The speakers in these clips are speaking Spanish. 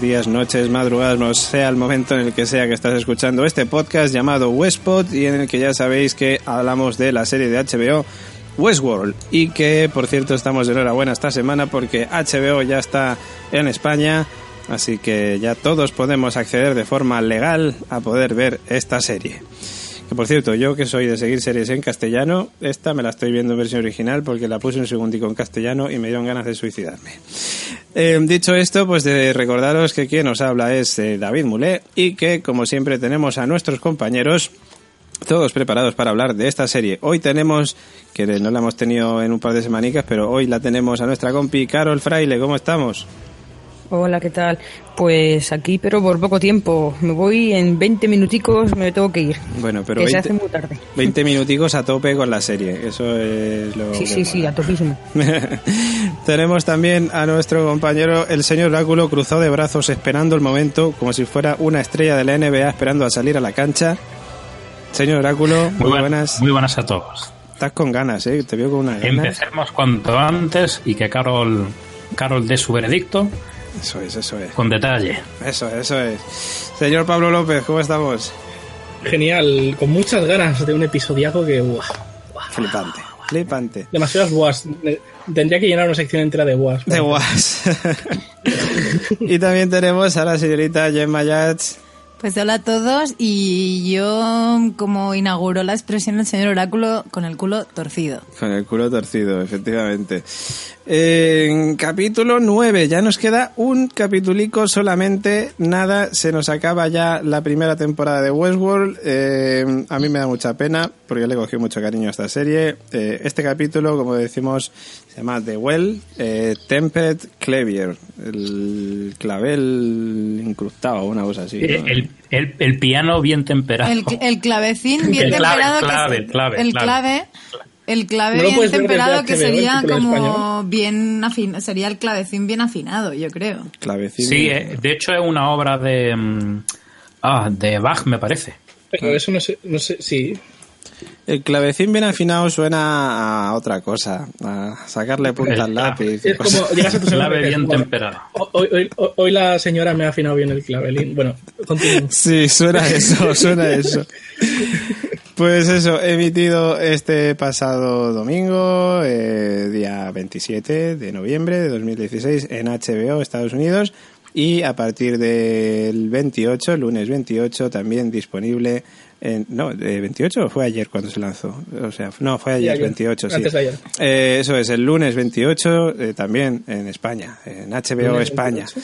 días, noches, madrugadas, no sea el momento en el que sea que estás escuchando este podcast llamado Westpod y en el que ya sabéis que hablamos de la serie de HBO Westworld y que por cierto estamos de enhorabuena esta semana porque HBO ya está en España, así que ya todos podemos acceder de forma legal a poder ver esta serie. Que por cierto, yo que soy de seguir series en castellano, esta me la estoy viendo en versión original porque la puse un segundico en castellano y me dieron ganas de suicidarme. Eh, dicho esto, pues de recordaros que quien nos habla es eh, David Mulé y que como siempre tenemos a nuestros compañeros todos preparados para hablar de esta serie. Hoy tenemos, que no la hemos tenido en un par de semanicas, pero hoy la tenemos a nuestra compi Carol Fraile. ¿Cómo estamos? Hola, ¿qué tal? Pues aquí, pero por poco tiempo. Me voy en 20 minuticos, me tengo que ir. Bueno, pero que 20, se hace muy tarde. 20 minuticos a tope con la serie. Eso es lo Sí, que sí, sí, mola. a topísimo. Tenemos también a nuestro compañero, el señor Oráculo, cruzado de brazos esperando el momento, como si fuera una estrella de la NBA esperando a salir a la cancha. Señor Oráculo, muy, buen- buenas. Muy buenas a todos. Estás con ganas, ¿eh? Te veo con una ganas. Empecemos cuanto antes y que Carol, Carol dé su veredicto Eso es, eso es. con detalle. Eso, eso es. Señor Pablo López, ¿cómo estamos? Genial, con muchas ganas de un episodiaco que, ¡buah! Flipante, flipante. Demasiadas boas. Tendría que llenar una sección entera de boas. De guas. y también tenemos a la señorita Gemma Yats. Pues hola a todos y yo como inauguró la expresión el señor oráculo con el culo torcido. Con el culo torcido, efectivamente. En capítulo 9, ya nos queda un capitulico solamente, nada, se nos acaba ya la primera temporada de Westworld. Eh, a mí me da mucha pena, porque yo le cogí mucho cariño a esta serie. Eh, este capítulo, como decimos, se llama The Well, eh, Tempered Clavier, el clavel incrustado, una cosa así. ¿no? El, el- el piano bien temperado. El, el clavecín bien El clave, temperado. que clave, se- clave, el clave. clave. El clave No bien temperado que sería como bien afin sería el clavecín bien afinado, yo creo. Clavecín. Sí, eh, de hecho es una obra de, mm, ah, de Bach, me parece. Pero eso no sé, no sé, sí. El clavecín bien afinado suena a otra cosa, a sacarle punta El al lápiz. Es cosas. como llegas a tu Clave bien temperado. Hoy, hoy- hoy- hoy la señora me ha afinado bien el clavelín. Bueno, continuamos. Sí, suena eso, suena eso. Pues eso, he emitido este pasado domingo, eh, día 27 de noviembre de 2016, en HBO, Estados Unidos, y a partir del 28, lunes 28, también disponible en... No, ¿de 28 o fue ayer cuando se lanzó? O sea, no, fue ayer, ayer, 28, sí. antes de ayer. Eh, eso es, el lunes 28, eh, también en España, en HBO ¿Lunes España. 28?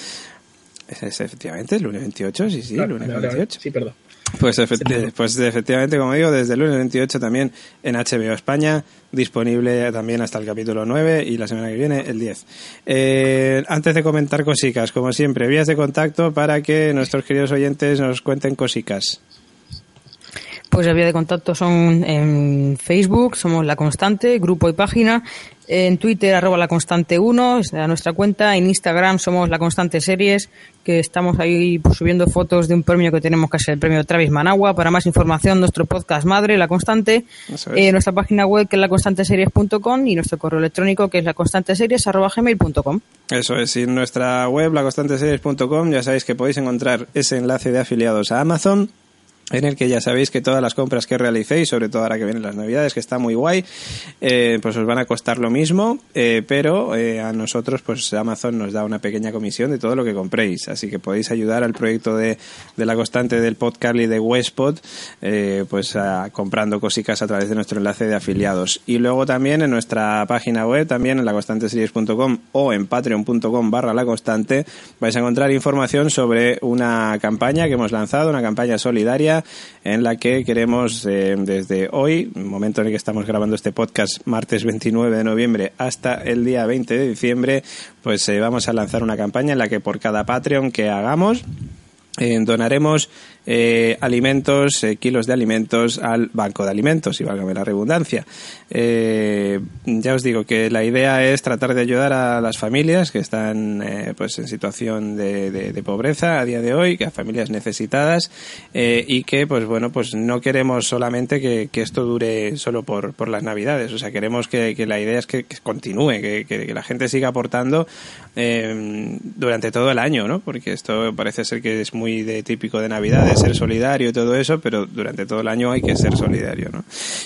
Es, es efectivamente, el lunes 28, sí, sí, Vale, lunes vale. 28. Sí, perdón. Pues, efecti- pues efectivamente, como digo, desde el lunes 28 también en HBO España, disponible también hasta el capítulo 9 y la semana que viene el 10. Eh, antes de comentar cositas, como siempre, vías de contacto para que nuestros queridos oyentes nos cuenten cositas. Pues las vías de contacto son en Facebook, somos La Constante, grupo y página. En Twitter, arroba La Constante 1, es nuestra cuenta. En Instagram somos La Constante Series, que estamos ahí pues, subiendo fotos de un premio que tenemos que es el premio Travis Managua. Para más información, nuestro podcast madre, La Constante. Es. Eh, nuestra página web, que es laconstanteseries.com y nuestro correo electrónico, que es laconstanteseries, arroba gmail.com. Eso es, y en nuestra web, laconstanteseries.com, ya sabéis que podéis encontrar ese enlace de afiliados a Amazon en el que ya sabéis que todas las compras que realicéis, sobre todo ahora que vienen las navidades, que está muy guay, eh, pues os van a costar lo mismo, eh, pero eh, a nosotros pues Amazon nos da una pequeña comisión de todo lo que compréis, así que podéis ayudar al proyecto de, de la constante del podcast y de Westpod, pues comprando cositas a través de nuestro enlace de afiliados. Y luego también en nuestra página web, también en laconstanteseries.com o en patreon.com barra la constante, vais a encontrar información sobre una campaña que hemos lanzado, una campaña solidaria en la que queremos eh, desde hoy, momento en el que estamos grabando este podcast, martes 29 de noviembre, hasta el día 20 de diciembre, pues eh, vamos a lanzar una campaña en la que por cada Patreon que hagamos, eh, donaremos eh, alimentos, eh, kilos de alimentos al banco de alimentos, y válgame la redundancia. Eh, ya os digo que la idea es tratar de ayudar a las familias que están eh, pues en situación de, de- pobreza a día de hoy, que a familias necesitadas eh, y que pues bueno pues no queremos solamente que, que esto dure solo por, por las navidades, o sea queremos que, que la idea es que, que continúe, que, la gente siga aportando durante todo el año, ¿no? Porque esto parece ser que es muy de típico de Navidad, ser solidario y todo eso, pero durante todo el año hay que ser solidario, ¿no?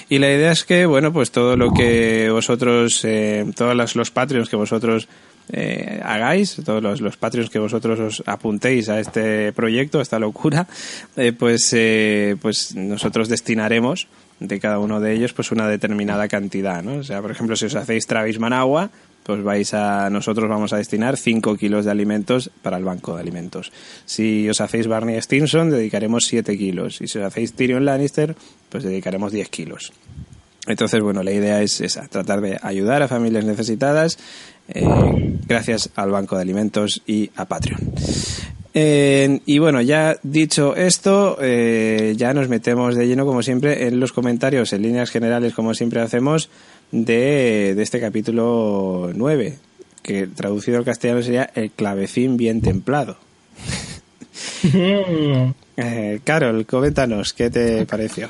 Y la idea es que, bueno, pues todo lo que vosotros, eh, todos los, los Patreons que vosotros eh, hagáis, todos los, los Patreons que vosotros os apuntéis a este proyecto, a esta locura, eh, pues, eh, pues nosotros destinaremos de cada uno de ellos pues una determinada cantidad, ¿no? O sea, por ejemplo, si os hacéis Travis Managua, pues vais a nosotros vamos a destinar 5 kilos de alimentos para el banco de alimentos. Si os hacéis Barney Stinson, dedicaremos 7 kilos. Y si os hacéis Tyrion Lannister, pues dedicaremos 10 kilos. Entonces, bueno, la idea es esa, tratar de ayudar a familias necesitadas eh, gracias al Banco de Alimentos y a Patreon. Y bueno, ya dicho esto, eh, ya nos metemos de lleno, como siempre, en los comentarios, en líneas generales, como siempre hacemos, de, de este capítulo 9, que traducido al castellano sería El clavecín bien templado. Mm. Eh, Carol, coméntanos, ¿qué te pareció?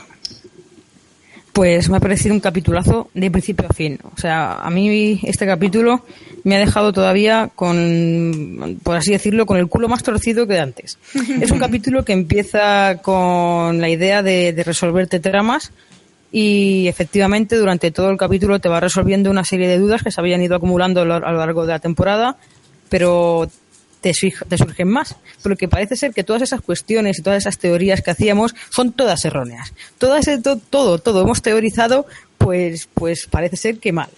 Pues me ha parecido un capitulazo de principio a fin. O sea, a mí este capítulo me ha dejado todavía con, por así decirlo, con el culo más torcido que antes. Es un capítulo que empieza con la idea de, de resolverte tramas y efectivamente durante todo el capítulo te va resolviendo una serie de dudas que se habían ido acumulando a lo, largo de la temporada, pero te, surg- te surgen más. Porque parece ser que todas esas cuestiones y todas esas teorías que hacíamos son todas erróneas. Todas, to- todo, todo hemos teorizado, pues, pues parece ser que mal.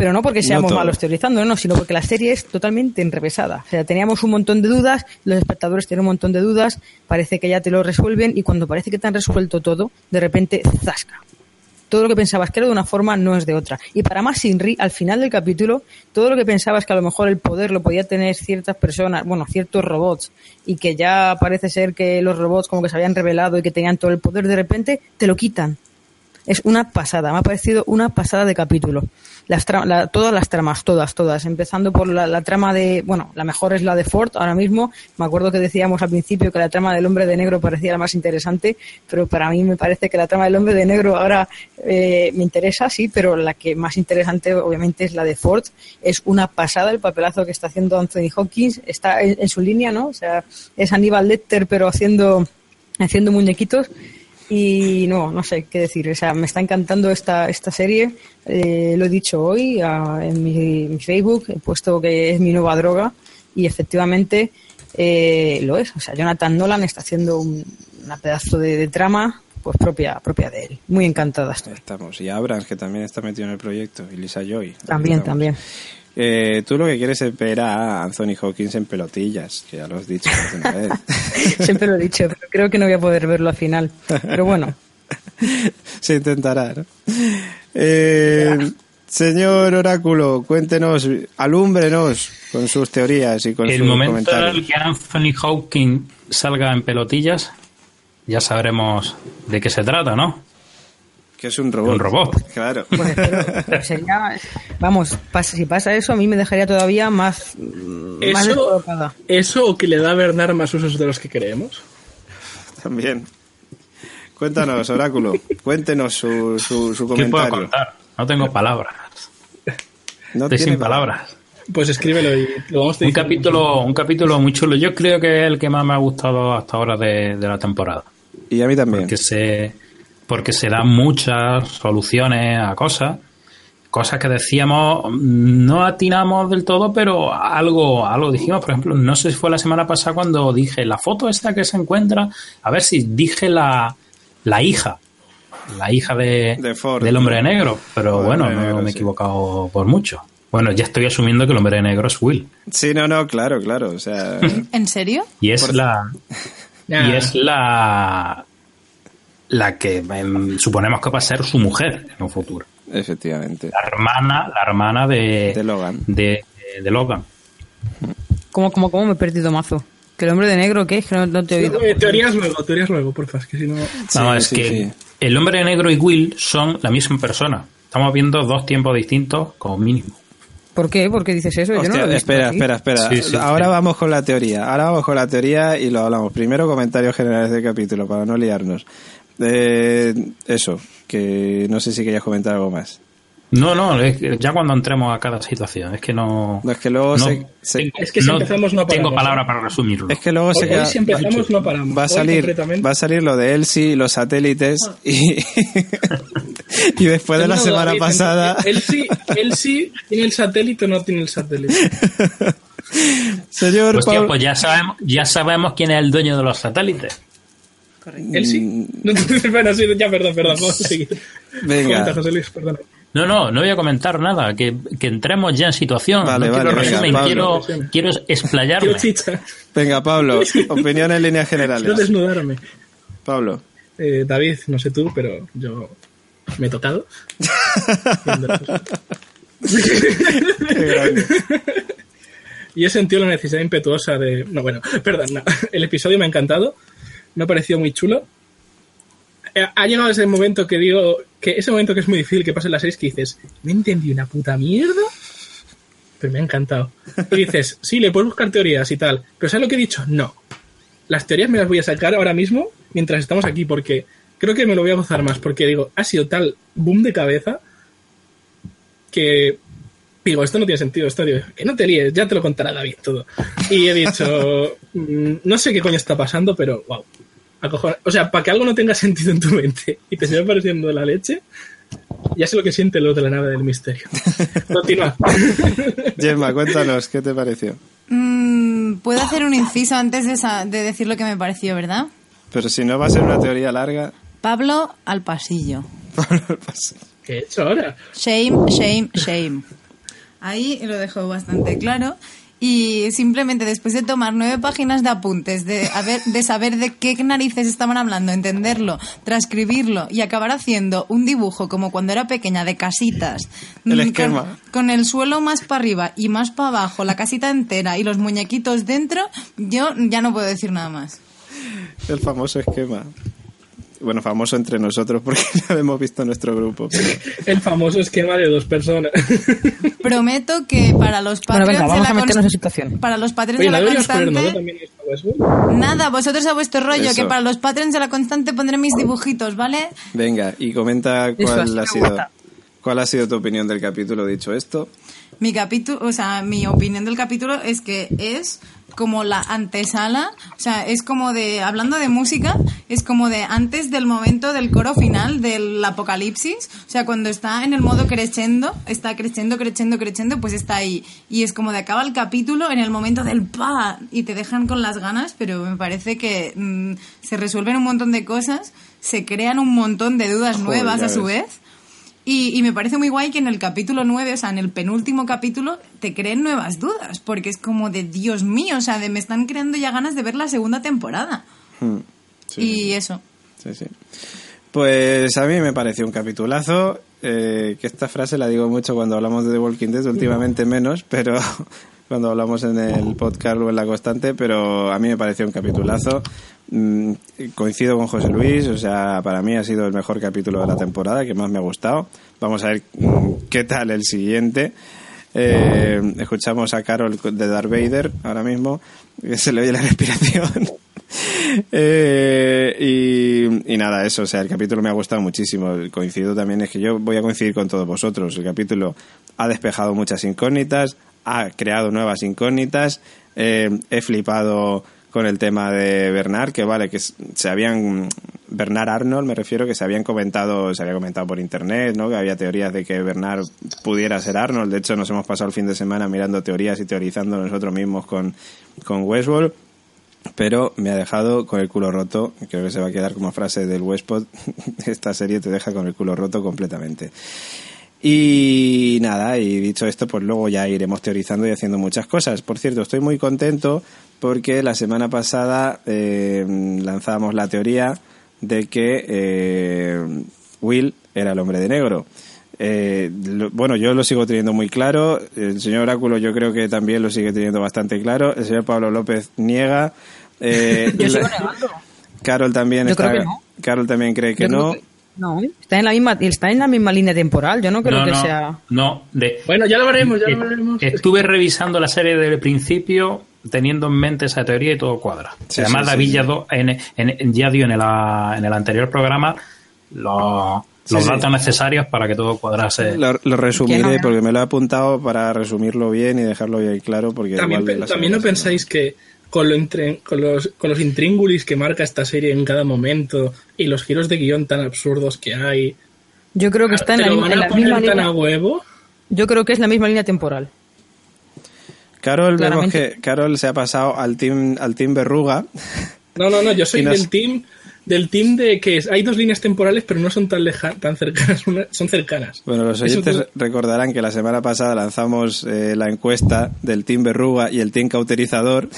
Pero no porque seamos malos teorizando, no, sino porque la serie es totalmente enrevesada. O sea, teníamos un montón de dudas, los espectadores tienen un montón de dudas, parece que ya te lo resuelven y cuando parece que te han resuelto todo, de repente, zasca. Todo lo que pensabas que era de una forma no es de otra. Y para más Sinri, al final del capítulo, todo lo que pensabas que a lo mejor el poder lo podía tener ciertas personas, bueno, ciertos robots, y que ya parece ser que los robots como que se habían revelado y que tenían todo el poder, de repente te lo quitan. Es una pasada, me ha parecido una pasada de capítulo. Las la- todas las tramas, todas, todas. Empezando por la, trama de, bueno, la mejor es la de Ford ahora mismo. Me acuerdo que decíamos al principio que la trama del hombre de negro parecía la más interesante, pero para mí me parece que la trama del hombre de negro ahora eh, me interesa, sí, pero la que más interesante obviamente es la de Ford. Es una pasada el papelazo que está haciendo Anthony Hopkins. Está en, en su línea, ¿no? O sea, es Aníbal Lecter, pero haciendo, haciendo muñequitos. Y no, no sé qué decir. O sea, me está encantando esta, esta serie. Eh, lo he dicho hoy ah, en mi, mi Facebook. He puesto que es mi nueva droga. Y efectivamente eh, lo es. O sea, Jonathan Nolan está haciendo un, una pedazo de, de trama pues propia, propia de él. Muy encantada estoy. Estamos. Y Abrams, que también está metido en el proyecto. Y Lisa Joy. También, también. Eh, tú lo que quieres es ver a Anthony Hawkins en pelotillas, que ya lo has dicho más de una vez. Siempre lo he dicho, pero creo que no voy a poder verlo al final. Pero bueno, Se intentará, ¿no? Eh, señor Oráculo, cuéntenos, alúmbrenos con sus teorías y con El sus momento en comentarios. el que Anthony Hawking salga en pelotillas, ya sabremos de qué se trata, ¿no? Que es un robot. Un robot. Claro. pues, pero- pero sería, vamos, pasa- si pasa eso, a mí me dejaría todavía más, mm, más Eso, descolocada. eso o que le da a Bernard más usos de los que creemos. También. Cuéntanos, Oráculo. Cuéntenos su, su, su ¿Qué puedo comentario. contar? No tengo palabras. No Estoy sin palabras. Pues escríbelo y lo vamos a Un capítulo, un capítulo muy chulo. Yo creo que es el que más me ha gustado hasta ahora de, de la temporada. Y a mí también. Porque se, porque se dan muchas soluciones a cosas. Cosas que decíamos, no atinamos del todo, pero algo, algo dijimos. Por ejemplo, no sé si fue la semana pasada cuando dije la foto esta que se encuentra. A ver si dije la, la hija. La hija de, De Ford. del hombre de negro. Pero bueno, no negro, me he sí. equivocado por mucho. Bueno, ya estoy asumiendo que el hombre de negro es Will. Sí, no, no, claro, claro. O sea, ¿En serio? Y es la. Y es la. La que em, suponemos que va a ser su mujer en un futuro. efectivamente. La hermana, la hermana de. De Logan. De, de Logan. ¿Cómo, cómo, cómo me he perdido mazo? ¿Que el hombre de negro qué? Es que no, no te he oído. Eh, teorías luego, teorías luego, porfa, es que si no... No, Sí, es sí, que sí. el hombre negro y Will son la misma persona. Estamos viendo dos tiempos distintos como mínimo. ¿Por qué? ¿Por qué dices eso? Yo no lo he visto espera, espera, espera. Sí, sí, Ahora sí. vamos con la teoría. Ahora vamos con la teoría y lo hablamos. Primero comentarios generales del capítulo para no liarnos. Eh, eso, que no sé si querías comentar algo más. No, no, es que ya cuando entremos a cada situación, es que no. No, es que luego no se- se- tengo- Es que si empezamos no tengo paramos, palabra ¿eh? para resumirlo. Es que luego se queda- hoy si empezamos no paramos. va a salir va a salir lo de Elsie y los satélites y, y después de la semana David, pasada él sí tiene el satélite o no tiene el satélite. señor Hostia, Pablo- pues ya sabemos, ya sabemos quién es el dueño de los satélites. Él sí. Mm. No, bueno, sí, ya, perdón, perdón. Vamos a seguir. Venga. Comenta, José Luis, perdón. No, no, no voy a comentar nada, que, que entremos ya en situación. Vale, no vale, quiero venga, resumen, Pablo. quiero, quiero explayarme. Quiero venga Pablo opinión en líneas Quiero generales desnudarme. Pablo Eh, David, no sé tú, pero yo me he tocado. Y he sentido la necesidad impetuosa de... No, bueno, perdón, no. El episodio me ha encantado. Me ha parecido muy chulo. Eh, Ha llegado ese momento que digo... Que ese momento que es muy difícil que pasen las seis que dices... ¿Me entendí una puta mierda? Pero me ha encantado. Y dices... Sí, le puedes buscar teorías y tal. Pero ¿sabes lo que he dicho? No. Las teorías me las voy a sacar ahora mismo mientras estamos aquí porque... Creo que me lo voy a gozar más porque digo... Ha sido tal boom de cabeza que digo, esto no tiene sentido, esto digo, que no te líes, ya te lo contará David todo. Y he dicho, mm, no sé qué coño está pasando, pero wow. O sea, para que algo no tenga sentido en tu mente y te siga pareciendo la leche, ya sé lo que siente lo de la nave del misterio. Continúa. Gemma cuéntanos qué te pareció Mm, Puedo hacer un inciso antes de, esa- de decir lo que me pareció, ¿verdad? pero si no va a ser una teoría larga Pablo al pasillo. Pablo pasa. ¿Qué he hecho ahora? Shame, shame, shame. Ahí lo dejo bastante claro. Y simplemente después de tomar nueve páginas de apuntes, de, haber, de saber de qué narices estaban hablando, entenderlo, transcribirlo y acabar haciendo un dibujo como cuando era pequeña de casitas. El mm, esquema. Con, con el suelo más para arriba y más para abajo, la casita entera y los muñequitos dentro, yo ya no puedo decir nada más. el famoso esquema bueno famoso entre nosotros porque ya lo hemos visto en nuestro grupo pero- El famoso esquema de dos personas. Prometo que para los Bueno, Patreons de la a meternos cons- en situación. para los Patreons Oye, de la la poner, ¿no? constante. Nada, vosotros a vuestro rollo, Eso. que para los Patreons de la constante pondré mis dibujitos, ¿vale? venga y comenta cuál ha sido gusta. cuál ha sido tu opinión del capítulo dicho esto Mi capítulo, o sea, mi opinión del capítulo es que es como la antesala, o sea, es como de, hablando de música, es como de antes del momento del coro final del apocalipsis, o sea, cuando está en el modo crescendo, está creciendo, creciendo, creciendo, pues está ahí. Y es como de acaba el capítulo en el momento del pa y te dejan con las ganas, pero me parece que mm, se resuelven un montón de cosas, se crean un montón de dudas Joder, nuevas a su ves. vez. Y, y me parece muy guay que en el capítulo 9, o sea, en el penúltimo capítulo, te creen nuevas dudas, porque es como de Dios mío, o sea, de me están creando ya ganas de ver la segunda temporada. Hmm, sí, y eso. sí, sí. Pues a mí me pareció un capitulazo, eh, que esta frase la digo mucho cuando hablamos de The Walking Dead, últimamente menos, pero cuando hablamos en el podcast o en la constante, pero a mí me pareció un capitulazo. Mm, coincido con José Luis, o sea, para mí ha sido el mejor capítulo de la temporada, que más me ha gustado. Vamos a ver mm, qué tal el siguiente. Eh, escuchamos a Carol de Darth Vader ahora mismo, se le oye la respiración. Eh, y, y nada, eso, o sea, el capítulo me ha gustado muchísimo. Coincido también, es que yo voy a coincidir con todos vosotros. El capítulo ha despejado muchas incógnitas, ha creado nuevas incógnitas. eh, he flipado con el tema de Bernard, que vale, que se habían. Bernard Arnold, me refiero, que se habían comentado, se había comentado por internet, ¿no? Que había teorías de que Bernard pudiera ser Arnold. De hecho, nos hemos pasado el fin de semana mirando teorías y teorizando nosotros mismos con, con Westworld pero me ha dejado con el culo roto. Creo que se va a quedar como frase del Westpod. Esta serie te deja con el culo roto completamente. Y nada, y dicho esto, pues luego ya iremos teorizando y haciendo muchas cosas. Por cierto, estoy muy contento porque la semana pasada eh, lanzamos la teoría de que eh, Will era el hombre de negro. Eh, lo- bueno, yo lo sigo teniendo muy claro. El señor Oráculo yo creo que también lo sigue teniendo bastante claro. El señor Pablo López niega. Eh, Yo sigo la- negando. Carol también Yo está. creo que no. Carol también cree que Yo no. que- no, está en la misma, está en la misma línea temporal. Yo no creo no, que no, sea. no, de, Bueno, ya lo veremos, ya lo veremos. Estuve revisando la serie desde el principio, teniendo en mente esa teoría y todo cuadra. Sí, Además, sí, David sí, ya, sí. do- en, en- ya dio en el, en el anterior programa los, Sí, los sí. datos necesarios para que todo cuadrase. Lo, lo resumiré porque me lo he apuntado para resumirlo bien y dejarlo bien claro. Porque También, igual pe- la también no pensáis que con, lo entre- con, los, con los intríngulis que marca esta serie en cada momento y los giros de guion tan absurdos que hay, Yo creo que está en ¿te la, en la misma línea. Yo creo que es la misma línea temporal. Carol, vemos que Carol se ha pasado al team, al team Berruga. No, no, no, yo soy nos- del team del team de que es- hay dos líneas temporales pero no son tan leja- tan cercanas, una- son cercanas. Bueno, los oyentes tú- recordarán que la semana pasada lanzamos eh, la encuesta del Team Berruga y el Team Cauterizador.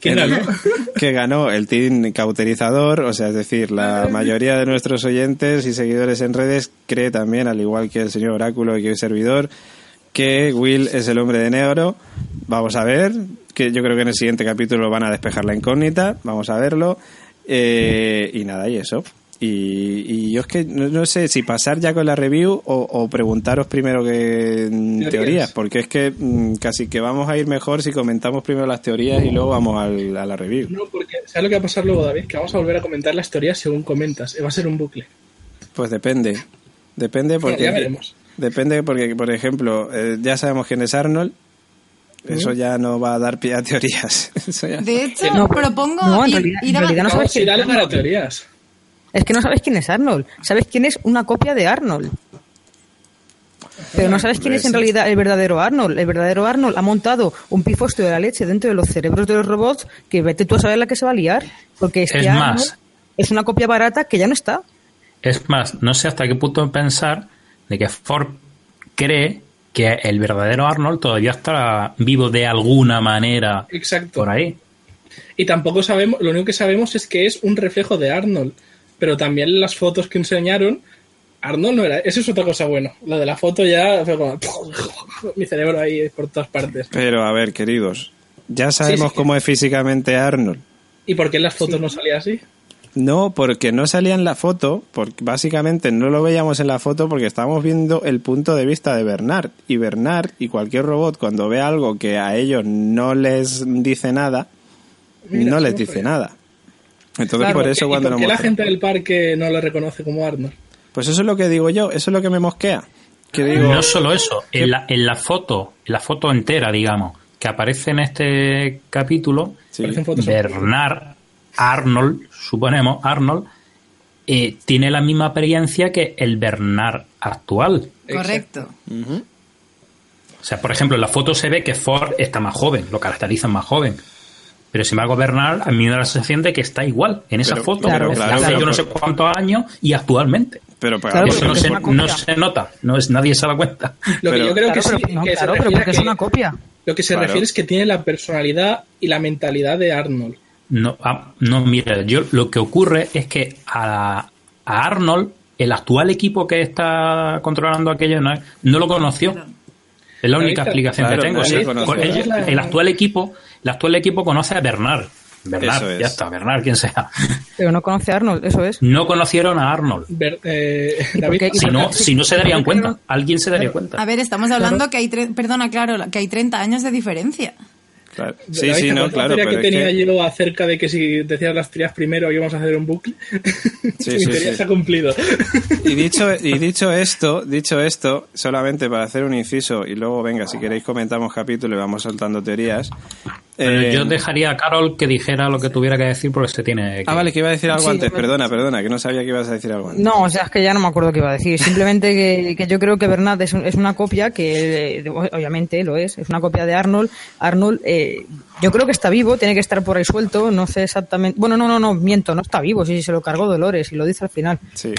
¿Quién En- ganó? Que ganó el Team Cauterizador, o sea, es decir, la mayoría de nuestros oyentes y seguidores en redes cree también, al igual que el señor Oráculo y que el servidor, que Will es el hombre de negro. Vamos a ver, que yo creo que en el siguiente capítulo van a despejar la incógnita, vamos a verlo. Eh, y nada, y eso. Y, y yo es que no, no sé si pasar ya con la review o, o preguntaros primero que mm, Teorías. teorías, porque es que mm, casi que vamos a ir mejor si comentamos primero las teorías y luego vamos al- a la review. No, porque ¿sabes lo que va a pasar luego, David? Que vamos a volver a comentar las teorías según comentas. Va a ser un bucle. Pues depende. Depende porque. ya veremos. Depende porque, por ejemplo, eh, ya sabemos quién es Arnold. Eso ya no va a dar pie a teorías. Eso ya- De hecho, No, propongo no, en ir, realidad- ir en a- realidad no Vamos sabes a ir quién a es para teorías. Es que no sabes quién es Arnold. Sabes quién es una copia de Arnold. Pero no sabes quién es en realidad el verdadero Arnold. El verdadero Arnold ha montado un pifostio de la leche dentro de los cerebros de los robots que vete tú a saber la que se va a liar. Porque este Es más. es una copia barata que ya no está. Es más, no sé hasta qué punto pensar de que Ford cree que el verdadero Arnold todavía está vivo de alguna manera Exacto. por ahí. Y tampoco sabemos, lo único que sabemos es que es un reflejo de Arnold. Pero también las fotos que enseñaron, Arnold no era. Eso es otra cosa bueno. Lo de la foto ya fue como. Mi cerebro ahí por todas partes. Pero a ver, queridos, ya sabemos sí. cómo es físicamente Arnold. ¿Y por qué en las fotos no salía así? No, porque no salía en la foto, porque básicamente no lo veíamos en la foto porque estábamos viendo el punto de vista de Bernard. Y Bernard y cualquier robot cuando ve algo que a ellos no les dice nada, Mira, no les ¿cómo dice nada. Entonces Claro, por eso ¿Y cuando por lo qué la gente del parque no lo reconoce como Arnold? Pues eso es lo que digo yo, eso es lo que me mosquea. Que digo, No solo eso, en la, en la foto, en la foto entera, digamos, que aparece en este capítulo, sí, Bernard Arnold, suponemos, Arnold, eh, tiene la misma apariencia que el Bernard actual. Correcto. O sea, por ejemplo, en la foto se ve que Ford está más joven, lo caracterizan más joven. Pero sin embargo, Bernard a mí me da la sensación de que está igual en esa Pero- foto, claro, claro, yo no pero- sé cuántos años y actualmente. pero para Claro, Eso pero no se, no se nota, no es, nadie se da cuenta. Lo que Pero- yo creo Claro, que sí, pero, no, que se claro, pero refiere porque a es una copia. Lo que se Claro. refiere es que tiene la personalidad y la mentalidad de Arnold. No, ah, no, mira, yo lo que ocurre es que a, a Arnold, el actual equipo que está controlando aquello, no, no lo conoció. Es la única explicación claro, que tengo. sí. conoció. Con- el, el actual equipo, el actual equipo conoce a Bernard. Bernard, Eso es. ya está, Bernard, quien sea. Pero no conoce a Arnold, eso es. No conocieron a Arnold. Eh, ¿Y por David, qué? ¿Y Si no, si no se darían cuenta, alguien se daría cuenta. A ver, estamos hablando que hay, tre- perdona, claro, que hay 30 años de diferencia. Claro. Sí, sí, ¿te no, la claro, teoría pero que tenía que- yo acerca de que si decías las teorías primero íbamos a hacer un bucle. Sí, sí, teoría sí. se ha cumplido. Y dicho, y dicho esto, dicho esto, solamente para hacer un inciso y luego venga, si queréis comentamos capítulo y vamos soltando teorías. Pero Eh, yo dejaría a Carol que dijera lo que tuviera que decir porque se tiene que... Ah, vale, que iba a decir algo Sí, antes. me- Perdona, perdona, que no sabía que ibas a decir algo antes. No, o sea, es que ya no me acuerdo qué iba a decir. Simplemente que, que yo creo que Bernard es, un- es una copia que, obviamente lo es, es una copia de Arnold. Arnold, eh, yo creo que está vivo, tiene que estar por ahí suelto, no sé exactamente. Bueno, no, no, no, miento, no está vivo, sí, sí, se lo cargó Dolores y lo dice al final. Sí.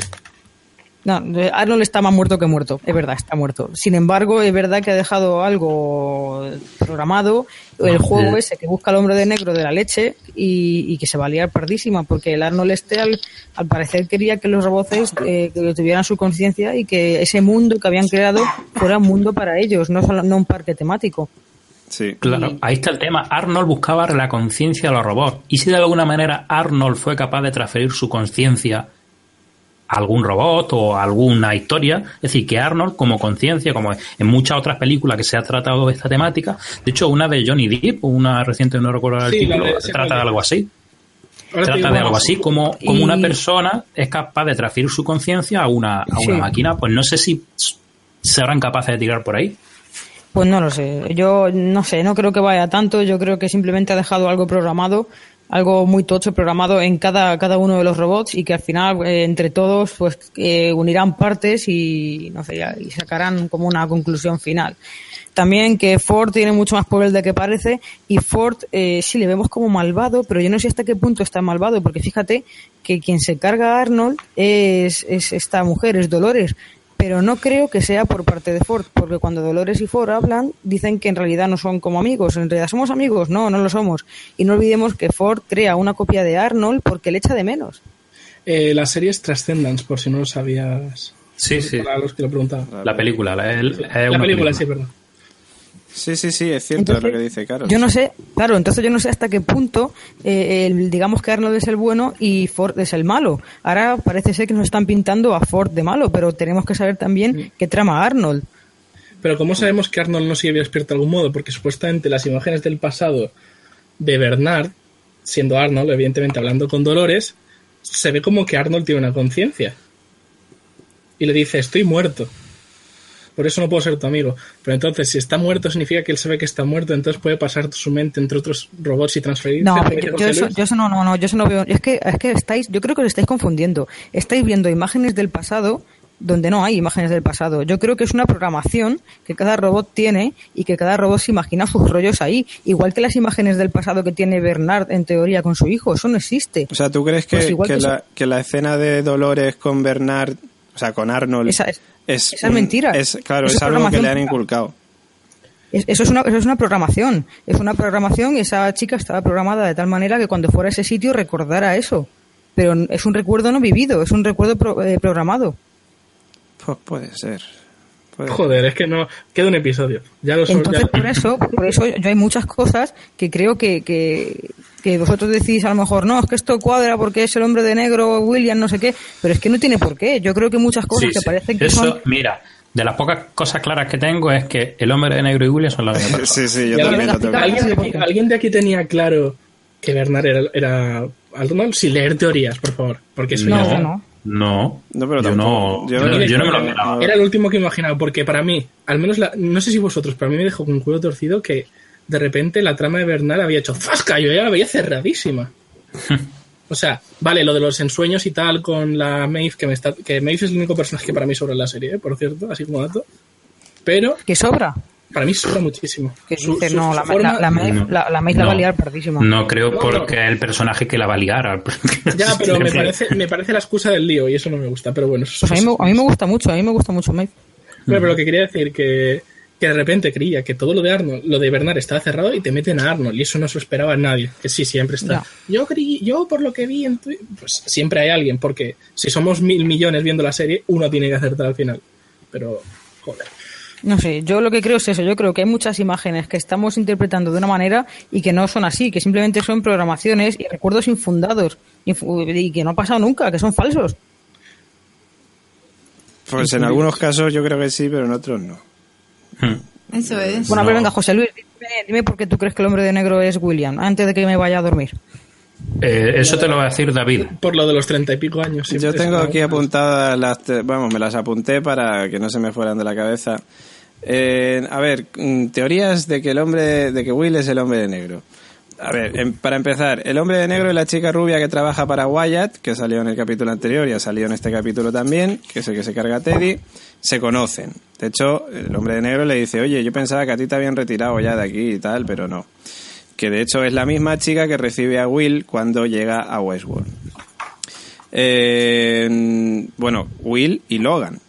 No, Arnold está más muerto que muerto, es verdad, está muerto. Sin embargo, es verdad que ha dejado algo programado, el juego ese que busca al hombre de negro de la leche y, que se va a liar pardísima, porque el Arnold este al, parecer quería que los robots eh, tuvieran su conciencia y que ese mundo que habían creado fuera un mundo para ellos, no, solo, no un parque temático. Sí. Claro, ahí está el tema. Arnold buscaba la conciencia de los robots. Y si de alguna manera Arnold fue capaz de transferir su conciencia algún robot o alguna historia. Es decir, que Arnold, como conciencia, como en muchas otras películas que se ha tratado de esta temática, de hecho, una de Johnny Depp, una reciente, no recuerdo el título, trata de algo así. trata de algo así, como, como una persona es capaz de transferir su conciencia a una, a una máquina. Pues no sé si serán capaces de tirar por ahí. Pues no lo sé. Yo no sé, no creo que vaya tanto. Yo creo que simplemente ha dejado algo programado algo muy tocho programado en cada, cada uno de los robots y que al final eh, entre todos pues eh, unirán partes y no sé y sacarán como una conclusión final. También que Ford tiene mucho más poder de que parece y Ford eh, sí le vemos como malvado pero yo no sé hasta qué punto está malvado porque fíjate que quien se carga a Arnold es, es esta mujer es Dolores pero no creo que sea por parte de Ford, porque cuando Dolores y Ford hablan, dicen que en realidad no son como amigos. En realidad somos amigos, no, no lo somos. Y no olvidemos que Ford crea una copia de Arnold porque le echa de menos. Eh, la serie es Transcendence, por si no lo sabías. Sí, sí. Para los que lo preguntaban. La película, la, la película, sí, perdón. Sí, sí, sí, es cierto lo que dice Carlos. Yo no sé, claro, entonces yo no sé hasta qué punto, eh, digamos que Arnold es el bueno y Ford es el malo. Ahora parece ser que nos están pintando a Ford de malo, pero tenemos que saber también qué trama Arnold. Pero ¿cómo sabemos que Arnold no sigue despierto de algún modo? Porque supuestamente las imágenes del pasado de Bernard, siendo Arnold, evidentemente hablando con Dolores, se ve como que Arnold tiene una conciencia. Y le dice, estoy muerto por eso no puedo ser tu amigo. Pero entonces, si está muerto, significa que él sabe que está muerto, entonces puede pasar su mente entre otros robots y transferirse. No, yo, eso, yo, eso, no, no, no, yo eso no veo. Es que, es que estáis, yo creo que os estáis confundiendo. Estáis viendo imágenes del pasado donde no hay imágenes del pasado. Yo creo que es una programación que cada robot tiene y que cada robot se imagina sus rollos ahí. Igual que las imágenes del pasado que tiene Bernard en teoría con su hijo. Eso no existe. O sea, ¿tú crees que, pues que, la, que la escena de Dolores con Bernard o sea, con Arnold. Esa es, mentira. Es, claro, es, algo que le han inculcado. eso, es una, eso es una programación. Es una programación y esa chica estaba programada de tal manera que cuando fuera a ese sitio recordara eso. Pero es un recuerdo no vivido, es un recuerdo eh, programado. Pues puede ser. Joder, es que no queda un episodio. Ya lo Entonces, por eso, por eso yo hay muchas cosas que creo que, que, que vosotros decís a lo mejor, no, es que esto cuadra porque es el hombre de negro, William, no sé qué, pero es que no tiene por qué. Yo creo que muchas cosas que parecen que Eso, mira, de las pocas cosas claras que tengo es que el hombre de negro y William son la misma Sí, sí, yo también lo tengo. ¿Alguien, de aquí, tenía claro que Bernard era, era Sin leer teorías, por favor, porque eso no, no. No, no, pero yo no, yo, no me lo. Era el último que imaginaba, porque para mí, al menos, la, no sé si vosotros, pero a mí me dejó con un culo torcido que de repente la trama de Bernal había hecho ¡Fasca! Yo ya la veía cerradísima. o sea, vale, lo de los ensueños y tal con la Maeve, que, me está, que Maeve es el único personaje que para mí sobra en la serie, ¿eh? por cierto, así como dato. Pero... ¿Que sobra? Para mí sobra muchísimo. Que no, la, la, la, Maeve, la, la, va a liar perdísima. No creo porque es el personaje que la va a liar. ya, pero me parece, me parece la excusa del lío y eso no me gusta. Pero bueno, pues a, mí me, a mí me gusta mucho, a mí me gusta mucho Maeve. pero lo que quería decir que que de repente creía que todo lo de Arnold, lo de Bernard estaba cerrado y te meten a Arnold y eso no se lo esperaba nadie, que sí, siempre está. Yo creí, yo por lo que vi en Twitter, pues siempre hay alguien, porque si somos mil millones viendo la serie, uno tiene que acertar al final. Pero, joder. No sé, yo lo que creo es eso, yo creo que hay muchas imágenes que estamos interpretando de una manera y que no son así, que simplemente son programaciones y recuerdos infundados y que no ha pasado nunca, que son falsos. Pues en algunos casos yo creo que sí, pero en otros no. Eso es. Bueno, a ver, venga, José Luis, dime, por qué tú crees que el hombre de negro es William, antes de que me vaya a dormir. Eh, eso te lo va a decir David. Por lo de los treinta y pico años. Yo tengo aquí apuntadas las, vamos, me las apunté para que no se me fueran de la cabeza. Eh, a ver, mm, teorías de que el hombre, de que Will es el hombre de negro. A ver, em, para empezar, el hombre de negro y la chica rubia que trabaja para Wyatt, que salió en el capítulo anterior y ha salido en este capítulo también, que es el que se carga Teddy, se conocen. De hecho, el hombre de negro le dice, oye, yo pensaba que a ti te habían retirado ya de aquí y tal, pero no. Que de hecho es la misma chica que recibe a Will cuando llega a Westworld. Eh, bueno, Will y Logan.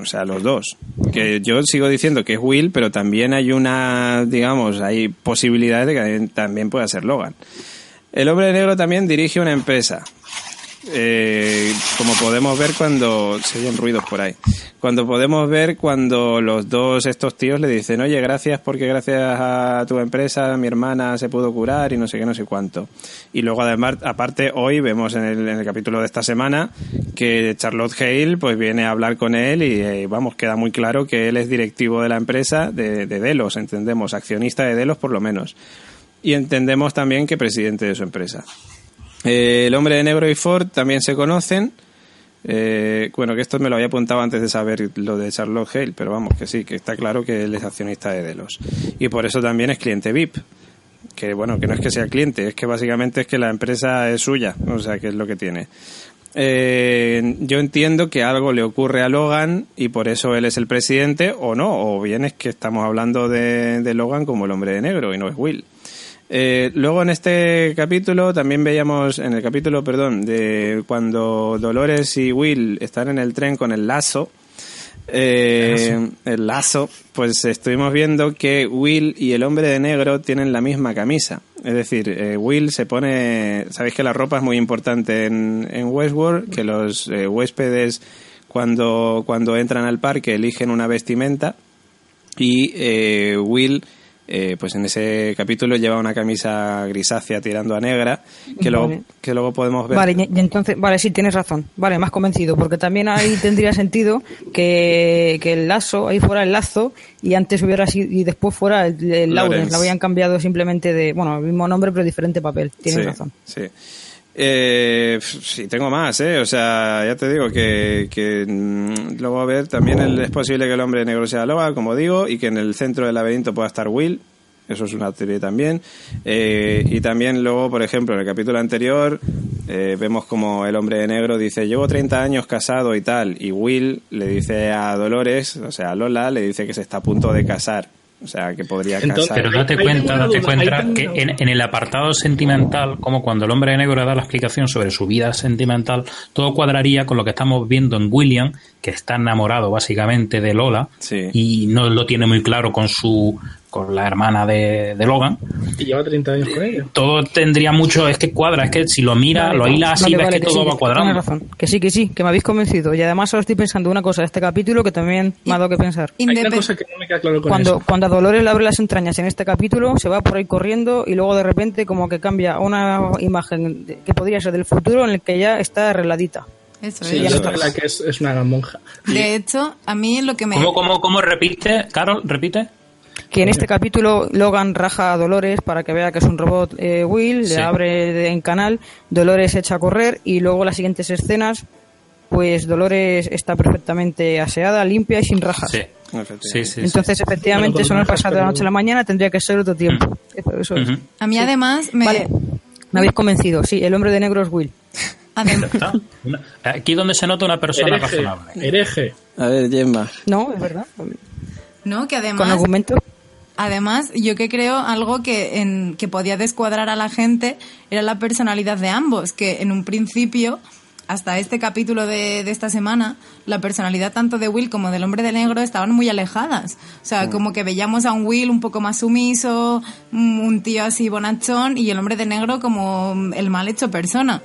O sea, los dos. Que yo sigo diciendo que es Will, pero también hay una, digamos, hay posibilidades de que también pueda ser Logan. El hombre negro también dirige una empresa. Eh, como podemos ver cuando se oyen ruidos por ahí cuando podemos ver cuando los dos estos tíos le dicen oye gracias porque gracias a tu empresa mi hermana se pudo curar y no sé qué no sé cuánto y luego además aparte hoy vemos en el, en el capítulo de esta semana que Charlotte Hale pues viene a hablar con él y eh, vamos queda muy claro que él es directivo de la empresa de, de Delos entendemos accionista de Delos por lo menos. Y entendemos también que presidente de su empresa eh, el hombre de negro y Ford también se conocen. Eh, bueno, que esto me lo había apuntado antes de saber lo de Charlotte Hale, pero vamos, que sí, que está claro que él es accionista de Delos. Y por eso también es cliente VIP. Que bueno, que no es que sea cliente, es que básicamente es que la empresa es suya, o sea, que es lo que tiene. Eh, yo entiendo que algo le ocurre a Logan y por eso él es el presidente, o no, o bien es que estamos hablando de, de Logan como el hombre de negro y no es Will. Eh, luego en este capítulo también veíamos, en el capítulo, perdón, de cuando Dolores y Will están en el tren con el lazo, eh, el lazo, pues estuvimos viendo que Will y el hombre de negro tienen la misma camisa. Es decir, eh, Will se pone, sabéis que la ropa es muy importante en, en Westworld, que los eh, huéspedes cuando, cuando entran al parque eligen una vestimenta y eh, Will eh, pues en ese capítulo lleva una camisa grisácea tirando a negra, que, luego, que luego podemos ver. Vale, y y entonces, vale, sí, tienes razón. Vale, más convencido, porque también ahí tendría sentido que, que el lazo, ahí fuera el lazo, y antes hubiera sido, y después fuera el, el Lawrence. Lo habían cambiado simplemente de, bueno, el mismo nombre, pero diferente papel. Tienes sí, razón. Sí. Eh, sí, tengo más, ¿eh? O sea, ya te digo que, que mm, luego a ver, también es posible que el hombre negro sea Loba, como digo, y que en el centro del laberinto pueda estar Will. Eso es una teoría también. Eh, y también luego, por ejemplo, en el capítulo anterior, eh, vemos como el hombre de negro dice, llevo 30 años casado y tal. Y Will le dice a Dolores, o sea, a Lola, le dice que se está a punto de casar. O sea, que podría Entonces, casar. Pero date cuenta, date cuenta que en, el apartado sentimental, como cuando el hombre de negro da la explicación sobre su vida sentimental, todo cuadraría con lo que estamos viendo en William, que está enamorado básicamente de Lola Sí. y no lo tiene muy claro con su con la hermana de, de Logan. Y lleva 30 años con ella. Todo tendría mucho, es que cuadra, es que si lo mira, Vale, lo hila así, vale, ves vale, que todo sí, va cuadrando. Razón. Que sí, que sí, que me habéis convencido. Y además ahora estoy pensando una cosa de este capítulo que también me ha dado que pensar. Hay una cosa que no me queda claro con Cuando, eso. cuando a Dolores le abre las entrañas en este capítulo, se va por ahí corriendo y luego de repente como que cambia a una imagen que podría ser del futuro en el que ya está arregladita. Eso Sí, es. eso está. es la que es, es una monja. De hecho, a mí lo que me... ¿Cómo, cómo, cómo repite, Carol? ¿Repite? Que en este capítulo Logan raja a Dolores para que vea que es un robot eh, Will, Sí. le abre en canal, Dolores echa a correr y luego las siguientes escenas, pues Dolores está perfectamente aseada, limpia y sin rajas. Sí. Sí, sí, sí. Entonces, efectivamente, eso no es con pasar de la noche a la mañana, tendría que ser otro tiempo. Eso, eso es. A mí además me... Vale, me habéis convencido. Sí, el hombre de negro es Will. Una- Aquí donde se nota una persona Hereje. razonable. Hereje. A ver, Gemma. No, es verdad. no, que Con además... argumento. Además, yo que creo algo que, en, que podía descuadrar a la gente era la personalidad de ambos, que en un principio, hasta este capítulo de, de esta semana, la personalidad tanto de Will como del hombre de negro estaban muy alejadas. O sea, como que veíamos a un Will un poco más sumiso, un un tío así bonachón, y el hombre de negro como el mal hecho persona.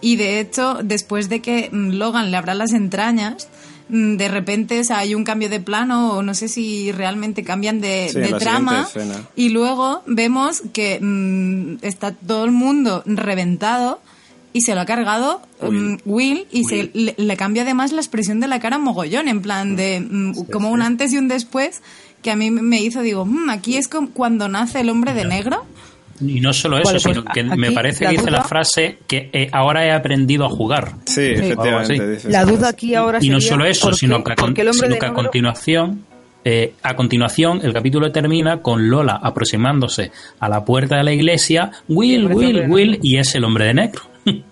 Y de hecho, después de que mm, Logan le abra las entrañas, mm, de repente o sea, hay un cambio de plano o no sé si realmente cambian de, Sí, trama. y luego vemos que mm, está todo el mundo reventado y se lo ha cargado mm, Will, y Se, le, le cambia además la expresión de la cara mogollón en plan de mm, como un antes y un después que a mí me hizo digo "Mm, aquí es cuando nace el hombre de negro Y no solo eso, Vale, pues, sino que me parece que dice la frase que eh, ahora he aprendido a jugar. Sí, efectivamente. dices La duda aquí ahora y no solo eso, ¿por qué- sino que, a, sino continuación, eh, a continuación, el capítulo termina con Lola aproximándose a la puerta de la iglesia, Will, Will, Will, y es el hombre de negro.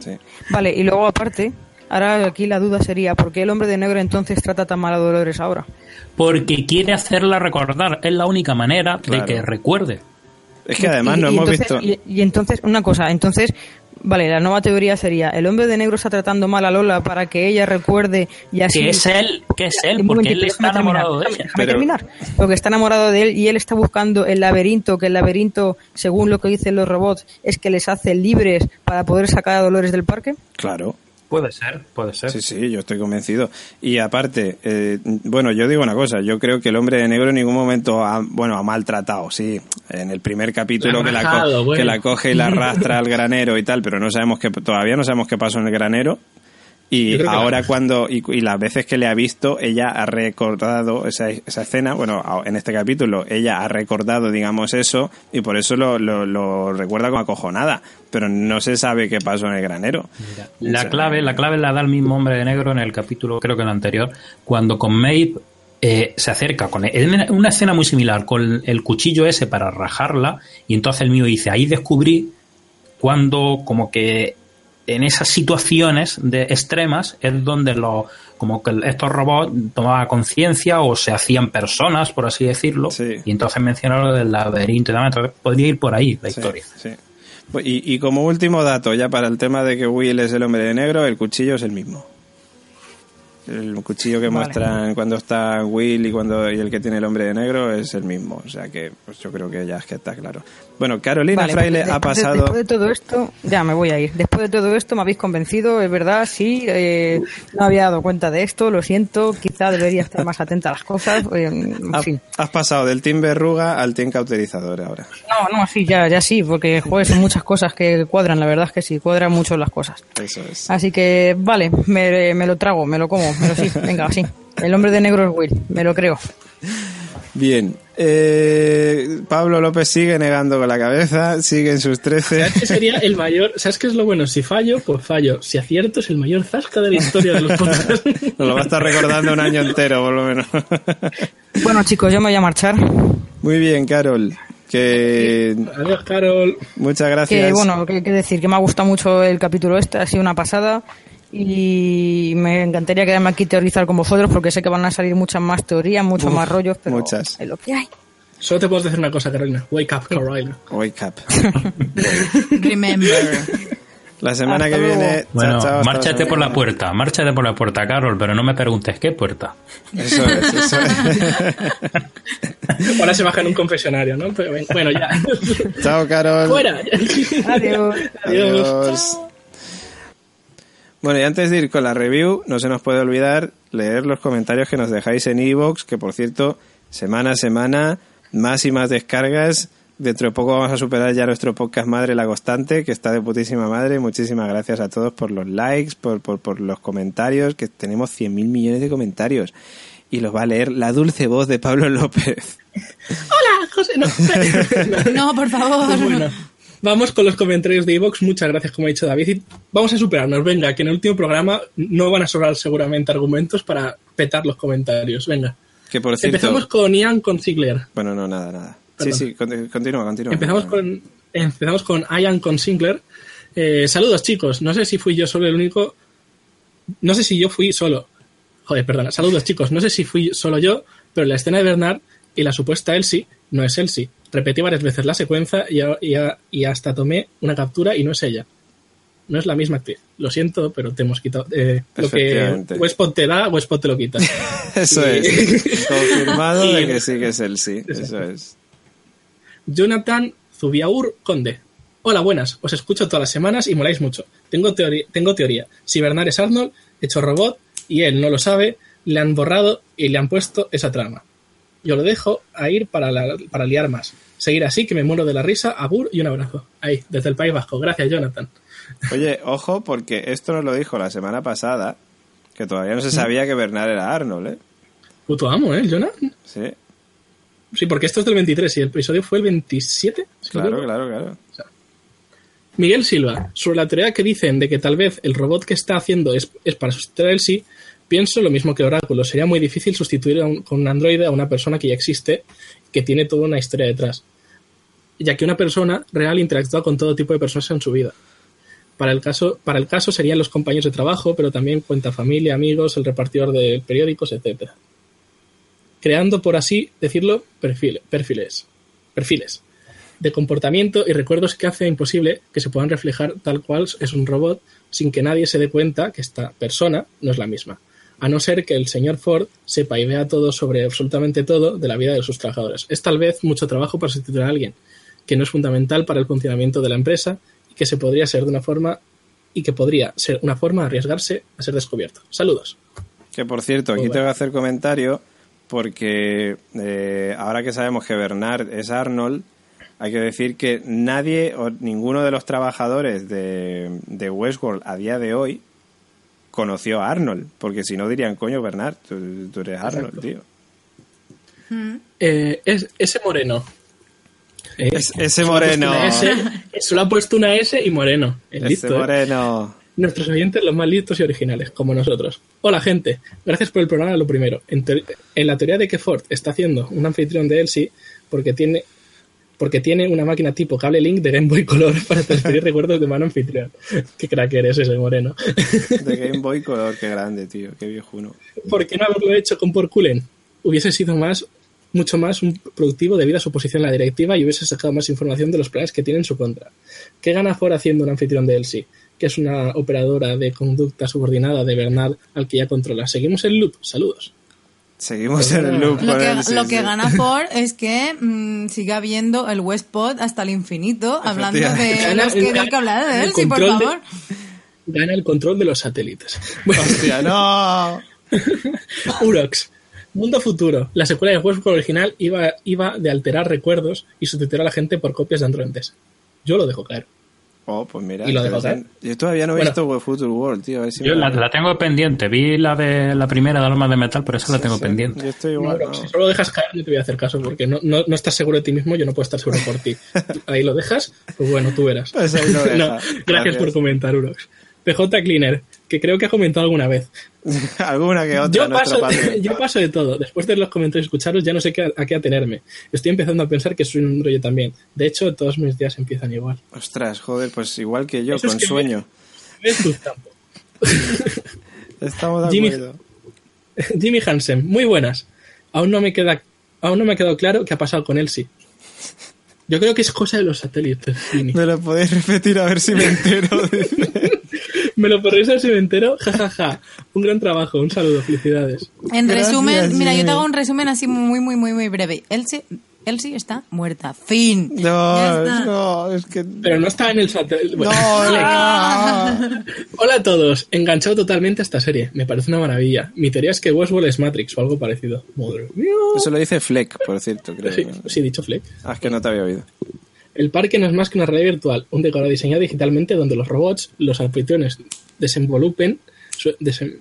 Sí. Vale, y luego aparte, ahora aquí la duda sería, ¿por qué el hombre de negro entonces trata tan mal a Dolores ahora? Porque quiere hacerla recordar, es la única manera Claro. de que recuerde. Es que además Y- no y hemos entonces- visto. Y, y entonces, una cosa, entonces, Vale, la nueva teoría sería, el hombre de negro está tratando mal a Lola para que ella recuerde y así... Que es él, que es él, porque él está enamorado de ella. déjame Pero- terminar. Porque está enamorado de él y él está buscando el laberinto, que el laberinto, según lo que dicen los robots, es que les hace libres para poder sacar a Dolores del parque. Claro. Puede ser, puede ser. Sí, sí, yo estoy convencido. Y aparte, eh, bueno, yo digo una cosa, yo creo que el hombre de negro en ningún momento ha, bueno, ha maltratado, sí, en el primer capítulo La que la, bueno. que la coge y la arrastra al granero y tal, pero no sabemos que todavía no sabemos qué pasó en el granero. Y ahora la- cuando, y, y las veces que le ha visto, ella ha recordado esa, esa escena, bueno, en este capítulo, ella ha recordado, digamos, eso, y por eso lo, lo, lo recuerda como acojonada, pero no se sabe qué pasó en el granero. Mira, O la sea, clave, la clave la da el mismo hombre de negro en el capítulo, creo que en el anterior, cuando con Maeve eh, se acerca con en una escena muy similar con el cuchillo ese para rajarla y entonces el mío dice ahí descubrí cuando como que en esas situaciones de extremas es donde los como que estos robots tomaban conciencia o se hacían personas por así decirlo Sí. y entonces menciona lo del laberinto y demás entonces podría ir por ahí la Sí, historia sí. Pues, Y, y como último dato, ya para el tema de que Will es el hombre de negro, el cuchillo es el mismo. El cuchillo que Vale. muestran cuando está Will y cuando y el que tiene el hombre de negro es el mismo. O sea que pues yo creo que ya es que está claro. Bueno, Carolina Vale, Fraile pues ha pasado... Después de todo esto, ya me voy a ir. Después de todo esto me habéis convencido, es verdad, sí. eh, no había dado cuenta de esto, lo siento. Quizá debería estar más atenta a las cosas. eh, en ha- fin. Has pasado del team verruga al team cauterizador ahora. No, no, sí, ya, ya sí, porque joder, son muchas cosas que cuadran, la verdad es que sí, cuadran mucho las cosas. Eso es. Así que, vale, me, me lo trago, me lo como, pero sí, venga, sí. El hombre de negro es Will, me lo creo. Bien. Eh, Pablo López sigue negando con la cabeza, sigue en sus 13. ¿Sabes qué sería el mayor? ¿Sabes qué es lo bueno? Si fallo, pues fallo. Si acierto, es el mayor zasca de la historia de los podcasts. Nos lo va a estar recordando un año entero, por lo menos. Bueno, chicos, yo me voy a marchar. Muy bien, Carol. Que Adiós, Carol. muchas gracias. Que bueno, que, que decir, que me ha gustado mucho el capítulo este, ha sido una pasada. Y me encantaría quedarme aquí teorizar con vosotros porque sé que van a salir muchas más teorías, muchos Uf, más rollos, pero muchas. es lo que hay. Solo te puedo decir una cosa, Carolina. Wake up, Carolina. Wake up. Remember. La semana Hasta que luego. viene. Bueno, chao, chao, hasta márchate por la puerta, márchate por la puerta, Carol, pero no me preguntes qué puerta. Eso es, eso es. Ahora se baja en un confesionario, ¿no? Pero bueno, ya. chao, Carol. ¡Fuera! Adiós. Adiós. Adiós. Bueno, y antes de ir con la review, no se nos puede olvidar leer los comentarios que nos dejáis en iVoox, que por cierto, semana a semana, más y más descargas. Dentro de poco vamos a superar ya nuestro podcast madre La Constante, que está de putísima madre. Muchísimas gracias a todos por los likes, por, por, por los comentarios, que tenemos 100.000 millones de comentarios. Y los va a leer la dulce voz de Pablo López. ¡Hola, José! No. No, por favor. Pues bueno, vamos con los comentarios de Evox. Muchas gracias, como ha dicho David. Y vamos a superarnos. Venga, que en el último programa no van a sobrar seguramente argumentos para petar los comentarios. Venga. Que por cierto... Empezamos con Ian Consigler. Bueno, no, nada, nada. Sí, Perdón. sí, conti- continúa, continúa. Empezamos con, empezamos con Ian Consigler. Eh, saludos, chicos. No sé si fui yo solo el único. No sé si yo fui solo. Joder, perdona. Saludos, chicos. No sé si fui solo yo, pero la escena de Bernard y la supuesta Elsie no es Elsie. Repetí varias veces la secuencia y, a- y a- y hasta tomé una captura y no es ella. No es la misma actriz. Lo siento, pero te hemos quitado. eh, lo que. Westpot te da, Westpot te lo quita. Eso Y- es. Confirmado Y- de que sí que es el sí. Eso es. Jonathan Zubiaur Conde. Hola, buenas. Os escucho todas las semanas y moláis mucho. Tengo, teoría, tengo teoría. Si Bernard es Arnold, hecho robot, y él no lo sabe, le han borrado y le han puesto esa trama. Yo lo dejo a ir para, la- para liar más. Seguir así, que me muero de la risa. Agur y un abrazo. Ahí, desde el País Vasco. Gracias, Jonathan. Oye, ojo, porque esto nos lo dijo la semana pasada, que todavía no se sabía que Bernard era Arnold, ¿eh? Puto amo, ¿eh, Jonathan? Sí, Sí, porque esto es del 23 y el episodio fue el 27. si no claro, claro, claro. Miguel Silva, sobre la teoría que dicen de que tal vez el robot que está haciendo es, es para sustituir a Elsie, pienso lo mismo que Oráculo. Sería muy difícil sustituir con un androide a una persona que ya existe, que tiene toda una historia detrás. Ya que una persona real interactúa con todo tipo de personas en su vida. Para el caso, para el caso serían los compañeros de trabajo, pero también cuenta familia, amigos, el repartidor de periódicos, etc. Creando, por así decirlo, perfil- perfiles. Perfiles. de comportamiento y recuerdos que hace imposible que se puedan reflejar tal cual es un robot sin que nadie se dé cuenta que esta persona no es la misma. A no ser que el señor Ford sepa y vea todo sobre absolutamente todo de la vida de sus trabajadores. Es tal vez mucho trabajo para sustituir a alguien que no es fundamental para el funcionamiento de la empresa y que se podría ser de una forma y que podría ser una forma de arriesgarse a ser descubierto. Saludos. Que por cierto, aquí tengo bueno. que hacer comentario porque eh, ahora que sabemos que Bernard es Arnold, hay que decir que nadie o ninguno de los trabajadores de, de Westworld a día de hoy conoció a Arnold, porque si no dirían, coño, Bernard, tú, tú eres Arnold, Exacto. tío. Eh, es, ese moreno. Eh, Es- ese moreno. S, solo ha puesto una S y moreno. Es Ese listo, ¿eh? moreno. Nuestros oyentes los más listos y originales, como nosotros. Hola, gente. Gracias por el programa, lo primero. En, en la teoría de que Ford está haciendo un anfitrión de Elsie porque tiene porque tiene una máquina tipo cable link de Game Boy Color para transferir recuerdos de mano anfitrión. Qué crack eres ese moreno. De Game Boy Color, qué grande, tío, qué viejuno. ¿Por qué no haberlo hecho con Porculen? Hubiese sido más, mucho más un productivo debido a su posición en la directiva y hubiese sacado más información de los planes que tiene en su contra. ¿Qué gana Ford haciendo un anfitrión de Elsie? Que es una operadora de conducta subordinada de Bernard al que ya controla. Seguimos el loop. Saludos. Seguimos en el loop Lo que, él, sí, lo que sí. gana Ford es que mm, siga viendo el Westpod hasta el infinito, hablando de los que tengo que hablar de él, sí, por de- favor. Gana el control de los satélites. Bueno, Hostia, no. Urox. Mundo Futuro. La secuela de Westworld original iba, iba de alterar recuerdos y sustituir a la gente por copias de androides. Yo lo dejo caer. Oh, pues mira. Y lo dejo interesante. Yo todavía no he Bueno. visto We Future World, tío. A ver si Yo me- la, la tengo pendiente. Vi la de la primera de Almas de Metal, pero esa la tengo Sí, pendiente. Yo estoy igual. Urox, no. Si solo dejas caer, no te voy a hacer caso porque no, no, no estás seguro de ti mismo, yo no puedo estar seguro por ti. Ahí lo dejas, pues bueno, tú verás. Pues ahí lo deja. No, gracias, Gracias. por comentar, Urox. PJ Cleaner, que creo que ha comentado alguna vez. Alguna que otra. Yo paso, yo paso de todo. Después de los comentarios escucharos, ya no sé qué, a qué atenerme. Estoy empezando a pensar que soy un rollo también. De hecho, todos mis días empiezan igual. Ostras, joder, pues igual que yo, Eso es con que sueño. ¿Ves tu campo? Estamos de Jimmy- acuerdo. Jimmy Hansen, muy buenas. Aún no me queda, aún no me ha quedado claro qué ha pasado con Elsie. Yo creo que es cosa de los satélites, Jimmy. ¿Me lo podéis repetir a ver si me entero? Me lo perdéis al cementerio, jajaja. Un gran trabajo, un saludo, felicidades. En Gracias, resumen, mira, yo te hago un resumen así muy, muy, muy, muy breve. Elsie, Elsie está muerta. Fin. No, está. no, es que... Pero no estaba en el satélite. Bueno, No, no. Hola a todos, enganchado totalmente a esta serie. Me parece una maravilla. Mi teoría es que Westworld es Matrix o algo parecido. Madre mía. Eso lo dice Fleck, por cierto, creo. Sí, sí, dicho Fleck. Ah, es que no te había oído. El parque no es más que una realidad virtual, un decorado diseñado digitalmente donde los robots, los anfitriones, desenvolupen, su- desen-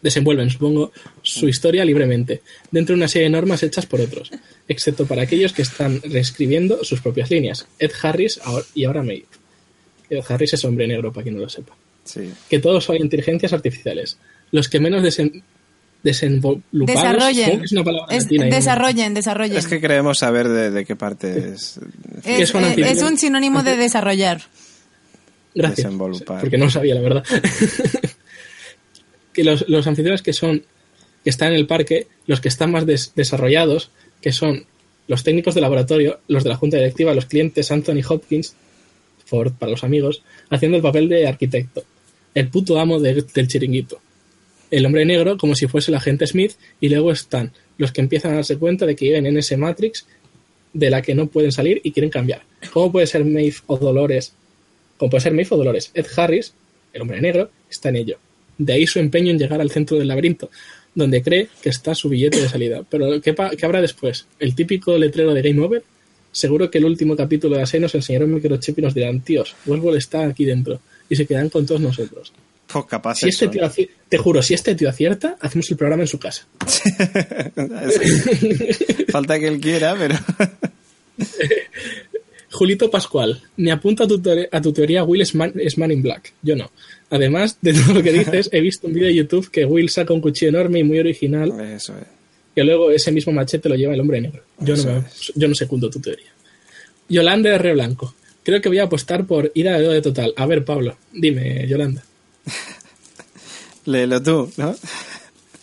desenvuelven, supongo, su historia libremente, dentro de una serie de normas hechas por otros, excepto para aquellos que están reescribiendo sus propias líneas. Ed Harris ahora- y ahora Maeve. Ed Harris es hombre negro, para quien no lo sepa. Sí. Que todos son inteligencias artificiales. Los que menos desen. Desarrollen. es una palabra Es- latina, ¿no? desarrollen, desarrollen. Es que queremos saber de, de qué parte es. ¿Qué Es, eh, anfitriones? es un sinónimo de desarrollar. Gracias. Desenvolupar. Porque no sabía, la verdad. que los, los anfitriones que son que están en el parque, los que están más des- desarrollados, que son los técnicos de laboratorio, los de la junta directiva, los clientes Anthony Hopkins, Ford para los amigos, haciendo el papel de arquitecto, el puto amo de- del chiringuito. El hombre negro como si fuese el agente Smith y luego están los que empiezan a darse cuenta de que viven en ese Matrix de la que no pueden salir y quieren cambiar. ¿Cómo puede ser Maeve o Dolores como puede ser Maeve o Dolores. Ed Harris, el hombre negro, está en ello. De ahí su empeño en llegar al centro del laberinto, donde cree que está su billete de salida. Pero ¿qué, habrá después? ¿El típico letrero de Game Over? Seguro que el último capítulo de serie nos enseñaron microchip y nos dirán, tíos, Westworld está aquí dentro. Y se quedan con todos nosotros. Pues capaz Si este tío aci- te juro, si este tío acierta, hacemos el programa en su casa. Falta que él quiera, pero. Julito Pascual, me apunta a tu, teoría- a tu teoría Will es man, es man in black. Yo no. Además de todo lo que dices, he visto un vídeo de YouTube que Will saca un cuchillo enorme y muy original, Eso es. que luego ese mismo machete lo lleva el hombre negro. Yo no, me- yo no secundo tu teoría. Yolanda R. Blanco. Creo que voy a apostar por ida de de total. A ver, Pablo, dime, Yolanda. Léelo tú, ¿no?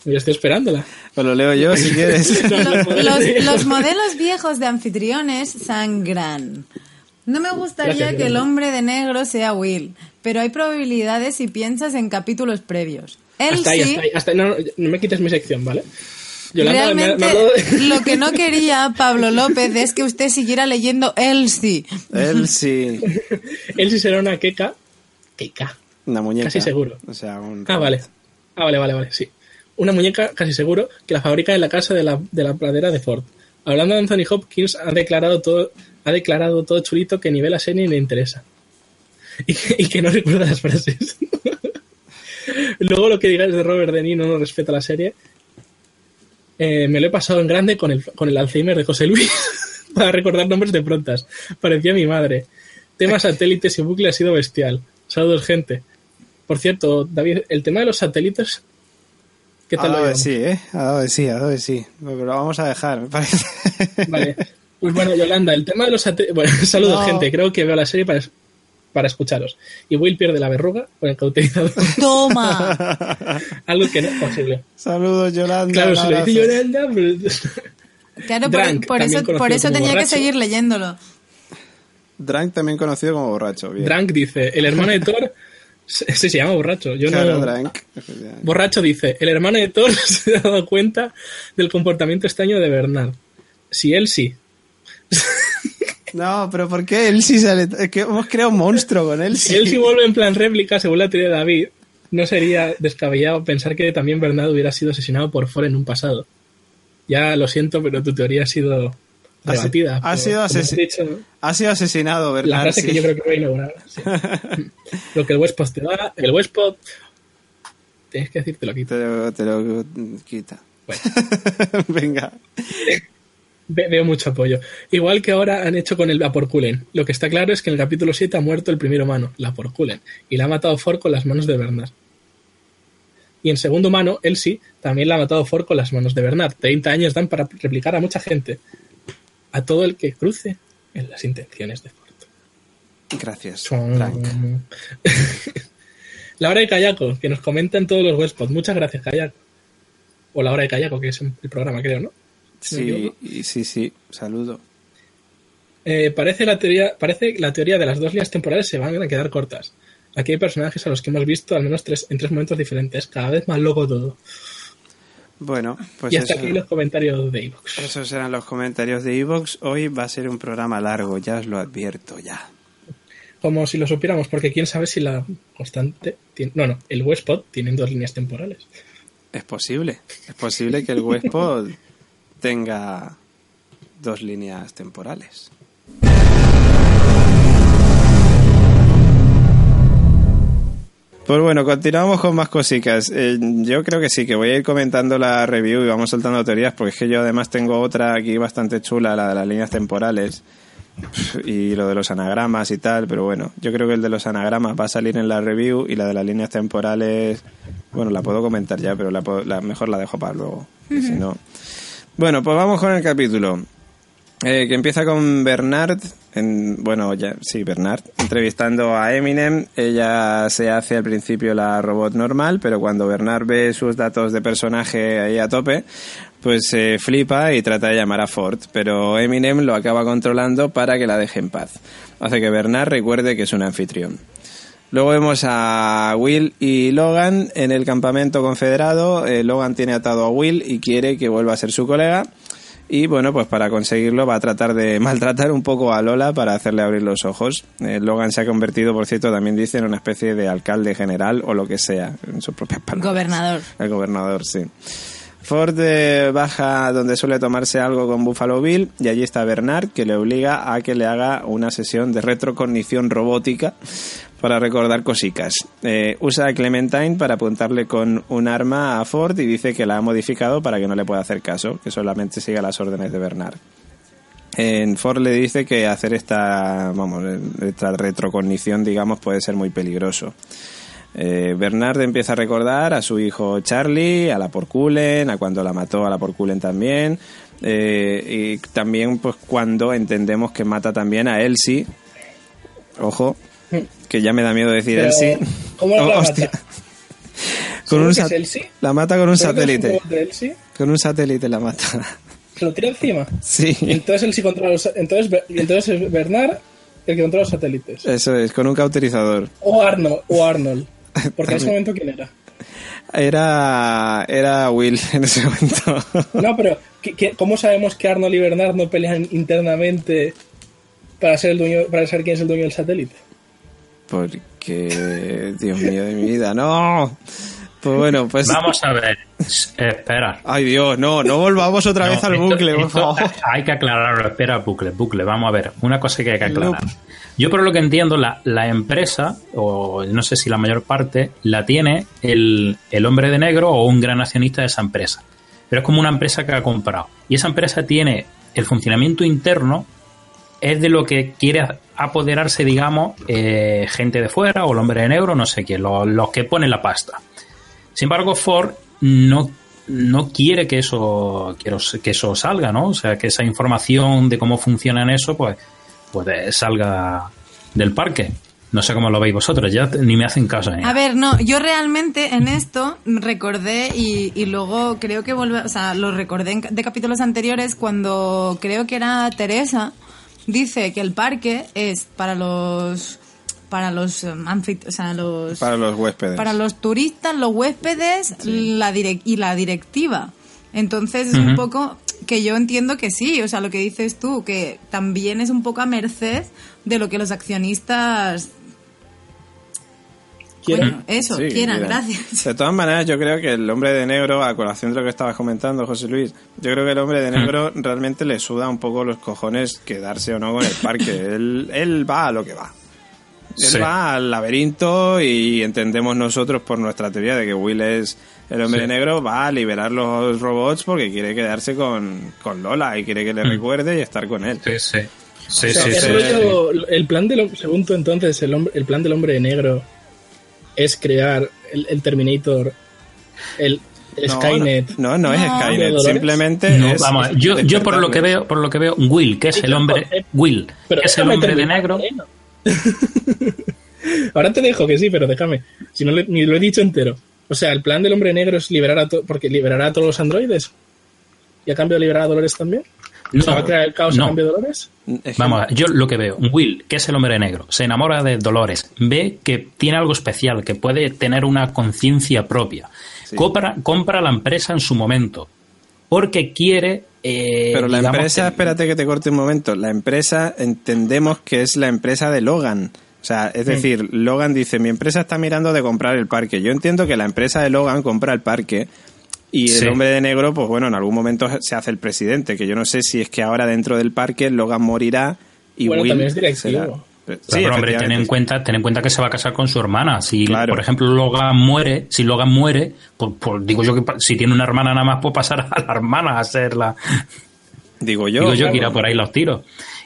Yo estoy esperándola. O lo leo yo si quieres. Lo- los, los modelos viejos de anfitriones sangran. No me gustaría Gracias, que el hombre de negro sea Will, pero hay probabilidades si piensas en capítulos previos. Él hasta ahí, sí, hasta ahí, hasta ahí. No, me quites mi sección, ¿vale? Yolanda, me, me realmente hablado de- lo que no quería Pablo López es que usted siguiera leyendo sí. Él sí será una queca. Queca. Una muñeca. Casi seguro. O sea, un Ah, vale. Ah, vale, vale, vale, sí. Una muñeca casi seguro que la fabrica en la casa de la, de la pradera de Ford. Hablando de Anthony Hopkins, ha declarado todo, ha declarado todo chulito que ni ve la serie ni le interesa. Y que, y que no recuerda las frases. Luego lo que digáis de Robert De Niro no respeta la serie. Eh, me lo he pasado en grande con el, con el Alzheimer de José Luis para recordar nombres de prontas. Parecía mi madre. Tema satélites y bucle ha sido bestial. Saludos, gente. Por cierto, David, el tema de los satélites, ¿qué tal ha lo llevamos? sí, ¿eh? Dado de sí, dado de sí. Pero lo vamos a dejar, me parece. Vale. Pues bueno, Yolanda, el tema de los satélites... Bueno, saludos, No. gente. Creo que veo la serie para, para escucharos. Y Will pierde la verruga con el cauterizador. Toma. Algo que no es posible. Saludos, Yolanda. Claro, un se lo dice abrazo. Yolanda, pero... Claro, Drunk, por, eso, por eso tenía que seguir leyéndolo. Drunk también conocido como borracho. Bien. Drunk dice, el hermano de Thor... Ese se llama borracho. Yo Claro, no... Borracho dice, el hermano de Thor se ha dado cuenta del comportamiento extraño de Bernard. Si él sí. No, pero ¿por qué él sí sale? Es que hemos creado un monstruo con él. Si Sí. él sí vuelve en plan réplica, según la teoría de David, no sería descabellado pensar que también Bernard hubiera sido asesinado por Ford en un pasado. Ya lo siento, pero tu teoría ha sido debatida. ha sido dicho, Ha sido asesinado, la Bernard. frase sí. que yo creo que voy a inaugurar. sí. lo que el Westpod te da, el Westpod... Tienes que decirte lo quito. Te lo, te lo quita. Bueno. Venga. Ve- veo mucho apoyo. Igual que ahora han hecho con el Laporculen. Lo que está claro es que en el capítulo 7 ha muerto el primer humano, Laporculen, y la ha matado Ford con las manos de Bernard. Y en segundo humano, sí, también la ha matado Ford con las manos de Bernard. 30 años dan para replicar a mucha gente. A todo el que cruce en las intenciones de Ford. Gracias, Drunk. La hora de Kayako, que nos comentan todos los Westpod. Muchas gracias, Kayako. O la hora de Kayako, que es el programa, creo, ¿no? Sí, sí, sí. Saludo. Eh, parece, la teoría, parece que la teoría de las dos líneas temporales se van a quedar cortas. Aquí hay personajes a los que hemos visto al menos tres, en tres momentos diferentes, cada vez más loco todo. Bueno, pues y hasta eso, aquí los comentarios de Evox. esos eran los comentarios de Evox. Hoy va a ser un programa largo, ya os lo advierto, ya. Como si lo supiéramos, porque quién sabe si la constante. Tiene, no, no, el Westpod tienen dos líneas temporales. Es posible. Es posible que el Westpod tenga dos líneas temporales. Pues bueno, continuamos con más cositas. Eh, yo creo que sí, que voy a ir comentando la review y vamos soltando teorías, porque es que yo además tengo otra aquí bastante chula, la de las líneas temporales y lo de los anagramas y tal, pero bueno, yo creo que el de los anagramas va a salir en la review y la de las líneas temporales, bueno, la puedo comentar ya, pero la, puedo- la- mejor la dejo para luego, si no. Bueno, pues vamos con el capítulo. Eh, que empieza con Bernard, en, bueno, ya, sí, Bernard, entrevistando a Eminem. Ella se hace al principio la robot normal, pero cuando Bernard ve sus datos de personaje ahí a tope, pues se flipa y trata de llamar a Ford, pero Eminem lo acaba controlando para que la deje en paz. Hace que Bernard recuerde que es un anfitrión. Luego vemos a Will y Logan en el campamento confederado. Eh, Logan tiene atado a Will y quiere que vuelva a ser su colega. Y bueno, pues para conseguirlo va a tratar de maltratar un poco a Lola para hacerle abrir los ojos. Eh, Logan se ha convertido, por cierto, también dice, en una especie de alcalde general o lo que sea, en sus propias palabras. Gobernador. El gobernador, sí. Ford eh, baja donde suele tomarse algo con Buffalo Bill y allí está Bernard que le obliga a que le haga una sesión de retrocognición robótica para recordar cosicas. Eh, usa a Clementine para apuntarle con un arma a Ford y dice que la ha modificado para que no le pueda hacer caso, que solamente siga las órdenes de Bernard. En Ford le dice que hacer esta, vamos, esta retrocognición, digamos, puede ser muy peligroso. Eh, Bernard empieza a recordar a su hijo Charlie, a la Porculen, a cuando la mató a la Porculen también, eh, y también pues cuando entendemos que mata también a Elsie. Ojo, que ya me da miedo decir Pero, Elsie. ¿cómo la mata? Con ¿Seguro un es sat- Elsie? la mata con un ¿Seguro que es satélite. Con un satélite la mata. Se lo tira encima. Sí. Y entonces Elsie controla los- entonces, entonces Bernard El que controla los satélites. Eso es, con un cauterizador. O Arnold. O Arnold. Porque en ese momento, ¿quién era? Era, era Will en ese momento. No, pero ¿qué- qué- ¿cómo sabemos que Arnold y Bernard no pelean internamente para ser el dueño, para saber quién es el dueño del satélite? Porque, Dios mío de mi vida, no. Pues bueno, pues... Vamos a ver. Espera. Ay Dios, no, no volvamos otra vez al esto- bucle, por favor. Hay que aclararlo. Espera, bucle, bucle. Vamos a ver. Una cosa que hay que aclarar. loop. Yo por lo que entiendo, la, la empresa, o no sé si la mayor parte, la tiene el, el hombre de negro o un gran accionista de esa empresa. Pero es como una empresa que ha comprado. Y esa empresa tiene el funcionamiento interno, es de lo que quiere apoderarse, digamos, eh, gente de fuera o el hombre de negro, no sé quién, los, que ponen la pasta. Sin embargo, Ford no, no quiere que eso, que eso salga, ¿no? O sea, que esa información de cómo funciona en eso, pues, pues eh, salga del parque. No sé cómo lo veis vosotros, ya ni me hacen caso. ¿eh? A ver, no, yo realmente en esto recordé y, y luego creo que volve, o sea, lo recordé de capítulos anteriores cuando creo que era Teresa dice que el parque es para los para los anfit- o sea, los Para los huéspedes. para los turistas, los huéspedes la direc- y la directiva. Entonces es un poco que yo entiendo que sí, o sea, lo que dices tú, que también es un poco a merced de lo que los accionistas Bueno, eso, Sí, quieran, quieran. gracias. De todas maneras, yo creo que el hombre de negro, a colación de lo que estabas comentando, José Luis, yo creo que el hombre de negro realmente le suda un poco los cojones quedarse o no con el parque. él, él va a lo que va. Él Sí. va al laberinto y entendemos nosotros por nuestra teoría de que Will es el hombre Sí. de negro, va a liberar los robots porque quiere quedarse con, con Lola y quiere que le recuerde y estar con él. Sí, sí. Sí, O sea, sí, el, sí. rollo- el plan del según tú entonces, el, hombre- el plan del hombre de negro es crear el, el Terminator, el, el No, Skynet. No, no, es No. Skynet, simplemente No, es vamos, yo, yo por lo que veo, por lo que veo, Will, que es el hombre, Will, Pero que es el hombre de negro. Ahora te dejo que sí, pero déjame. Si no le- ni lo he dicho entero. O sea, el plan del hombre negro es liberar a porque liberará a todos los androides. Y a cambio liberar a Dolores también. No, ¿Se va a crear el caos no. a cambio de Dolores? Vamos, a ver, yo lo que veo, Will, que es el hombre negro, se enamora de Dolores, ve que tiene algo especial, que puede tener una conciencia propia, Sí. compra, compra la empresa en su momento, porque quiere... eh, Pero la empresa, que- espérate que te corte un momento, la empresa entendemos que es la empresa de Logan. O sea, es decir, Logan dice, mi empresa está mirando de comprar el parque. Yo entiendo que la empresa de Logan compra el parque y el Sí. hombre de negro, pues bueno, en algún momento se hace el presidente, que yo no sé si es que ahora dentro del parque Logan morirá y Bueno, Will también es directivo. será- Claro, Sí, pero, hombre, ten en, cuenta, ten en cuenta que se va a casar con su hermana. Si, Claro. por ejemplo, Logan muere, si Logan muere, pues, pues digo yo que si tiene una hermana nada más, puede pasar a la hermana a ser la, Digo yo. Digo yo que irá por ahí los tiros.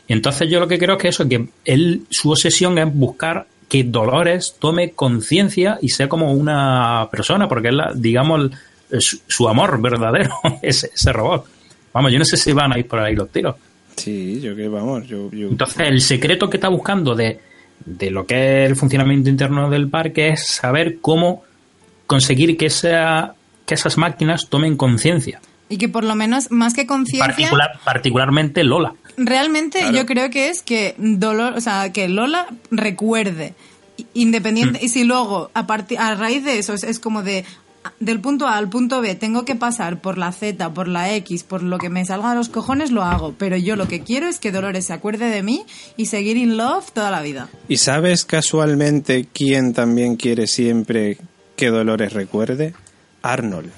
Y entonces yo lo que creo es que eso, que él, su obsesión es buscar que Dolores tome conciencia y sea como una persona, porque es la, digamos, su, su amor verdadero, ese, ese robot. Vamos, yo no sé si van a ir por ahí los tiros. Sí, yo que vamos, yo, yo- Entonces, el secreto que está buscando de, de lo que es el funcionamiento interno del parque es saber cómo conseguir que, esa, que esas máquinas tomen conciencia. Y que por lo menos, más que conciencia, Particular, particularmente Lola. realmente Claro. yo creo que es que Dolor, o sea, que Lola recuerde, independiente, y si luego a, a raíz de eso es, es como de del punto A al punto B tengo que pasar por la Z, por la X, por lo que me salga a los cojones, lo hago. Pero yo lo que quiero es que Dolores se acuerde de mí y seguir in love toda la vida. ¿Y sabes casualmente quién también quiere siempre que Dolores recuerde? Arnold.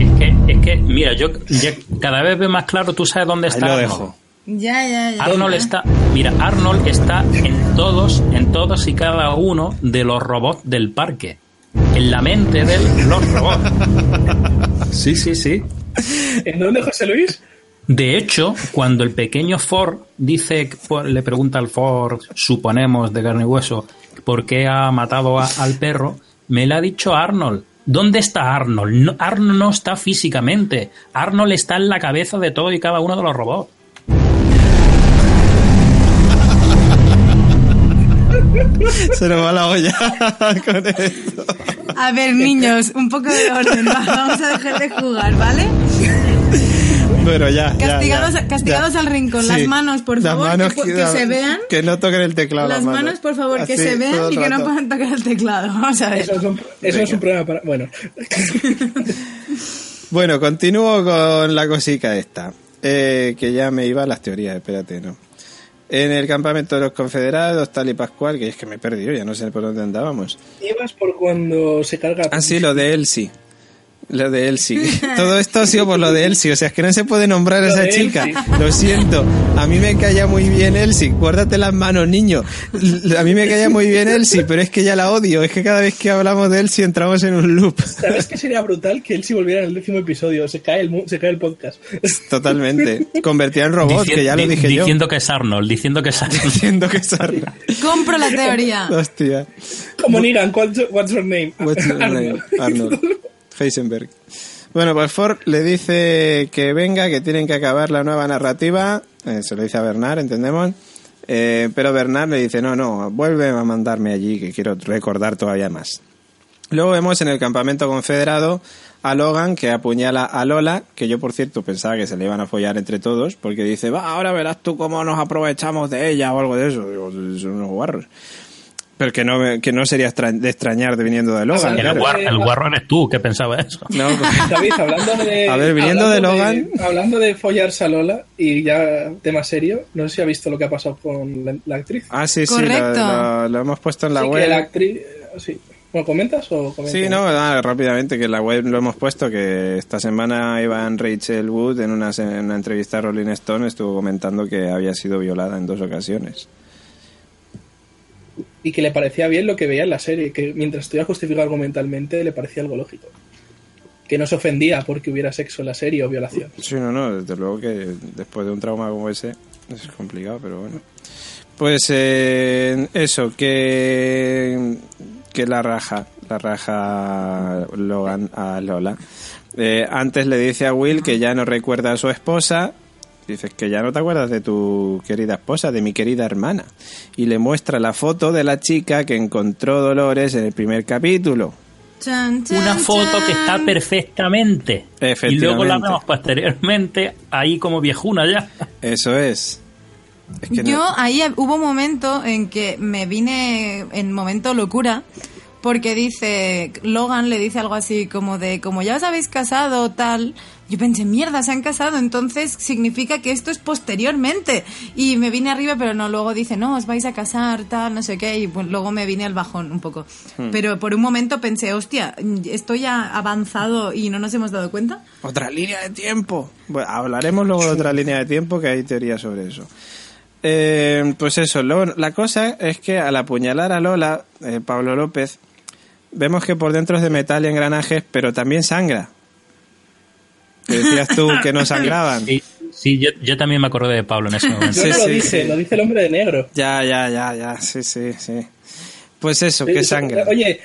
Es que, es que, mira, yo ya cada vez veo más claro, tú sabes dónde Ahí está. lo Arnold. dejo. Ya, ya, ya. Arnold está, mira, Arnold está en todos, en todos y cada uno de los robots del parque. En la mente de los robots. Sí, sí, sí. ¿En dónde, José Luis? De hecho, cuando el pequeño Ford dice, pues, le pregunta al Ford, suponemos de carne y hueso, por qué ha matado a- al perro, me lo ha dicho Arnold. ¿Dónde está Arnold? No- Arnold no está físicamente. Arnold está en la cabeza de todo y cada uno de los robots. Se nos va la olla con esto. A ver, niños, un poco de orden. va, Vamos a dejar de jugar, ¿vale? Bueno, ya. Castigados, ya, castigados ya. al rincón. Sí. Las manos, por favor, manos que, que se vean. Que no toquen el teclado. Las manos. manos, por favor, que se vean y que no puedan tocar el teclado. Vamos a ver. Eso, es un, eso es un problema para... Bueno, Bueno, continúo con la cosica esta. Eh, que ya me iba a las teorías, espérate, ¿no? En el campamento de los confederados, tal y Pascual, que es que me he perdido, ya no sé por dónde andábamos. ibas por cuando se carga... Ah, sí, lo de Elsie. Lo de Elsie. Todo esto ha sido por lo de Elsie. O sea, es que no se puede nombrar a Lo esa chica. Elsie. Lo siento. A mí me caía muy bien Elsie. Guárdate las manos, niño. A mí me caía muy bien Elsie, pero es que ya la odio. Es que cada vez que hablamos de Elsie entramos en un loop. ¿Sabes qué sería brutal? Que él si volviera en el décimo episodio. Se cae el, se cae el podcast. Totalmente. Convertida en robot, Dici- que ya lo di- dije yo. diciendo que es Arnold, diciendo que es Arnold. Diciendo que es Arnold. Compro la teoría. Hostia. Como Negan, what's, what's her name? What's your name? Arnold. Arnold. Heisenberg. Bueno, pues Ford le dice que venga, que tienen que acabar la nueva narrativa. Eh, se lo dice a Bernard, entendemos. Eh, pero Bernard le dice, no, no, vuelve a mandarme allí, que quiero recordar todavía más. Luego vemos en el campamento confederado a Logan que apuñala a Lola, que yo por cierto pensaba que se le iban a follar entre todos, porque dice, va, ahora verás tú cómo nos aprovechamos de ella o algo de eso. Digo, son unos guarros. Pero que no, me- que no sería extra- de extrañar de viniendo de Logan. El guar- el guarro eres tú, que pensaba eso. No, pues- David, hablando de... A ver, viniendo de Logan- hablando de follarse a Lola, y ya tema serio, no sé si ha visto lo que ha pasado con la, la actriz. Ah, sí, sí, Correcto. lo, lo- lo hemos puesto en la Sí, que web. la actriz... eh, Sí. Bueno, ¿comentas o comentas? Sí, no, nada, rápidamente, que en la web lo hemos puesto, que esta semana Iván Rachel Wood en una, en una entrevista a Rolling Stone estuvo comentando que había sido violada en dos ocasiones. Y que le parecía bien lo que veía en la serie, que mientras estuviera justificado argumentalmente le parecía algo lógico. Que no se ofendía porque hubiera sexo en la serie o violación. Sí, no, no, desde luego que después de un trauma como ese es complicado, pero bueno. Pues eh, eso, que, que la raja, la raja Logan a Lola. Eh, antes le dice a Will que ya no recuerda a su esposa. Dices que ya no te acuerdas de tu querida esposa, de mi querida hermana. Y le muestra la foto de la chica que encontró Dolores en el primer capítulo. Chan, chan, Una foto que está perfectamente. Y luego la vemos posteriormente ahí como viejuna ya. Eso es. Es que no- Yo ahí hubo un momento en que me vine en momento locura porque dice Logan le dice algo así como de como ya os habéis casado tal yo pensé mierda se han casado entonces significa que esto es posteriormente y me vine arriba pero no luego dice no os vais a casar tal no sé qué y pues luego me vine al bajón un poco Hmm. pero por un momento pensé hostia esto ya avanzado y no nos hemos dado cuenta Otra línea de tiempo. Bueno, hablaremos luego de otra línea de tiempo que hay teorías sobre eso. Eh, pues eso, luego, la cosa es que al apuñalar a Lola, eh, Pablo López, vemos que por dentro es de metal y engranajes, pero también sangra. Que decías tú que no sangraban. Sí, sí yo, yo también me acordé de Pablo en ese momento. Sí, no lo sí, dice, sí. lo dice el hombre de negro. Ya, ya, ya, ya, sí, sí, sí. Pues eso, que Eh, sangra. Oye,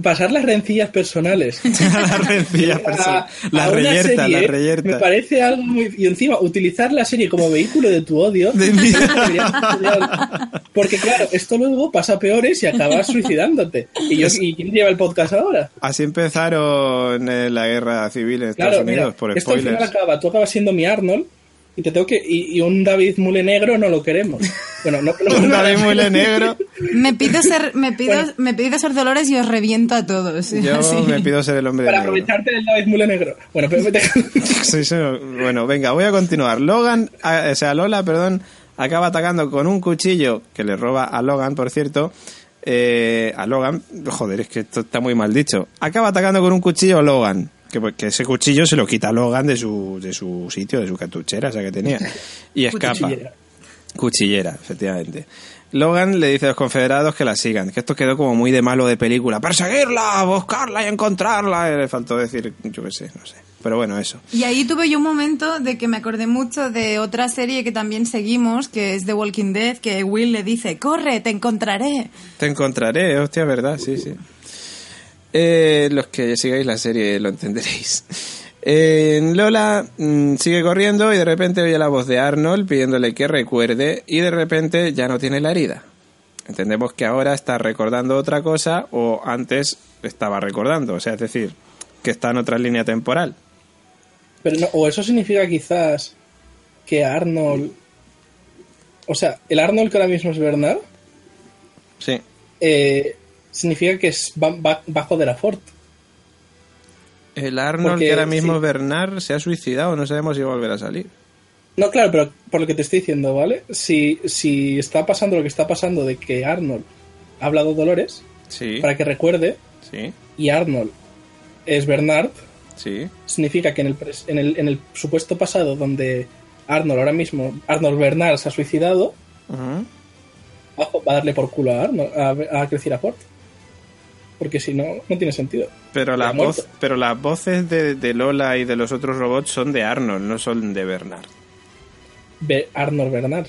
pasar las rencillas personales. la rencilla, a- persona- a la reyerta, serie, la reyerta. Me parece algo muy. Y encima, utilizar la serie como vehículo de tu odio. De mi-. Porque, claro, esto luego pasa a peores y acabas suicidándote. ¿Y, yo, ¿Y quién lleva el podcast ahora? Así empezaron eh, la guerra civil en Estados Claro, Unidos, mira, por esto al spoilers. final acaba. Tú acabas siendo mi Arnold. Y te tengo que. Y, y un David Mule negro no lo queremos. Bueno, no, no- Un David Mule negro. me pido ser me pido Bueno. me pido ser Dolores y os reviento a todos Yo Así. me pido ser el hombre Para aprovecharte del David Mule negro. Bueno, pero Sí, sí, no. Bueno, venga, voy a continuar. Logan, a- o sea, Lola, perdón, acaba atacando con un cuchillo que le roba a Logan, por cierto. Eh, a Logan, joder, es que esto está muy mal dicho. Acaba atacando con un cuchillo a Logan. Que, que ese cuchillo se lo quita Logan de su, de su sitio, de su cartuchera, esa que tenía. Y escapa. Cuchillera. Cuchillera, efectivamente. Logan le dice a los confederados que la sigan, que esto quedó como muy de malo de película. ¡Perseguirla! ¡Buscarla y encontrarla! Eh, Le faltó decir, yo qué sé, no sé. Pero bueno, eso. Y ahí tuve yo un momento de que me acordé mucho de otra serie que también seguimos, que es The Walking Dead, que Will le dice, corre, te encontraré. Te encontraré, hostia, verdad, sí, sí. Eh, los que sigáis la serie lo entenderéis. Eh, Lola mm, sigue corriendo y de repente oye la voz de Arnold pidiéndole que recuerde y de repente ya no tiene la herida. Entendemos que ahora está recordando otra cosa o antes estaba recordando, o sea, es decir, que está en otra línea temporal. Pero no, o eso significa quizás que Arnold. O sea, el Arnold que ahora mismo es Bernard, Sí. eh, significa que es, va, va- va a joder a Ford. El Arnold, Porque, que ahora mismo sí. Bernard, se ha suicidado, no sabemos si va a volver a salir. No, claro, pero por lo que te estoy diciendo, ¿vale? Si, si está pasando lo que está pasando de que Arnold ha hablado Dolores Sí, para que recuerde sí, y Arnold es Bernard, sí. significa que en el, en el, en el supuesto pasado donde Arnold ahora mismo, Arnold Bernard se ha suicidado, va a- va a darle por culo a Arnold, a, a Crecida Ford. Porque si no, no tiene sentido. Pero, la voz, pero las voces de, de Lola y de los otros robots son de Arnold, no son de Bernard. Be- Arnold Bernard.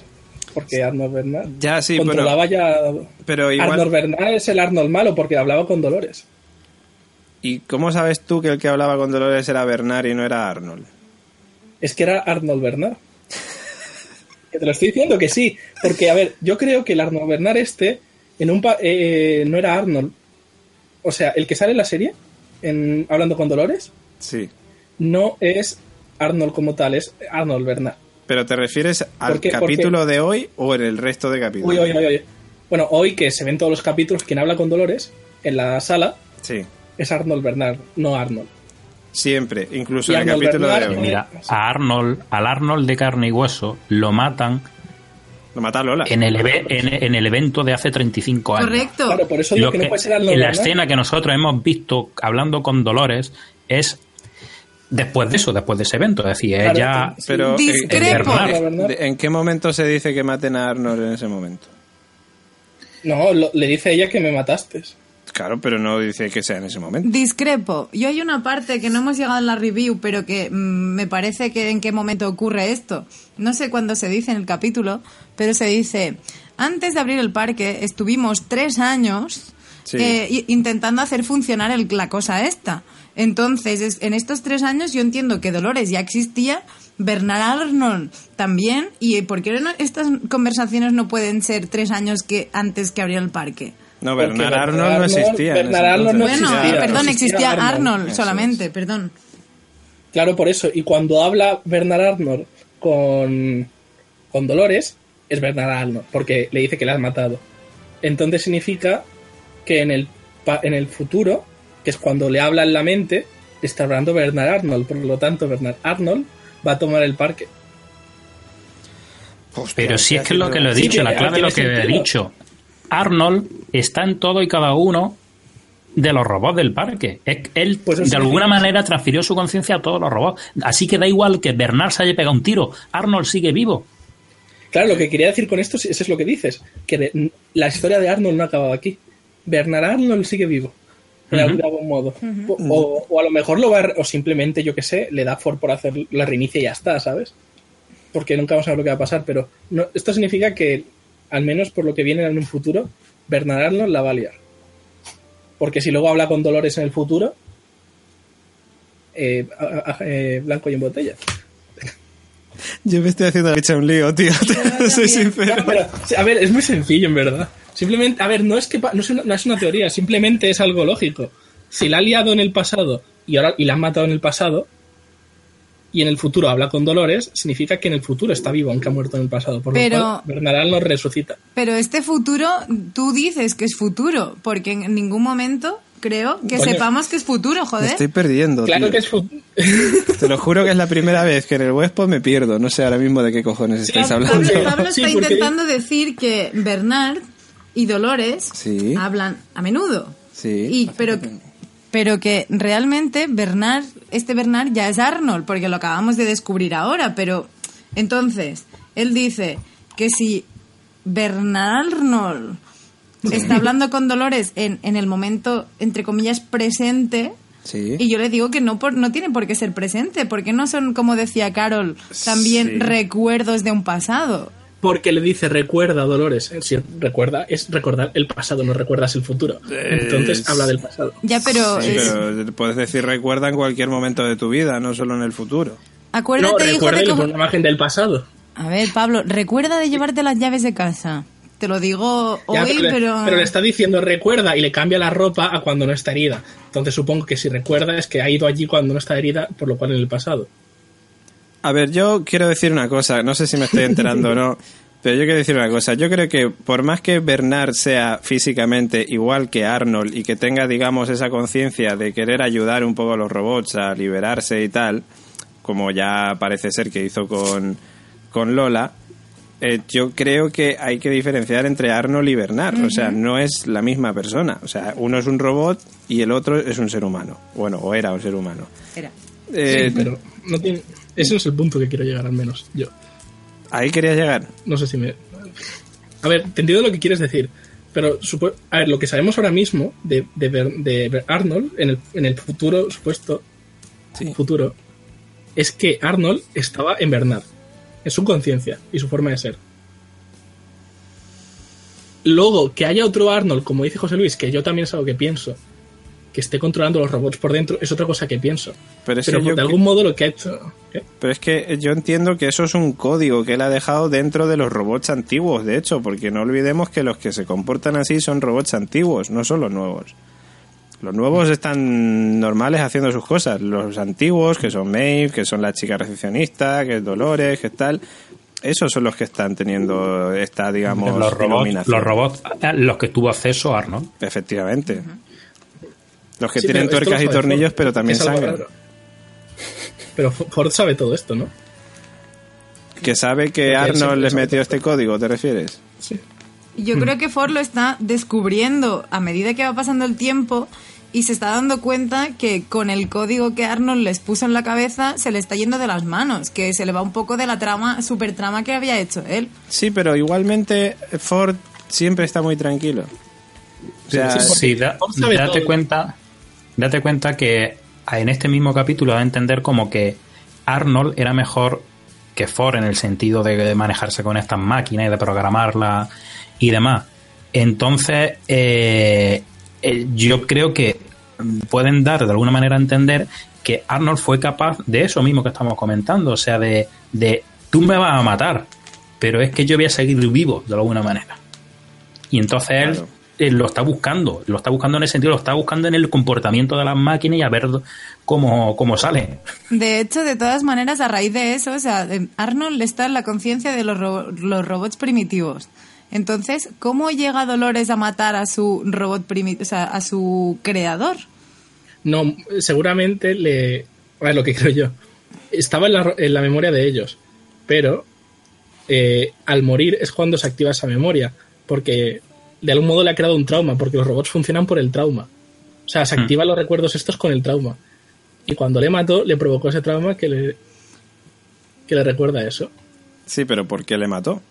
Porque Arnold Bernard Ya, sí, bueno, controlaba ya... pero igual... Arnold Bernard es el Arnold malo porque hablaba con Dolores. ¿Y cómo sabes tú que el que hablaba con Dolores era Bernard y no era Arnold? Es que era Arnold Bernard. Que te lo estoy diciendo que sí. Porque, a ver, yo creo que el Arnold Bernard este en un pa- eh, no era Arnold. O sea, el que sale en la serie, en, hablando con Dolores, Sí. no es Arnold como tal, es Arnold Bernard. ¿Pero te refieres al ¿Por qué? ¿Por capítulo de hoy o en el resto de capítulos? Uy, uy, uy, uy. Bueno, hoy que se ven todos los capítulos, quien habla con Dolores en la sala Sí, es Arnold Bernard, no Arnold. siempre, incluso Y en el capítulo Bernard, de hoy. Mira, a Arnold, al Arnold de carne y hueso, lo matan Lo mata Lola. en el, eve- en, en el evento de hace 35 años. Correcto. Claro, por eso digo Lo que no puede ser la escena que nosotros hemos visto hablando con Dolores es después de eso, después de ese evento. Es decir, Claro, ella. Pero, ¿en- Discrepo. Bernard. ¿en, de- ¿en qué momento se dice que maten a Arnold en ese momento? No, lo- le dice a ella que me mataste. Claro, pero no dice que sea en ese momento. Discrepo. Yo hay una parte que no hemos llegado en la review, pero que mm, me parece que en qué momento ocurre esto. No sé cuándo se dice en el capítulo, pero se dice, antes de abrir el parque estuvimos tres años Sí. eh, intentando hacer funcionar el- la cosa esta. Entonces, es- en estos tres años yo entiendo que Dolores ya existía, Bernard Arnold también, y ¿por qué no- estas conversaciones no pueden ser tres años que antes que abriera el parque? No, Bernard Arnold no existía. Bernard Arnold no. Bueno, existía, perdón, existía existía Arnold, solamente, perdón. Claro, por eso. Y cuando habla Bernard Arnold con, con Dolores, es Bernard Arnold, porque le dice que la has matado. Entonces significa que en el, pa- en el futuro, que es cuando le habla en la mente, está hablando Bernard Arnold. Por lo tanto, Bernard Arnold va a tomar el parque. Hostia, Pero si es que es lo que lo he Sí, dicho, la clave de lo que tiene he sentido. dicho. Arnold está en todo y cada uno de los robots del parque. Él, Pues de alguna manera, transfirió su conciencia a todos los robots. Así que da igual que Bernard se haya pegado un tiro. Arnold sigue vivo. Claro, lo que quería decir con esto, es- eso es lo que dices, que de- la historia de Arnold no ha acabado aquí. Bernard Arnold sigue vivo, de, algún modo. o, o- o a lo mejor lo va, a o simplemente, yo que sé, le da for por hacer la reinicia y ya está, ¿sabes? Porque nunca vamos a ver lo que va a pasar, pero no, esto significa que, al menos por lo que viene en un futuro, Bernard Arnold la va a liar. Porque si luego habla con Dolores en el futuro, eh, a- a- eh, blanco y en botella. Yo me estoy haciendo la un lío, tío. Soy sincero. Pero, a ver, es muy sencillo en verdad. Simplemente, a ver, no es que pa- no es, una, no es una teoría, simplemente es algo lógico. Si la ha liado en el pasado y ahora y la han matado en el pasado y en el futuro habla con Dolores, significa que en el futuro está vivo, aunque ha muerto en el pasado. Por Pero- lo cual, Bernaral nos resucita. Pero este futuro, tú dices que es futuro, porque en ningún momento creo que Coño. sepamos que es futuro, Me joder. estoy perdiendo, Claro tío. que es futuro. Te lo juro que es la primera vez que en el Westpod me pierdo. No sé ahora mismo de qué cojones estáis hablando. Pablo, Pablo Sí, está porque- intentando decir que Bernard y Dolores Sí. hablan a menudo. Sí. Y, pero, pero que realmente Bernard, este Bernard ya es Arnold, porque lo acabamos de descubrir ahora. Pero entonces, él dice que si Bernard Arnold está hablando con Dolores en, en el momento, entre comillas, presente. Sí. Y yo le digo que no, por, no tiene por qué ser presente, porque no son, como decía Carol, también Sí. recuerdos de un pasado. Porque le dice recuerda Dolores. Eh, Si recuerda, es recordar el pasado, no recuerdas el futuro. Entonces Es- habla del pasado. Ya, pero, Sí, es- pero puedes decir recuerda en cualquier momento de tu vida, no solo en el futuro. acuérdate, No, hijo, recuerda de cómo- pone una imagen del pasado. A ver, Pablo, recuerda de llevarte las llaves de casa. Te lo digo Ya, hoy, le- pero... le está diciendo recuerda y le cambia la ropa a cuando no está herida. Entonces supongo que si recuerda es que ha ido allí cuando no está herida, por lo cual en el pasado. A ver, yo quiero decir una cosa, no sé si me estoy enterando o no, pero yo quiero decir una cosa. Yo creo que por más que Bernard sea físicamente igual que Arnold y que tenga, digamos, esa conciencia de querer ayudar un poco a los robots a liberarse y tal, como ya parece ser que hizo con, con Lola, eh, yo creo que hay que diferenciar entre Arnold y Bernard. O sea, no es la misma persona. O sea, uno es un robot y el otro es un ser humano. Bueno, o era un ser humano. Era. Eh, Sí, pero no tiene... ese no es el punto que quiero llegar, al menos yo. Ahí quería llegar. No sé si me. A ver, te entiendo lo que quieres decir. Pero, a ver, lo que sabemos ahora mismo de, de, Arnold, en el, en el futuro supuesto Sí. futuro, es que Arnold estaba en Bernard. En su conciencia y su forma de ser. Luego, que haya otro Arnold, como dice José Luis, que yo también es algo que pienso, que esté controlando los robots por dentro, es otra cosa que pienso. Pero, es Pero que de algún modo lo que ha hecho. ¿qué? pero es que yo entiendo que eso es un código que él ha dejado dentro de los robots antiguos, de hecho, porque no olvidemos que los que se comportan así son robots antiguos, no son los nuevos. Los nuevos están normales haciendo sus cosas. Los antiguos, que son Maeve, que son la chica recepcionista, que es Dolores, que es tal, esos son los que están teniendo esta, digamos, los robots, iluminación. los robots, eh, los que tuvo acceso Arnold. Efectivamente. Los que Sí, tienen tuercas y tornillos, Ford, pero también raro. Pero Ford sabe todo esto, ¿no? Que sabe que Arnold les metió este código, ¿te refieres? Sí. Yo creo que Ford lo está descubriendo a medida que va pasando el tiempo y se está dando cuenta que con el código que Arnold les puso en la cabeza se le está yendo de las manos, que se le va un poco de la trama, super trama que había hecho él. Sí, pero igualmente Ford siempre está muy tranquilo. O sea, Sí, da- date todo. cuenta, date cuenta que en este mismo capítulo va a entender como que Arnold era mejor que Ford en el sentido de, manejarse con estas máquinas y de programarlas y demás. Entonces, eh, eh, yo creo que pueden dar de alguna manera a entender que Arnold fue capaz de eso mismo que estamos comentando, o sea, de, de tú me vas a matar, pero es que yo voy a seguir vivo de alguna manera. Y entonces él. Eh, lo está buscando, lo está buscando en el sentido, lo está buscando en el comportamiento de las máquinas y a ver cómo, cómo sale. De hecho, de todas maneras, a raíz de eso, o sea, Arnold está en la conciencia de los, ro- los robots primitivos. Entonces, ¿cómo llega Dolores a matar a su robot primitivo, o sea, a su creador? No, seguramente le. A ver, lo que creo yo. Estaba en la, en la memoria de ellos, pero eh, al morir es cuando se activa esa memoria, porque de algún modo le ha creado un trauma, porque los robots funcionan por el trauma. O sea, se activan los recuerdos estos con el trauma. Y cuando le mató, le provocó ese trauma que le, que le recuerda eso. sí, pero ¿por qué le mató?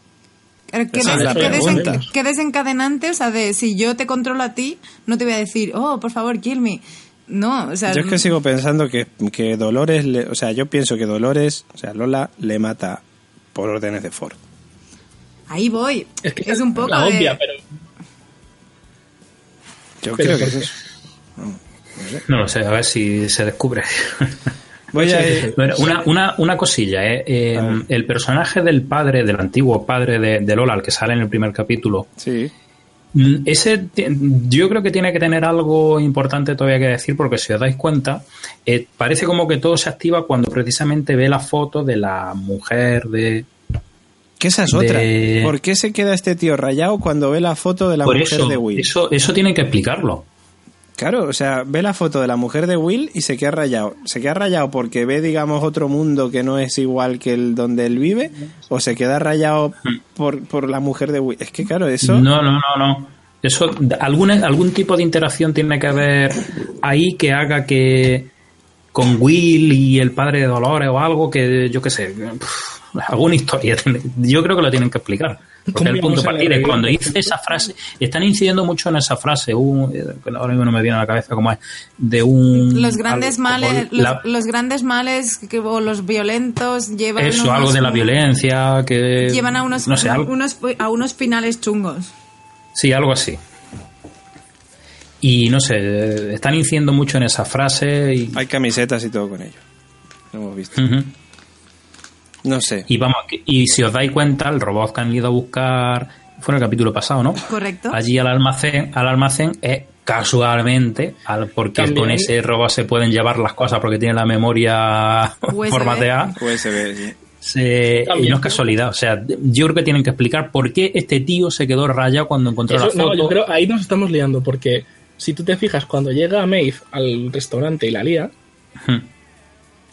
¿Qué, Esa des- es la qué desen- pregunta. qué desencadenante? O sea, de si yo te controlo a ti, no te voy a decir, oh, por favor, kill me. No, o sea, Yo es que sigo pensando que, que Dolores, le- o sea, yo pienso que Dolores, o sea, Lola le mata por órdenes de Ford. ahí voy. Es que es un poco la de- obvia, pero Yo Pero creo que ¿por es eso. No lo sé, a ver si se descubre. Voy a ir- Bueno, una, una, una cosilla, ¿eh? Eh, el personaje del padre, del antiguo padre de, de Lola, al que sale en el primer capítulo, Sí, Mm, Ese yo creo que tiene que tener algo importante todavía que decir porque si os dais cuenta eh, parece como que todo se activa cuando precisamente ve la foto de la mujer de que esa es De- otra. ¿Por qué se queda este tío rayado cuando ve la foto de la por mujer eso de Will? eso eso tienen que explicarlo Claro, o sea, ve la foto de la mujer de Will y se queda rayado. ¿Se queda rayado porque ve, digamos, otro mundo que no es igual que el donde él vive? ¿O se queda rayado por, por la mujer de Will? Es que, claro, eso... no no no no eso alguna, algún tipo de interacción tiene que haber ahí que haga que con Will y el padre de Dolores o algo que yo qué sé alguna historia tiene- yo creo que lo tienen que explicar porque ¿Cómo el punto partida es cuando dice esa frase están incidiendo mucho en esa frase un, eh, ahora mismo no me viene a la cabeza cómo es de un Los grandes algo males, los, la- los grandes males que, o los violentos llevan eso unos- algo de la violencia que llevan a unos, no sé algo unos a unos finales chungos. Sí, algo así. Y no sé, están incidiendo mucho en esa frase y, Hay camisetas y todo con ello. Lo hemos visto. Ujú. No sé. y vamos, y si os dais cuenta, el robot que han ido a buscar fue en el capítulo pasado, ¿no? Correcto. Allí al almacén, al almacén es casualmente, porque También- con ese robot se pueden llevar las cosas porque tiene la memoria USB. formateada. USB, sí. Se- y no es casualidad. O sea, yo creo que tienen que explicar por qué este tío se quedó rayado cuando encontró Eso- la foto. no, yo creo ahí nos estamos liando porque si tú te fijas cuando llega Maeve al restaurante y la lía, Hmm.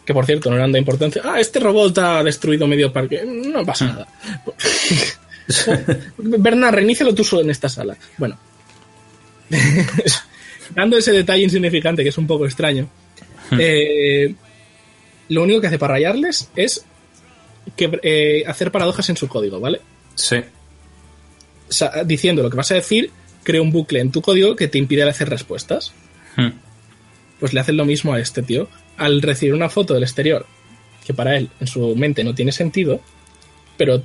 Que por cierto no eran de importancia, ah, este robot ha destruido medio parque, no pasa nada. Bernard, reinícialo tú solo en esta sala. Bueno, dando ese detalle insignificante que es un poco extraño, eh, lo único que hace para rayarles es que, eh, hacer paradojas en su código, ¿vale? Sí. diciendo lo que vas a decir, crea un bucle en tu código que te impide hacer respuestas. Hmm. Pues le hacen lo mismo a este tío. Al recibir una foto del exterior, que para él en su mente no tiene sentido, pero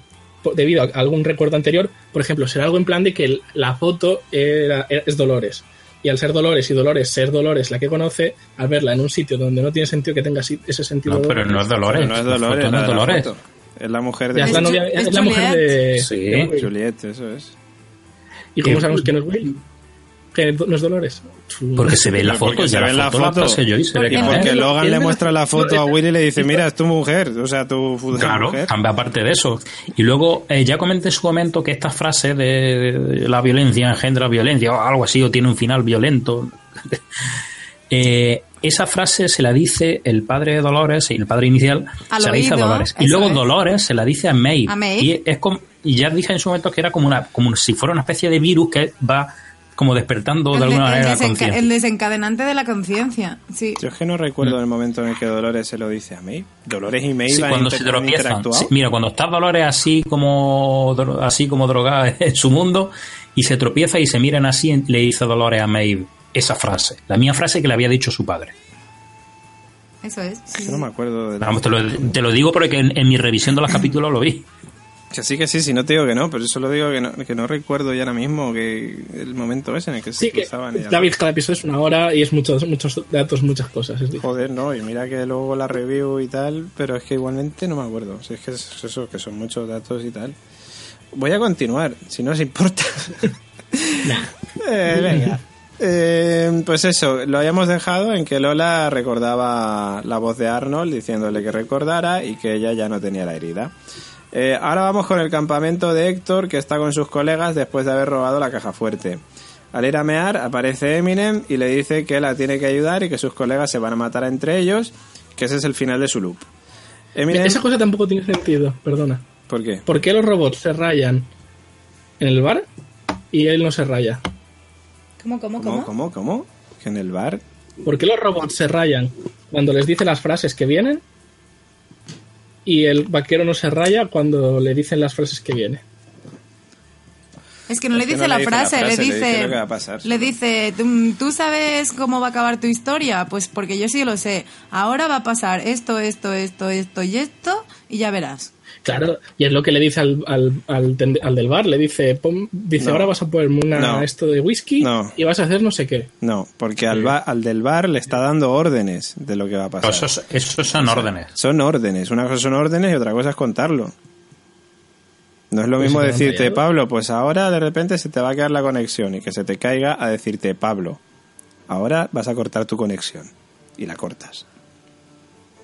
debido a algún recuerdo anterior, por ejemplo, será algo en plan de que la foto era- era- es Dolores. Y al ser Dolores y Dolores ser Dolores la que conoce, al verla en un sitio donde no tiene sentido que tenga ese sentido. No, pero no es Dolores. No es Dolores, no es la Dolores. Es la mujer de es la, novia- es es la mujer de. Sí. de. Juliet, eso es. ¿Y cómo Que- sabemos que no es Will? Que no es Dolores. Porque se ve en la Porque foto, se ya ve la en la foto la foto. pasé yo y se ve Porque- que Y no porque él- Logan le muestra la foto a Willy y le dice, mira, es tu mujer, o sea, tu futura Claro, mujer. cambia aparte de eso. Y luego, eh, ya comenté en su momento que esta frase de, la violencia engendra violencia o algo así, o tiene un final violento. Eh, esa frase se la dice el padre de Dolores, el padre inicial, Al se la dice a Dolores. Y luego es. Dolores se la dice a Maeve. A Maeve. Y, es como, y ya dije en su momento que era como, una, como si fuera una especie de virus que va como despertando de El, de- alguna el manera la desenca- conciencia. el desencadenante de la conciencia. Sí. Yo es que no recuerdo el momento en el que Dolores se lo dice a Maeve. Dolores y Maeve Sí, cuando se tropiezan. Sí, mira, cuando está Dolores así como así como drogada en su mundo y se tropieza y se miran así, le dice Dolores a Maeve esa frase, la mía frase que le había dicho su padre. Eso es. sí, no me acuerdo de la... Vamos, te, lo, te lo digo porque en, en mi revisión de los capítulos lo vi. Que sí, que sí, si no te digo que no, pero eso lo digo que no, que no recuerdo ya ahora mismo que el momento ese en el que se Sí, cruzaban David, cada episodio es una hora y es muchos, muchos datos, muchas cosas. Es. Joder, no, y mira que luego la review y tal, pero es que igualmente no me acuerdo. Si es que es eso, que son muchos datos y tal. Voy a continuar, si no os importa. Eh, venga. Eh, pues eso, lo habíamos dejado en que Lola recordaba la voz de Arnold diciéndole que recordara y que ella ya no tenía la herida. Eh, ahora vamos con el campamento de Héctor que está con sus colegas después de haber robado la caja fuerte. Al ir a mear aparece Eminem y le dice que la tiene que ayudar y que sus colegas se van a matar entre ellos, que ese es el final de su loop. Eminem, Esa cosa tampoco tiene sentido, perdona. ¿por qué? ¿Por qué los robots se rayan en el bar y él no se raya? ¿Cómo, cómo, ¿Cómo, cómo, cómo? ¿Que en el bar? ¿Por qué los robots se rayan cuando les dice las frases que vienen y el vaquero no se raya cuando le dicen las frases que viene? Es que no le que dice, no la, le dice la frase, le le dice, dice lo que va a pasar. le dice, "¿Tú- ¿tú sabes cómo va a acabar tu historia? Pues porque yo sí lo sé. Ahora va a pasar esto, esto, esto, esto y esto y ya verás. Claro, y es lo que le dice al, al, al, al del bar, le dice, pon- dice, No. ahora vas a ponerme una, No. esto de whisky No. y vas a hacer no sé qué. No, porque al, ba- al del bar le está dando órdenes de lo que va a pasar. Eso, es- eso son órdenes. Son órdenes. Una cosa son órdenes y otra cosa es contarlo. No es lo Pues mismo decirte. Pablo, pues ahora de repente se te va a quedar la conexión y que se te caiga a decirte, Pablo, ahora vas a cortar tu conexión. Y la cortas.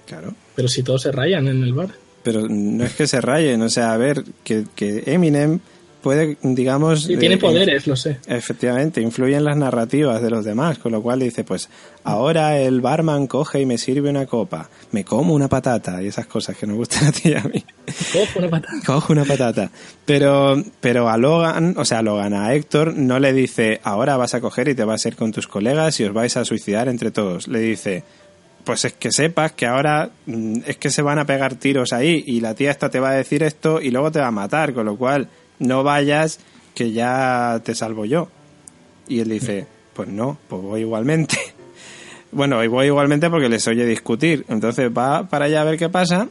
Claro. Pero si todos se rayan en el bar. Pero no es que se rayen, o sea, a ver, que, que Eminem puede, digamos... Y tiene eh, poderes, lo sé. Efectivamente, influye en las narrativas de los demás, con lo cual dice, pues ahora el barman coge y me sirve una copa, me como una patata y esas cosas que nos gustan a ti y a mí. Cojo una patata. Cojo una patata. Pero, pero a Logan, o sea, a Logan, a Héctor, no le dice, ahora vas a coger y te vas a ir con tus colegas y os vais a suicidar entre todos. Le dice, pues es que sepas que ahora mm, es que se van a pegar tiros ahí y la tía esta te va a decir esto y luego te va a matar, con lo cual no vayas que ya te salvo yo. Y él dice, pues no, pues voy igualmente. Bueno, y voy igualmente porque les oye discutir. Entonces va para allá a ver qué pasa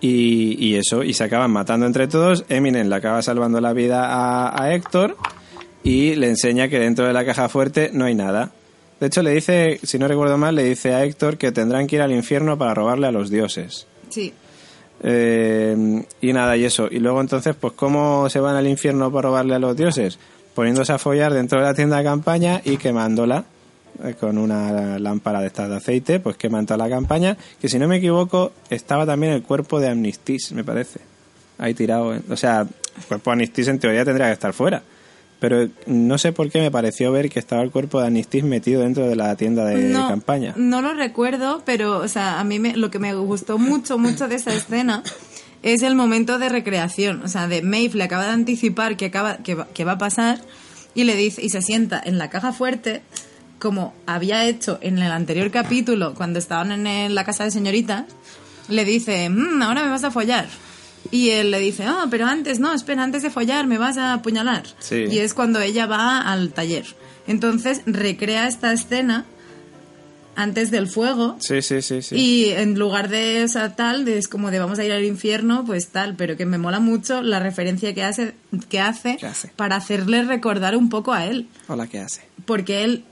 y, eso, y se acaban matando entre todos. Eminem le acaba salvando la vida a Héctor y le enseña que dentro de la caja fuerte no hay nada. De hecho, le dice, si no recuerdo mal, le dice a Héctor que tendrán que ir al infierno para robarle a los dioses. Sí. Eh, y nada, y eso. Y luego entonces, pues, ¿cómo se van al infierno para robarle a los dioses? Poniéndose a follar dentro de la tienda de campaña y quemándola eh, con una lámpara de estas de aceite, pues queman toda la campaña. Que si no me equivoco, estaba también el cuerpo de Amnistis, me parece. Ahí tirado. ¿eh? O sea, el cuerpo de Amnistis en teoría tendría que estar fuera. Pero no sé por qué me pareció ver que estaba el cuerpo de Amnistis metido dentro de la tienda de no, campaña. No lo recuerdo, pero o sea, a mí me, lo que me gustó mucho, mucho de esa escena es el momento de recreación. O sea, de Maeve le acaba de anticipar que, acaba, que, va, que va a pasar y le dice y se sienta en la caja fuerte como había hecho en el anterior capítulo cuando estaban en la casa de señoritas. Le dice, "Mm, ahora me vas a follar. Y él le dice, ah, pero antes, no, espera, antes de follar me vas a apuñalar. Sí. Y es cuando ella va al taller. Entonces recrea esta escena antes del fuego. Sí, sí, sí, sí. Y en lugar de o sea, tal, de, es como de vamos a ir al infierno, pues tal, pero que me mola mucho la referencia que hace, que hace, ¿Qué hace? para hacerle recordar un poco a él. Hola, ¿qué hace? Porque él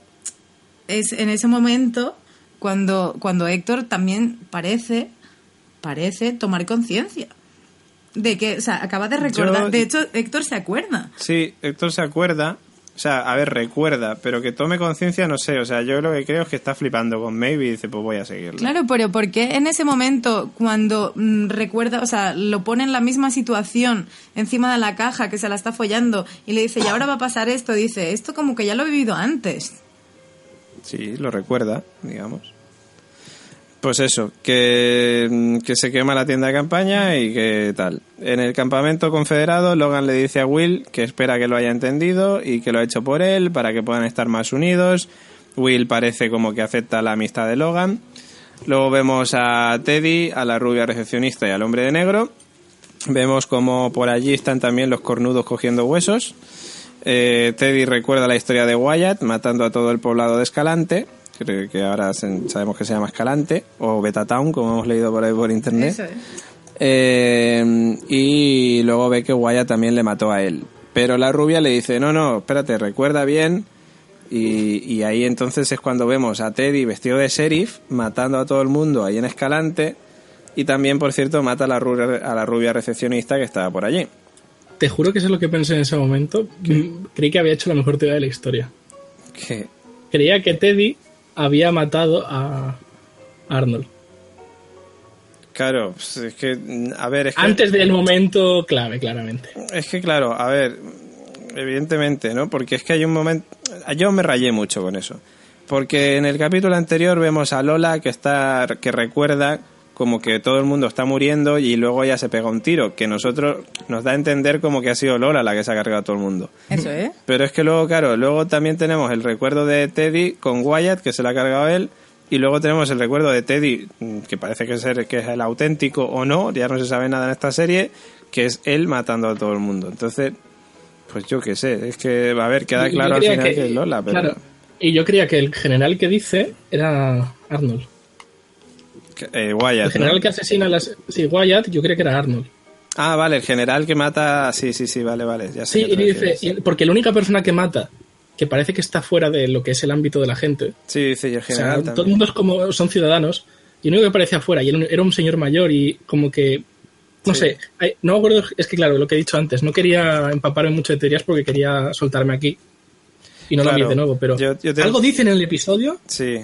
es en ese momento cuando, cuando Héctor también parece, parece tomar conciencia. De que, o sea, acaba de recordar. Yo- De hecho, Héctor se acuerda. Sí, Héctor se acuerda. O sea, a ver, recuerda, pero que tome conciencia, no sé. O sea, yo lo que creo es que está flipando con Maybe y dice, pues voy a seguirle. Claro, pero ¿por qué en ese momento, cuando mm, recuerda, o sea, lo pone en la misma situación, encima de la caja, que se la está follando, y le dice, y ahora va a pasar esto, dice, esto como que ya lo he vivido antes. Sí, lo recuerda, digamos. Pues eso, que, mm, que se quema la tienda de campaña y que tal. En el campamento confederado, Logan le dice a Will que espera que lo haya entendido y que lo ha hecho por él para que puedan estar más unidos. Will parece como que acepta la amistad de Logan. Luego vemos a Teddy, a la rubia recepcionista y al hombre de negro. Vemos como por allí están también los cornudos cogiendo huesos. Eh, Teddy recuerda la historia de Wyatt matando a todo el poblado de Escalante, creo que ahora se- sabemos que se llama Escalante, o Betatown, como hemos leído por ahí por internet. Eso es. Eh, y luego ve que Wyatt también le mató a él. Pero la rubia le dice, no, no, espérate, recuerda bien. Y, y ahí entonces es cuando vemos a Teddy vestido de sheriff matando a todo el mundo ahí en Escalante. Y también, por cierto, mata a la rubia, a la rubia recepcionista que estaba por allí. Te juro que eso es lo que pensé en ese momento. Creí que había hecho la mejor teoría de la historia. Creía que Teddy había matado a Arnold. claro, pues es que, a ver, es que... Antes del momento clave, claramente. Es que claro, a ver, evidentemente, ¿no? Porque es que hay un momento... Yo me rayé mucho con eso. Porque en el capítulo anterior vemos a Lola que está que recuerda como que todo el mundo está muriendo y luego ella se pega un tiro, que nosotros nos da a entender como que ha sido Lola la que se ha cargado a todo el mundo. Eso, ¿eh? Pero es que luego, claro, luego también tenemos el recuerdo de Teddy con Wyatt, que se la ha cargado él, y luego tenemos el recuerdo de Teddy, mm, que parece que, ser, que es el auténtico o no, ya no se sabe nada en esta serie, que es él matando a todo el mundo. Entonces, pues yo qué sé, es que, a ver, queda claro al final que, es Lola, pero... claro, y yo creía que el general que dice era Arnold. Eh, Wyatt, El ¿no? general que asesina a las... Sí, Wyatt, yo creía que era Arnold. Ah, vale, el general que mata... Sí, sí, sí, vale, vale, ya sé. Sí, y dice... y- Porque la única persona que mata, que parece que está fuera de lo que es el ámbito de la gente, Sí, dice, y el o sea, general todo el mundo es como... son ciudadanos, y el único que aparece afuera, y era un señor mayor, y como que... No Sí. sé, no me acuerdo, es que claro, lo que he dicho antes, no quería empaparme mucho de teorías porque quería soltarme aquí y no Claro, lo vi de nuevo, pero yo- yo te- algo dicen en el episodio Sí,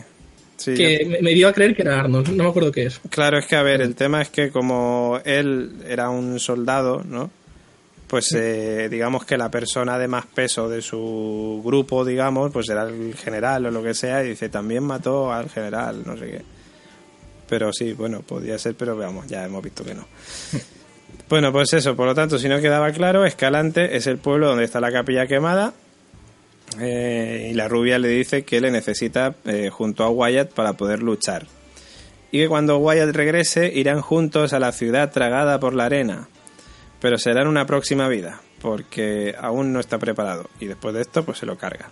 sí. que me, me dio a creer que era Arnold, no me acuerdo qué es. Claro, es que a ver, el tema es que como él era un soldado, ¿no? Pues eh, digamos que la persona de más peso de su grupo, digamos, pues era el general o lo que sea, y dice, también mató al general, no sé qué. Pero sí, bueno, podía ser, pero veamos, ya hemos visto que no. Bueno, pues eso, por lo tanto, si no quedaba claro, Escalante es el pueblo donde está la capilla quemada, eh, y la rubia le dice que le necesita eh, junto a Wyatt para poder luchar y que cuando Wyatt regrese irán juntos a la ciudad tragada por la arena. Pero será en una próxima vida, porque aún no está preparado. Y después de esto, pues se lo carga.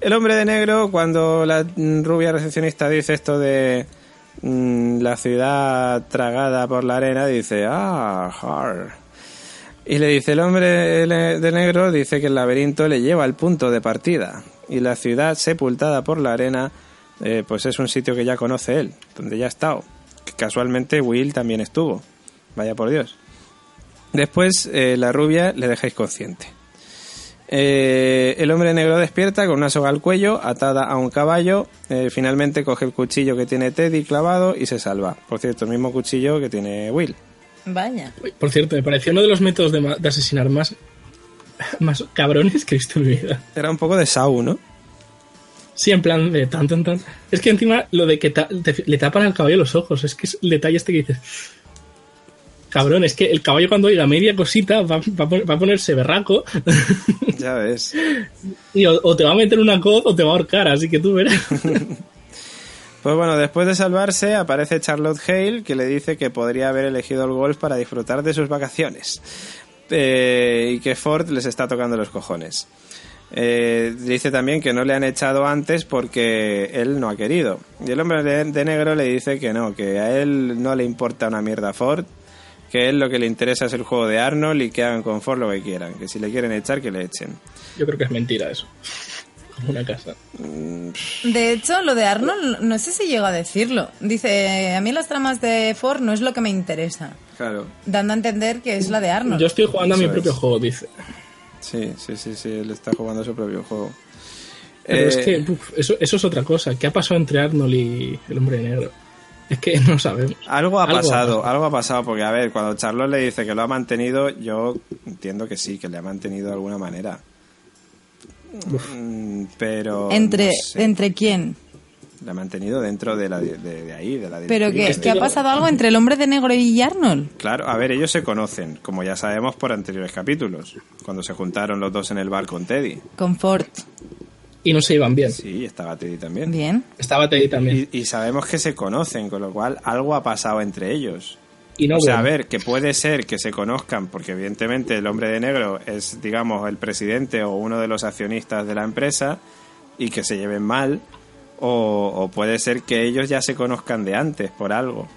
El hombre de negro, cuando la mm, rubia recepcionista dice esto de mm, la ciudad tragada por la arena, dice, ah, har. Y le dice el hombre de negro, dice que el laberinto le lleva al punto de partida. Y la ciudad sepultada por la arena eh, pues es un sitio que ya conoce él, donde ya ha estado. Casualmente Will también estuvo. Vaya por Dios. Después, eh, la rubia le deja inconsciente. Eh, el hombre negro despierta con una soga al cuello, atada a un caballo. Eh, finalmente coge el cuchillo que tiene Teddy clavado y se salva. Por cierto, el mismo cuchillo que tiene Will. Vaya. Por cierto, me pareció uno de los métodos de, asesinar más, más cabrones que he visto en mi vida. Era un poco de Sau, ¿no? Sí, en plan de tan, tan, tan. Es que encima lo de que ta- te- le tapan al caballo los ojos, es que es el detalle este que dices. Cabrón, es que el caballo cuando oiga media cosita va, va a pon- va a ponerse berraco Ya ves. y o, o te va a meter una coz o te va a ahorcar, así que tú verás. Pues bueno, después de salvarse aparece Charlotte Hale que le dice que podría haber elegido el golf para disfrutar de sus vacaciones Eh, y que Ford les está tocando los cojones. Eh, dice también que no le han echado antes porque él no ha querido. Y el hombre de, negro le dice que no, que a él no le importa una mierda Ford, que a él lo que le interesa es el juego de Arnold y que hagan con Ford lo que quieran, que si le quieren echar, que le echen. Yo creo que es mentira eso. Como una casa. De hecho, lo de Arnold, no sé si llegó a decirlo. Dice, a mí las tramas de Ford no es lo que me interesa. Claro. Dando a entender que es la de Arnold. Yo estoy jugando a mi propio es. juego, dice. Sí, sí, sí, sí, él está jugando su propio juego. Pero es Eh, que uf, eso, eso es otra cosa. ¿Qué ha pasado entre Arnold y el hombre negro? Es que no sabemos. Algo ha Algo pasado, algo ha pasado, porque a ver, cuando Charlotte le dice que lo ha mantenido, yo entiendo que sí, que le ha mantenido de alguna manera. Mm, Pero. ¿Entre, no sé, ¿Entre quién? Le ha mantenido dentro de, la, de, de ahí, de la ¿Pero que, que ha pasado algo entre el hombre de negro y Arnold? Claro, a ver, ellos se conocen, como ya sabemos por anteriores capítulos, cuando se juntaron los dos en el bar con Teddy. Con Ford. Y no se iban bien. Sí, estaba Teddy también. Bien. Estaba Teddy también. Y, y sabemos que se conocen, con lo cual algo ha pasado entre ellos. Y, no o sea, a ver, que puede ser que se conozcan, porque evidentemente el hombre de negro es, digamos, el presidente o uno de los accionistas de la empresa y que se lleven mal, o, o puede ser que ellos ya se conozcan de antes por algo.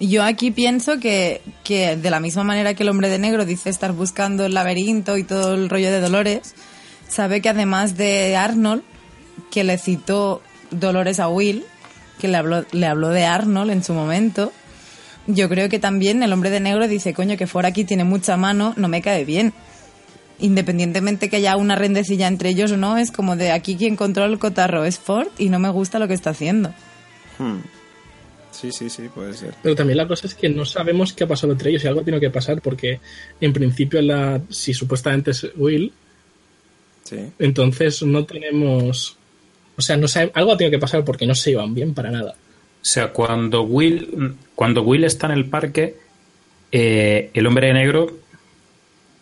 Yo aquí pienso que, que de la misma manera que el hombre de negro dice estar buscando el laberinto y todo el rollo de Dolores, sabe que además de Arnold, que le citó Dolores a Will, que le habló, le habló de Arnold en su momento, yo creo que también el hombre de negro dice, coño, que fuera aquí tiene mucha mano, no me cae bien. Independientemente que haya una rendecilla entre ellos o no, es como de aquí quien controla el cotarro es Ford y no me gusta lo que está haciendo. Hmm. Sí, sí, sí, puede ser. Pero también la cosa es que no sabemos qué ha pasado entre ellos y algo tiene que pasar porque en principio la si supuestamente es Will, Sí. entonces no tenemos o sea, no sabe- algo ha tenido que pasar porque no se iban bien para nada. O sea, cuando Will, cuando Will está en el parque, eh, el hombre de negro,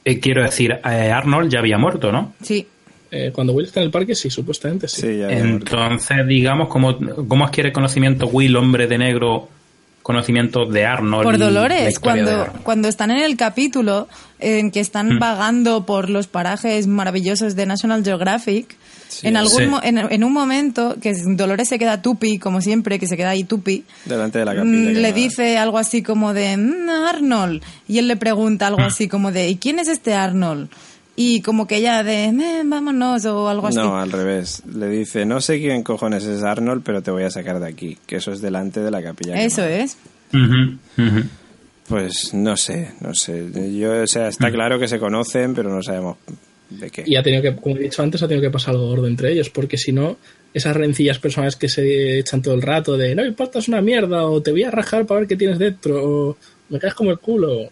eh, quiero decir, eh, Arnold ya había muerto, ¿no? Sí, Eh, cuando Will está en el parque, sí, supuestamente sí. Sí, ya había muerto. Entonces, digamos, ¿cómo, ¿cómo adquiere conocimiento Will, hombre de negro, conocimiento de Arnold? Por Dolores, cuando, Arnold? cuando están en el capítulo en que están vagando por los parajes maravillosos de National Geographic, en, algún Sí. mo- en, en un momento que Dolores se queda tupi, como siempre, que se queda ahí tupi, Delante de la mm, capilla. le va- dice algo así como de "Mm, Arnold, y él le pregunta algo así como de ¿y quién es este Arnold? Y como que ella de "Eh, vámonos o algo así. No, al revés. Le dice, no sé quién cojones es Arnold, pero te voy a sacar de aquí. Que eso es delante de la capilla. Eso es. Pues no sé, no sé. Yo, o sea, está claro que se conocen, pero no sabemos Y ha tenido que, como he dicho antes, ha tenido que pasar algo gordo entre ellos, porque si no, esas rencillas personales que se echan todo el rato de no me importa, es una mierda, o te voy a rajar para ver qué tienes dentro, o me caes como el culo.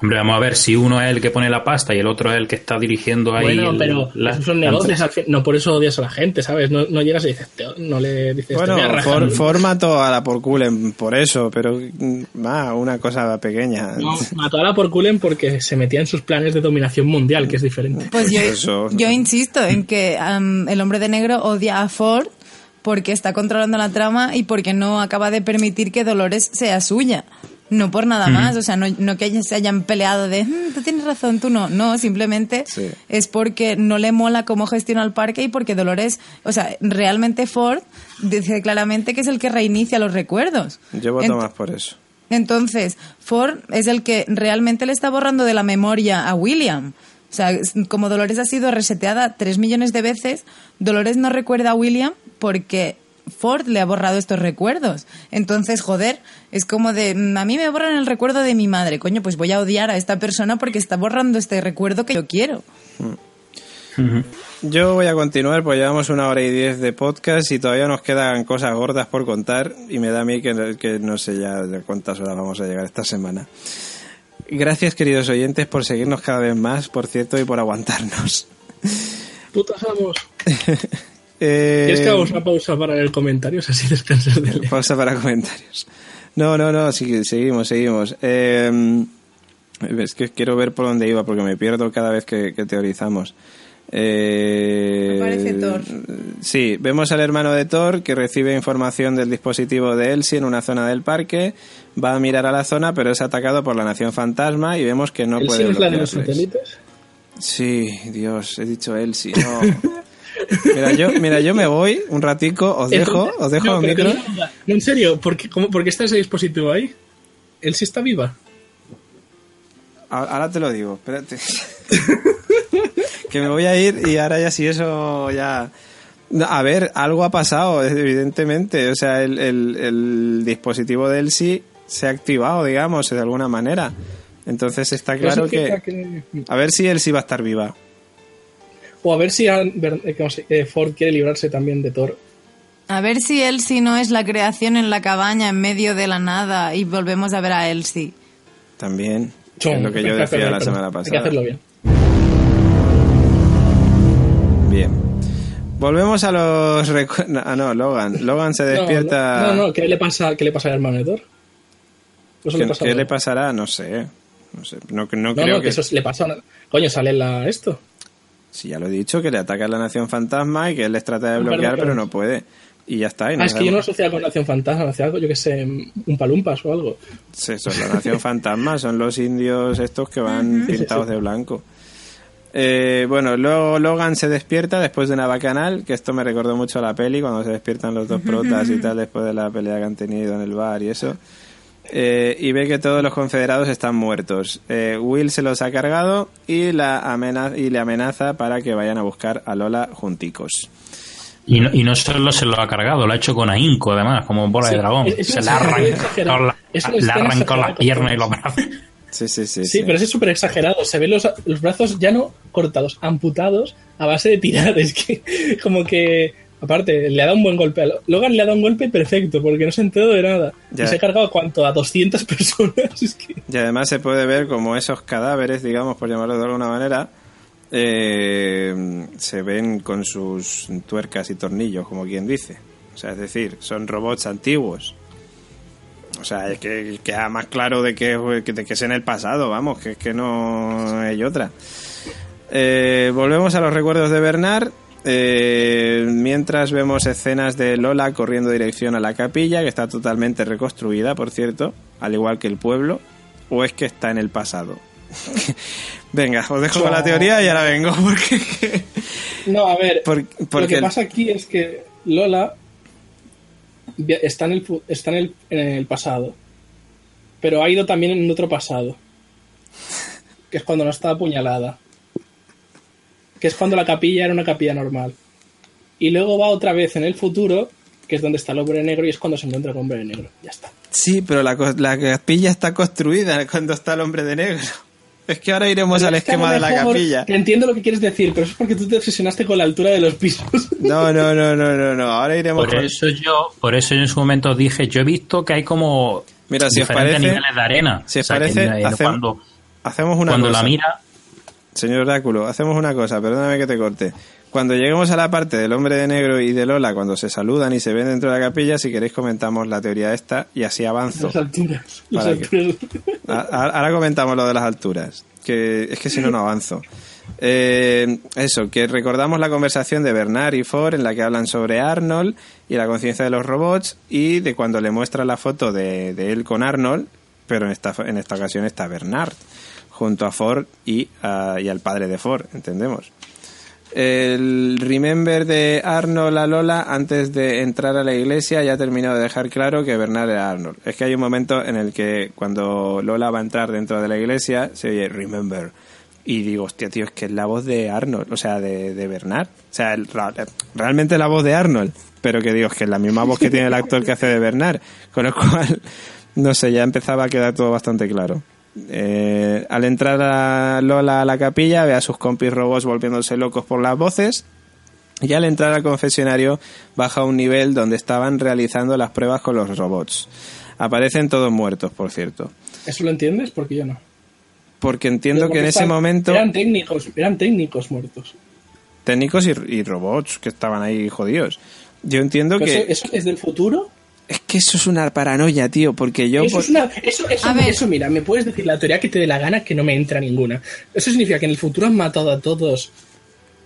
Hombre, vamos a ver si uno es el que pone la pasta y el otro es el que está dirigiendo ahí. bueno, el- pero la- esos son negocios, al fin- no por eso odias a la gente, ¿sabes? No, no llegas y dices, "Te- no le dices, Bueno, te a for, formato a la por culen por eso, pero mm, ah, una cosa pequeña. No, mató a la por culen porque se metía en sus planes de dominación mundial, que es diferente. Pues yo, Eso. yo insisto en que am, el hombre de negro odia a Ford porque está controlando la trama y porque no acaba de permitir que Dolores sea suya. No por nada más, o sea, no, no que se hayan peleado de, "Mm, tú tienes razón, tú no. No, simplemente Sí. es porque no le mola cómo gestiona el parque y porque Dolores, o sea, realmente Ford dice claramente que es el que reinicia los recuerdos. Yo voto Ent- más por eso. entonces, Ford es el que realmente le está borrando de la memoria a William. O sea, como Dolores ha sido reseteada tres millones de veces, Dolores no recuerda a William porque Ford le ha borrado estos recuerdos. Entonces, joder, es como de, mm, a mí me borran el recuerdo de mi madre, coño, pues voy a odiar a esta persona porque está borrando este recuerdo que yo quiero. Yo voy a continuar, pues llevamos una hora y diez de podcast y todavía nos quedan cosas gordas por contar y me da a mí que, que no sé ya de cuántas horas vamos a llegar esta semana. Gracias, queridos oyentes, por seguirnos cada vez más, por cierto, y por aguantarnos. Putas amos. Eh, ¿Quieres que hagamos una pausa para el comentario? Así descansas de leer. Pausa para comentarios. No, no, no, sí, seguimos, seguimos. Eh, es que quiero ver por dónde iba porque me pierdo cada vez que, que teorizamos. Eh, Aparece Thor. Sí, vemos al hermano de Thor que recibe información del dispositivo de Elsie en una zona del parque. Va a mirar a la zona, pero es atacado por la Nación Fantasma y vemos que no ¿El puede sí es la de los satélites? Sí, Dios, he dicho Elsie, no. Mira, yo, mira, yo me voy un ratico, os dejo, os dejo no, micro. no, en serio, ¿por qué, cómo- por qué está ese dispositivo ahí? ¿Él sí está viva? Ahora te lo digo, espérate. que me voy a ir y ahora ya si eso ya... A ver, algo ha pasado, evidentemente. O sea, el, el, el dispositivo de Elsie se ha activado, digamos, de alguna manera. Entonces está claro que- A ver si Elsie va a estar viva. O a ver si eh, ¿cómo se- eh, Ford quiere librarse también de Thor. A ver si Elsie no es la creación en la cabaña en medio de la nada y volvemos a ver a Elsie. También. Chum, es lo que yo decía la semana Hay que pasada. hacerlo bien. Bien. Volvemos a los... recu- Ah, no, Logan. Logan se No, despierta... No, no, ¿qué le pasa, qué le pasa al hermano de Thor? ¿Qué, le pasa a qué Thor. le pasará? No sé. No sé. No, no No, creo no, que eso le pasa. Coño, sale la, esto. Sí, ya lo he dicho, que le ataca a la Nación Fantasma y que él les trata de bloquear, perdón, pero no puede. Y ya está. Y no Ah, es que yo no asociaba con Nación Fantasma, hacía algo, yo que sé, un palumpas o algo. Sí, Son la Nación Fantasma, son los indios estos que van pintados de blanco. Eh, bueno, luego Logan se despierta después de una bacanal, que esto me recordó mucho a la peli, cuando se despiertan los dos protas y tal, después de la pelea que han tenido en el bar y eso. Eh, y ve que todos los confederados están muertos. Eh, Will se los ha cargado y, la le amenaza para que vayan a buscar a Lola junticos. Y no, y no solo se lo ha cargado, lo ha hecho con ahínco, además, como bola Sí, de dragón. es- es se le exagerada. la, las con piernas y los brazos. Sí, sí, sí. Sí, pero es súper exagerado. Se ven los, los brazos ya no cortados, amputados a base de tirar. Es que, como que, aparte, le ha dado un buen golpe. a Lo- Logan le ha dado un golpe perfecto porque no se ha enterado de nada. Ya. Y se ha cargado, ¿cuánto? A 200 personas. Es que, Y además se puede ver como esos cadáveres, digamos, por llamarlo de alguna manera, eh, se ven con sus tuercas y tornillos, como quien dice. O sea, es decir, son robots antiguos. O sea, es que queda más claro de que, de que es en el pasado, vamos, que es que no hay otra. Eh, volvemos a los recuerdos de Bernard. Eh, mientras vemos escenas de Lola corriendo dirección a la capilla, que está totalmente reconstruida, por cierto, al igual que el pueblo, o es que está en el pasado. Venga, os dejo con la teoría y ahora vengo, porque... no, a ver. Por- lo porque que el- pasa aquí es que Lola está en el, está en el, en el pasado. Pero ha ido también en otro pasado. Que es cuando no está apuñalada. Que es cuando la capilla era una capilla normal. Y luego va otra vez en el futuro, que es donde está el hombre negro y es cuando se encuentra con el hombre negro. Ya está. Sí, pero la, co- la capilla está construida cuando está el hombre de negro. Es que ahora iremos al Es que a lo esquema de la capilla. que Entiendo lo que quieres decir, pero eso es porque tú te obsesionaste con la altura de los pisos. No, no, no, no, no, no. Ahora iremos Por con... eso yo, por eso yo en su momento dije, yo he visto que hay como Mira, si os diferentes parece- niveles de arena. si os O sea, parece, hacemos- cuando, Hacemos una cuando cosa. la mira, Señor Oráculo, hacemos una cosa, perdóname que te corte. Cuando lleguemos a la parte del hombre de negro y de Lola, cuando se saludan y se ven dentro de la capilla, si queréis comentamos la teoría esta y así avanzo. Las alturas. Las que- Ahora comentamos lo de las alturas, que es que si no, no avanzo. Eh, eso, que recordamos la conversación de Bernard y Ford en la que hablan sobre Arnold y la conciencia de los robots y de cuando le muestra la foto de, de él con Arnold, pero en esta, en esta ocasión está Bernard, junto a Ford y, a- y al padre de Ford, entendemos. El remember de Arnold a Lola antes de entrar a la iglesia ya ha terminado de dejar claro que Bernard era Arnold. Es que hay un momento en el que cuando Lola va a entrar dentro de la iglesia se oye remember. Y digo, hostia, tío, es que es la voz de Arnold, o sea, de, de Bernard. O sea, el- ra- realmente la voz de Arnold. pero que digo, es que es la misma voz que tiene el actor que hace de Bernard, con lo cual, no sé, ya empezaba a quedar todo bastante claro. Eh, al entrar a Lola a la capilla, ve a sus compis robots volviéndose locos por las voces. Y al entrar al confesionario, baja a un nivel donde estaban realizando las pruebas con los robots. Aparecen todos muertos, por cierto. ¿Eso lo entiendes? Porque yo no. Porque entiendo Porque que en ese momento. Eran técnicos, eran técnicos muertos. técnicos y, y robots que estaban ahí jodidos. Yo entiendo que eso, ¿Eso es del futuro? Es que eso es una paranoia, tío, porque yo Eso, por- es una- eso, eso- A ver. eso, mira, me puedes decir la teoría que te dé la gana que no me entra ninguna. Eso significa que en el futuro han matado a todos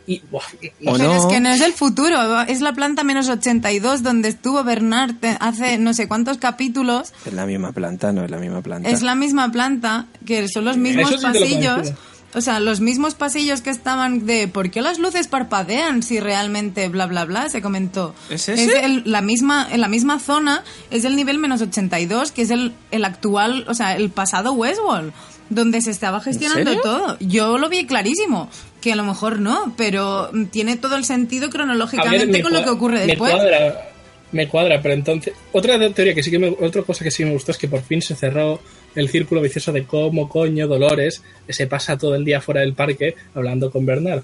y... buah, no O Pero no. es que no es el futuro, es la planta menos 82 donde estuvo Bernard hace no sé cuántos capítulos. es la misma planta, no es la misma planta. Es la misma planta, que son los mismos Eso sí te lo pasillos. O sea, los mismos pasillos que estaban de ¿por qué las luces parpadean si realmente bla bla bla? Se comentó. ¿Es ese? el- la misma, en la misma zona es el nivel menos 82, que es el, el actual, o sea, el pasado Westworld, donde se estaba gestionando todo. Yo lo vi clarísimo, que a lo mejor no, pero tiene todo el sentido cronológicamente ver, me con lo que ocurre me después. cuadra, me cuadra, pero entonces... Otra teoría que sí que me, otra cosa que sí me gustó es que por fin se cerró el círculo vicioso de cómo coño Dolores se pasa todo el día fuera del parque hablando con Bernard.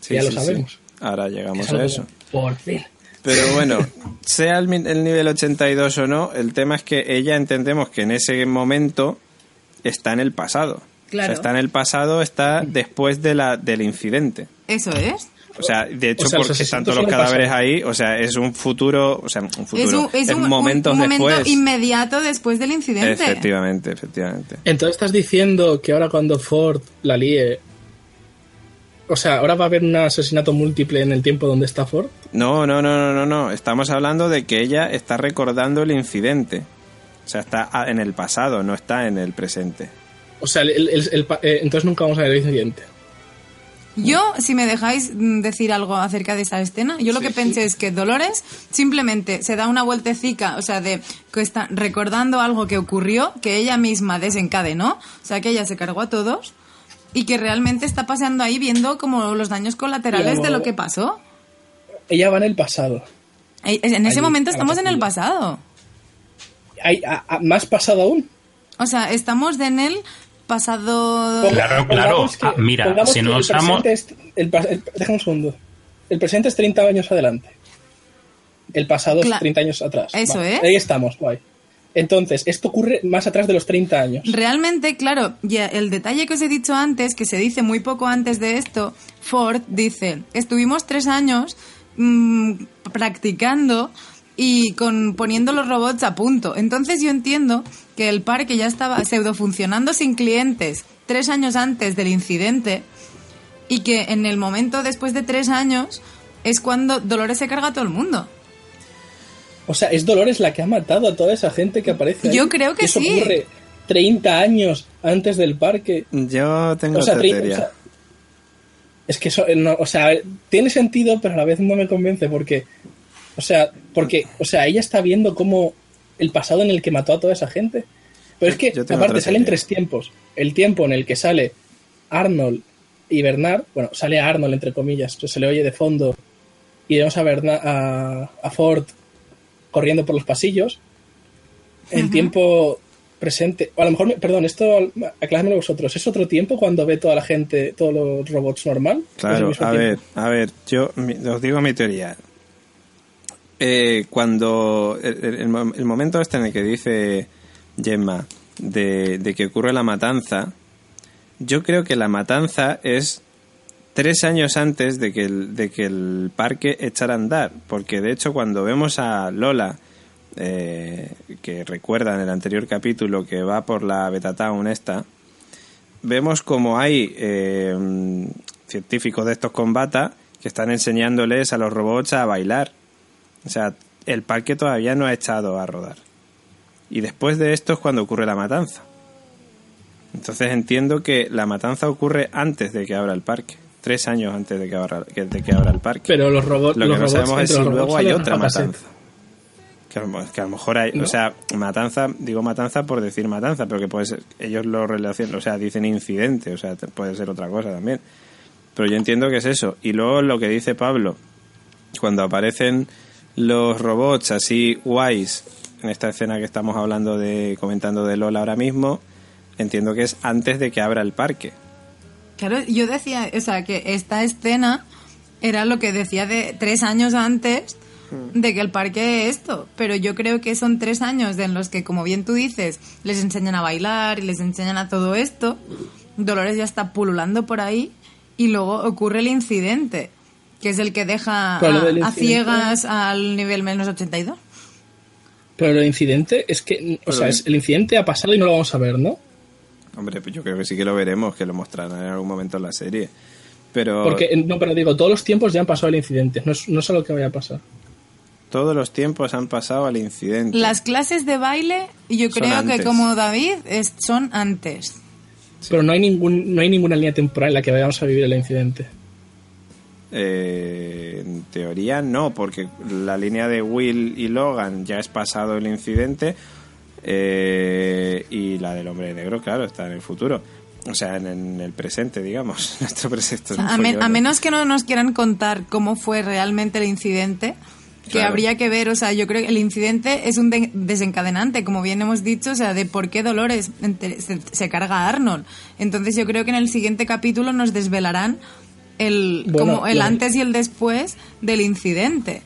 Sí, ya sí, lo sí. sabemos. Ahora llegamos Eso a eso. Por fin. Pero bueno, sea el, nivel 82 o no, el tema es que ella entendemos que en ese momento está en el pasado. O sea, está en el pasado, está después de la, del incidente. Eso es. O sea, de hecho, O sea, los porque están todos los cadáveres pasado. ahí, o sea, es un futuro, o sea, un futuro, Es un, es un- un- momentos un momento después. inmediato después del incidente. Efectivamente, efectivamente. Entonces estás diciendo que ahora cuando Ford la líe... O sea, ahora va a haber un asesinato múltiple en el tiempo donde está Ford. No, no, no, no, no, no. Estamos hablando de que ella está recordando el incidente. O sea, está en el pasado, no está en el presente. O sea, el- el- eh, entonces nunca vamos a ver el incidente. Yo, si me dejáis mm, decir algo acerca de esa escena, yo lo que pensé es que Dolores simplemente se da una vueltecica, o sea, de que está recordando algo que ocurrió, que ella misma desencadenó, o sea, que ella se cargó a todos y que realmente está paseando ahí viendo como los daños colaterales de lo que pasó. Ella va en el pasado. En ese Allí, momento estamos en el pasado. Hay a- a- más pasado aún. O sea, estamos en el pasado... Claro, claro. Ah, mira, si que no el es- el pa- el- déjame un segundo. El presente es 30 años adelante. El pasado Cla- es 30 años atrás. Eso es. Ahí estamos, guay. Entonces, esto ocurre más atrás de los 30 años. Realmente, claro, ya el detalle que os he dicho antes, que se dice muy poco antes de esto, Ford dice, estuvimos tres años mm, practicando y con poniendo los robots a punto. Entonces yo entiendo que el parque ya estaba pseudo funcionando sin clientes tres años antes del incidente y que en el momento después de tres años es cuando Dolores se carga a todo el mundo. O sea, es Dolores la que ha matado a toda esa gente que aparece ahí. Yo creo que eso sí. ocurre 30 años antes del parque. Yo tengo O sea, otra tri- teoría. o sea, es que eso, eh, no, o sea, tiene sentido, pero a la vez no me convence porque, o sea, porque, o sea, ella está viendo cómo el pasado en el que mató a toda esa gente. Pero es que, aparte, salen tres tiempos. El tiempo en el que sale Arnold y Bernard, bueno, sale Arnold entre comillas, se le oye de fondo y vemos a, Bernard, a, a Ford corriendo por los pasillos. El tiempo presente, o a lo mejor, me- perdón, esto acláramelo vosotros, ¿es otro tiempo cuando ve toda la gente, todos los robots normal? ¿O es el Claro, a tiempo? ver, a ver, yo mi- os digo mi teoría. Eh, cuando el, el- el mo- el momento este en el que dice Gemma de, que ocurre la matanza, yo creo que la matanza es tres años antes de que el, parque echara a andar, porque de hecho cuando vemos a Lola, eh, que recuerda en el anterior capítulo que va por la Betatown esta, vemos como hay eh, científicos de estos con bata que están enseñándoles a los robots a bailar. O sea, el parque todavía no ha echado a rodar. Y después de esto es cuando ocurre la matanza. Entonces entiendo que la matanza ocurre antes de que abra el parque. Tres años antes de que abra, de que abra el parque. Pero los robots. Lo que los no sabemos es si luego hay otra matanza. Que a, lo, que a lo mejor hay, ¿No? o sea, matanza, digo matanza por decir matanza, pero que puede ser, ellos lo relacionan, o sea, dicen incidente, o sea, puede ser otra cosa también. Pero yo entiendo que es eso. Y luego lo que dice Pablo, cuando aparecen los robots así guays en esta escena que estamos hablando de comentando de Lola ahora mismo, entiendo que es antes de que abra el parque. Claro, yo decía, o sea, que esta escena era lo que decía de tres años antes de que el parque esto, pero yo creo que son tres años en los que, como bien tú dices, les enseñan a bailar y les enseñan a todo esto. Dolores ya está pululando por ahí y luego ocurre el incidente, que es el que deja a, ciegas al nivel menos 82. Pero el incidente es que, o sea, es- el incidente ha pasado y no lo vamos a ver, ¿no? Hombre, pues yo creo que sí que lo veremos, que lo mostrarán en algún momento en la serie. Pero Porque, no, pero digo, todos los tiempos ya han pasado el incidente, no es, no es algo que vaya a pasar. todos los tiempos han pasado al incidente. Las clases de baile, yo Son creo antes. que como David, es- son antes. Pero no hay, ningún, no hay ninguna línea temporal en la que vayamos a vivir el incidente. Eh, en teoría no, porque la línea de Will y Logan ya es pasado el incidente eh, y la del hombre negro, claro, está en el futuro. O sea, en, en el presente, digamos. Nuestro presente. O sea, a, men- a menos que no nos quieran contar cómo fue realmente el incidente, que Claro. habría que ver, o sea, yo creo que el incidente es un de- desencadenante, como bien hemos dicho, o sea, de por qué Dolores se, se carga a Arnold. Entonces yo creo que en el siguiente capítulo nos desvelarán el, Bueno, como el antes y el después del incidente.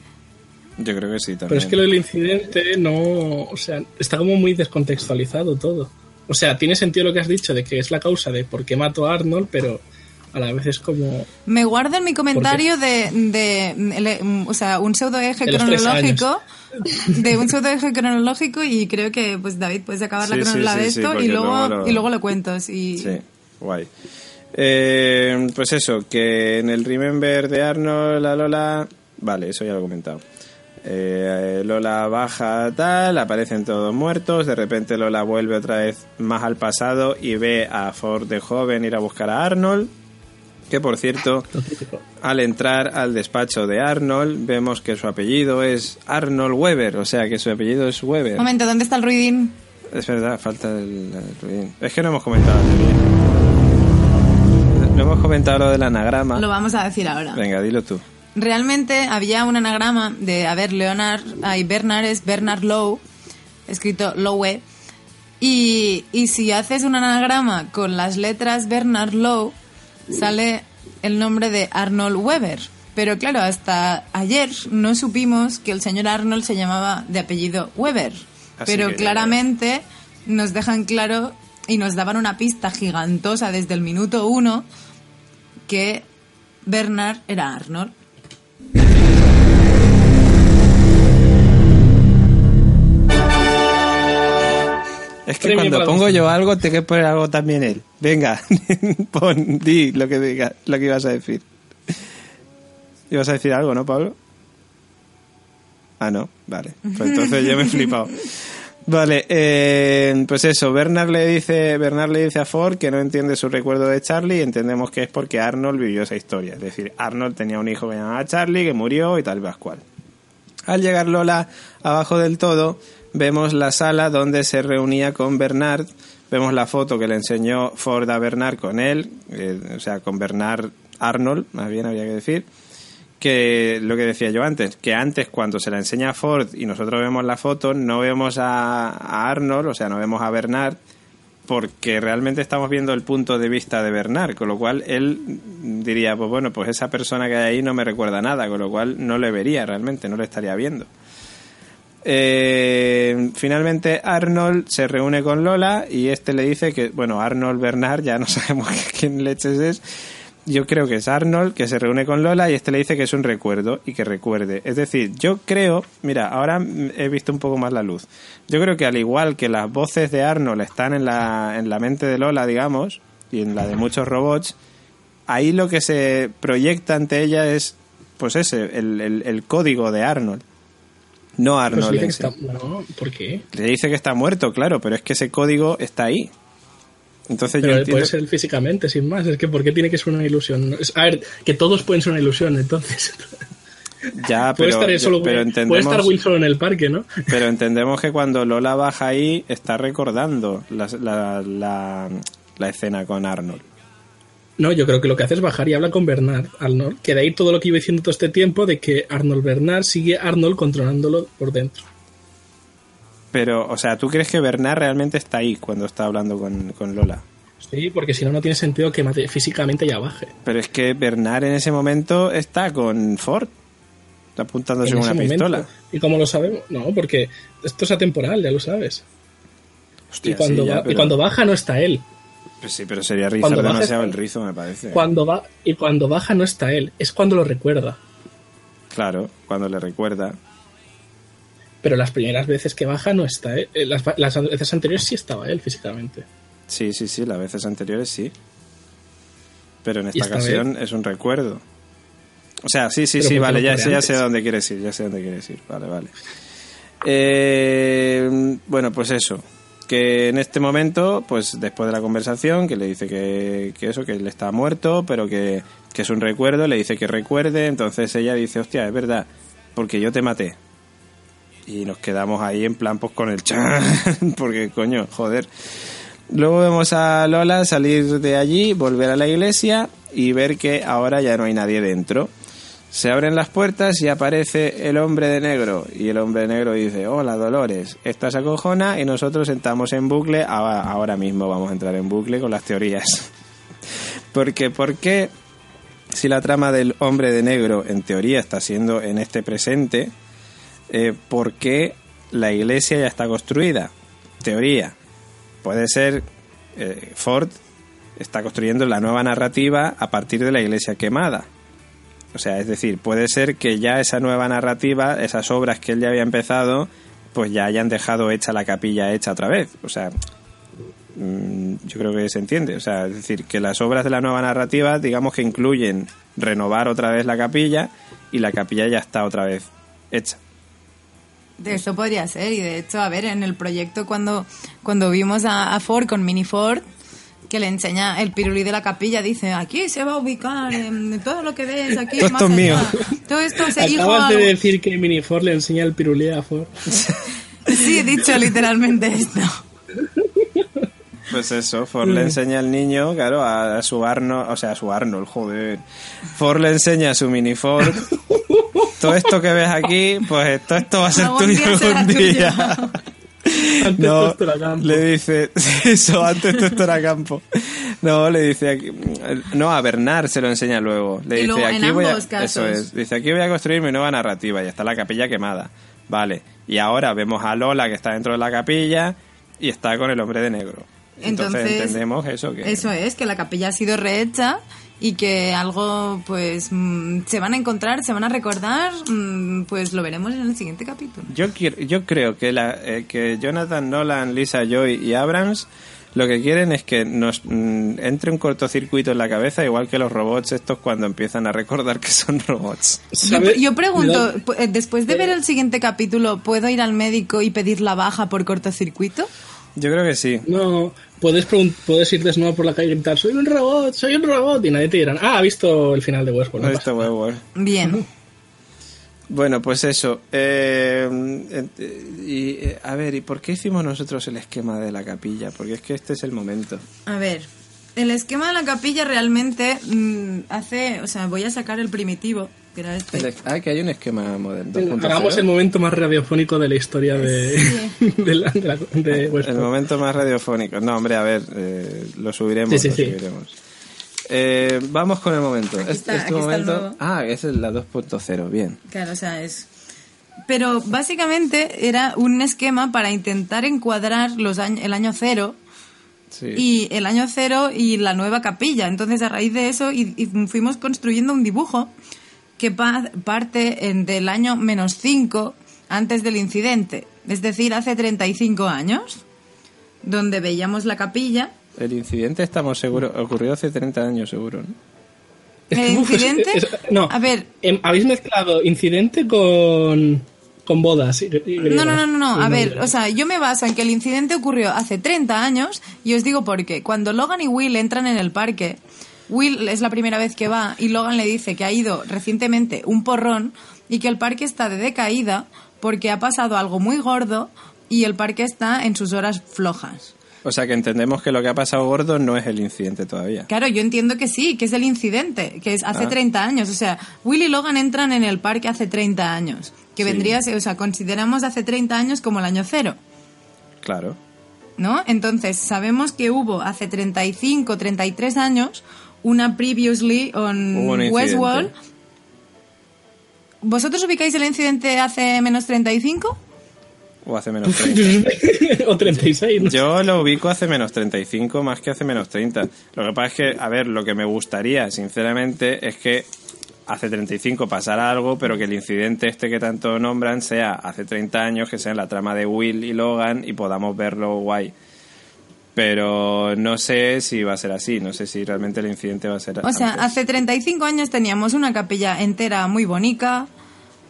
Yo creo que sí también. Pero es que lo del incidente no. O sea, está como muy descontextualizado todo. O sea, tiene sentido lo que has dicho de que es la causa de por qué mató a Arnold, pero a la vez es como. Me guardo en mi comentario de, de, o sea, un pseudo eje De cronológico, de un pseudo eje cronológico y creo que pues David puedes acabar la sí, cronología de sí, esto y luego, luego lo- y luego lo cuento. Sí. Sí, guay. Eh, pues eso, que en el Remember de Arnold, la Lola. Vale, eso ya lo he comentado. Eh, Lola baja tal, aparecen todos muertos, de repente Lola vuelve otra vez más al pasado y ve a Ford de joven ir a buscar a Arnold, que por cierto, al entrar al despacho de Arnold vemos que su apellido es Arnold Weber, o sea que su apellido es Weber. Momento, ¿dónde está el ruidín? Es verdad, falta el, el ruidín. Es que no hemos comentado el ruidín. No hemos comentado lo del anagrama. Lo vamos a decir ahora. Venga, dilo tú. Realmente había un anagrama de, a ver, Leonard, hay Bernard es Bernard Lowe, escrito Lowe, y, y si haces un anagrama con las letras Bernard Lowe, sale el nombre de Arnold Weber. Pero claro, hasta ayer no supimos que el señor Arnold se llamaba de apellido Weber. Así Pero claramente nos dejan claro y nos daban una pista gigantosa desde el minuto uno que Bernard era Arnold. Es que Premio cuando pongo yo algo, te que poner algo también él. Venga, pon, di lo que diga, lo que ibas a decir. ¿Ibas a decir algo, no, Pablo? Ah, no, vale. Pues entonces yo me he flipado. Vale, eh, pues eso, Bernard le dice, Bernard le dice a Ford que no entiende su recuerdo de Charlie y entendemos que es porque Arnold vivió esa historia. Es decir, Arnold tenía un hijo que llamaba Charlie, que murió y tal vez cual. Al llegar Lola abajo del todo, vemos la sala donde se reunía con Bernard. Vemos la foto que le enseñó Ford a Bernard con él, eh, o sea, con Bernard Arnold, más bien habría que decir. Que lo que decía yo antes, que antes cuando se la enseña Ford y nosotros vemos la foto, no vemos a, a Arnold, o sea, no vemos a Bernard, porque realmente estamos viendo el punto de vista de Bernard, con lo cual él diría, pues bueno, pues esa persona que hay ahí no me recuerda nada, con lo cual no le vería realmente, no le estaría viendo. Eh, finalmente Arnold se reúne con Lola y este le dice que, bueno, Arnold Bernard, ya no sabemos quién leches es, yo creo que es Arnold que se reúne con Lola y este le dice que es un recuerdo y que recuerde. Es decir, yo creo, mira, ahora he visto un poco más la luz. Yo creo que al igual que las voces de Arnold están en la, en la mente de Lola, digamos, y en la de muchos robots, ahí lo que se proyecta ante ella es, pues ese, el, el- el código de Arnold. No Arnold. dice que está. ¿por qué? Le dice que está muerto, claro, pero es que ese código está ahí. Entonces yo Pero entiendo... puede ser físicamente, sin más. Es que ¿por qué tiene que ser una ilusión? A ver, que todos pueden ser una ilusión, entonces. Ya, puede pero, estar él solo, pero puede estar Will solo en el parque, ¿no? pero entendemos que cuando Lola baja ahí está recordando la, la, la- la escena con Arnold. No, yo creo que lo que hace es bajar y habla con Bernard, Arnold. Que de ahí todo lo que iba diciendo todo este tiempo de que Arnold Bernard sigue Arnold controlándolo por dentro. Pero, o sea, ¿tú crees que Bernard realmente está ahí cuando está hablando con, con Lola? Sí, porque si no, no tiene sentido que físicamente ya baje. Pero es que Bernard en ese momento está con Ford. Está apuntándose En una momento. pistola. ¿Y cómo lo sabemos? No, porque esto es atemporal, ya lo sabes. Hostia, y, cuando sí, ya, va- y pero- cuando baja no está él. Pues sí, pero sería rizar cuando demasiado el rizo, me parece. Cuando va, y cuando baja no está él. Es cuando lo recuerda. Claro, cuando le recuerda. Pero las primeras veces que baja no está él. Eh, Las, las veces anteriores sí estaba él físicamente. Sí, sí, sí, las veces anteriores sí. Pero en ¿Y esta esta ocasión es un recuerdo. O sea, sí, sí, Pero sí, ¿por qué vale, ya, sé- ya sé a dónde quieres ir, ya sé a dónde quieres ir, vale, vale. Eh, bueno, pues eso, que en este momento, pues después de la conversación, que le dice que, que eso, que él está muerto, pero que, que es un recuerdo, le dice que recuerde, entonces ella dice, hostia, es verdad, porque yo te maté. Y nos quedamos ahí en plan, pues con el chan, porque coño, joder. Luego vemos a Lola salir de allí, volver a la iglesia y ver que ahora ya no hay nadie dentro. Se abren las puertas y aparece el hombre de negro. Y el hombre de negro dice, hola Dolores, esta se acojona y nosotros sentamos en bucle. Ahora mismo vamos a entrar en bucle con las teorías. Porque, ¿por qué si la trama del hombre de negro en teoría está siendo en este presente, eh, ¿por qué la iglesia ya está construida? Teoría. Puede ser eh, Ford está construyendo la nueva narrativa a partir de la iglesia quemada. O sea, es decir, puede ser que ya esa nueva narrativa, esas obras que él ya había empezado, pues ya hayan dejado hecha la capilla hecha otra vez. O sea, mm, yo creo que se entiende. O sea, es decir, que las obras de la nueva narrativa, digamos que incluyen renovar otra vez la capilla y la capilla ya está otra vez hecha. De Eso podría ser, y de hecho, a ver, en el proyecto cuando, cuando vimos a, a Ford con Mini Ford, que le enseña el pirulí de la capilla, dice, aquí se va a ubicar, en todo lo que ves, aquí Todo más esto es mío. allá. Todo esto se Acabas de algo". decir que Mini Ford le enseña el pirulí a Ford. Sí, he dicho literalmente esto. Pues eso, Ford le enseña al niño, claro, a, a su Arnold, o sea, a su Arnold, joder. Ford le enseña a su mini Ford. Todo esto que ves aquí, pues todo esto va a ser Algún tuyo algún día. tuyo. Antes No, esto era campo. le dice, eso, antes todo esto era campo. No, le dice, aquí- no, a Bernard se lo enseña luego. Le Y dice, luego, en aquí voy a, eso es, dice, aquí voy a construir mi nueva narrativa y está la capilla quemada. Vale, y ahora vemos a Lola que está dentro de la capilla y está con el hombre de negro. Entonces, Entonces, entendemos eso que Eso es, que la capilla ha sido rehecha y que algo, pues, mm, se van a encontrar, se van a recordar, mm, pues lo veremos en el siguiente capítulo. Yo, quiero- yo creo que, la, eh, que Jonathan Nolan, Lisa Joy y Abrams lo que quieren es que nos mm, entre un cortocircuito en la cabeza, igual que los robots estos cuando empiezan a recordar que son robots. Yo, yo pregunto, eh, después de ver el siguiente capítulo, ¿puedo ir al médico y pedir la baja por cortocircuito? Yo creo que sí. No, puedes, puedes ir desnudo por la calle y gritar, soy un robot, soy un robot, y nadie te dirá, ah, ha visto el final de Westworld. No no está pasa nada". huevo, eh. Bien. Bueno, pues eso. eh, eh, y, eh, a ver, ¿y por qué hicimos nosotros el esquema de la capilla? Porque es que este es el momento. A ver, el esquema de la capilla realmente mm, hace, o sea, voy a sacar el primitivo, que era este. Ah, que hay un esquema moderno. Venga, 2.0. Hagamos el momento más radiofónico de la historia de, de, la- de la- de El momento más radiofónico. No, hombre, a ver, eh, lo subiremos. Sí, sí, lo sí. subiremos. Eh, vamos con el momento. Aquí Este- está, este aquí está el momento. ah, es la 2.0, bien. Claro, o sea, es... Pero básicamente era un esquema para intentar encuadrar los años, el año cero Sí. y el año cero y la nueva capilla. Entonces, a raíz de eso, y, y fuimos construyendo un dibujo que pa- parte en- del año menos 5 antes del incidente, es decir, hace 35 años, donde veíamos la capilla. El incidente, estamos seguros, ocurrió hace 30 años, seguro, ¿no? ¿El incidente? es- no, A ver, em, habéis mezclado incidente con, con bodas. y- y No, no, no, no, A ver, o sea, yo me baso en que el incidente ocurrió hace 30 años y os digo por qué. Cuando Logan y Will entran en el parque, Will es la primera vez que va y Logan le dice que ha ido recientemente un porrón y que el parque está de decaída porque ha pasado algo muy gordo y el parque está en sus horas flojas. O sea que entendemos que lo que ha pasado gordo no es el incidente todavía. Claro, yo entiendo que sí, que es el incidente, que es hace Ah. 30 años. O sea, Will y Logan entran en el parque hace 30 años. Que Sí. vendría, a ser- o sea, consideramos hace 30 años como el año cero. Claro. ¿no? Entonces, sabemos que hubo hace 35, 33 años una previously on un. Westworld. ¿Vosotros ubicáis el incidente hace menos 35? O hace menos 30. o 36, ¿no? Yo lo ubico hace menos 35 más que hace menos 30. Lo que pasa es que, a ver, lo que me gustaría, sinceramente, es que hace 35 pasara algo, pero que el incidente este que tanto nombran sea hace 30 años, que sea en la trama de Will y Logan y podamos verlo guay. Pero no sé si va a ser así, no sé si realmente el incidente va a ser O sea, hace 35 años teníamos una capilla entera muy bonita,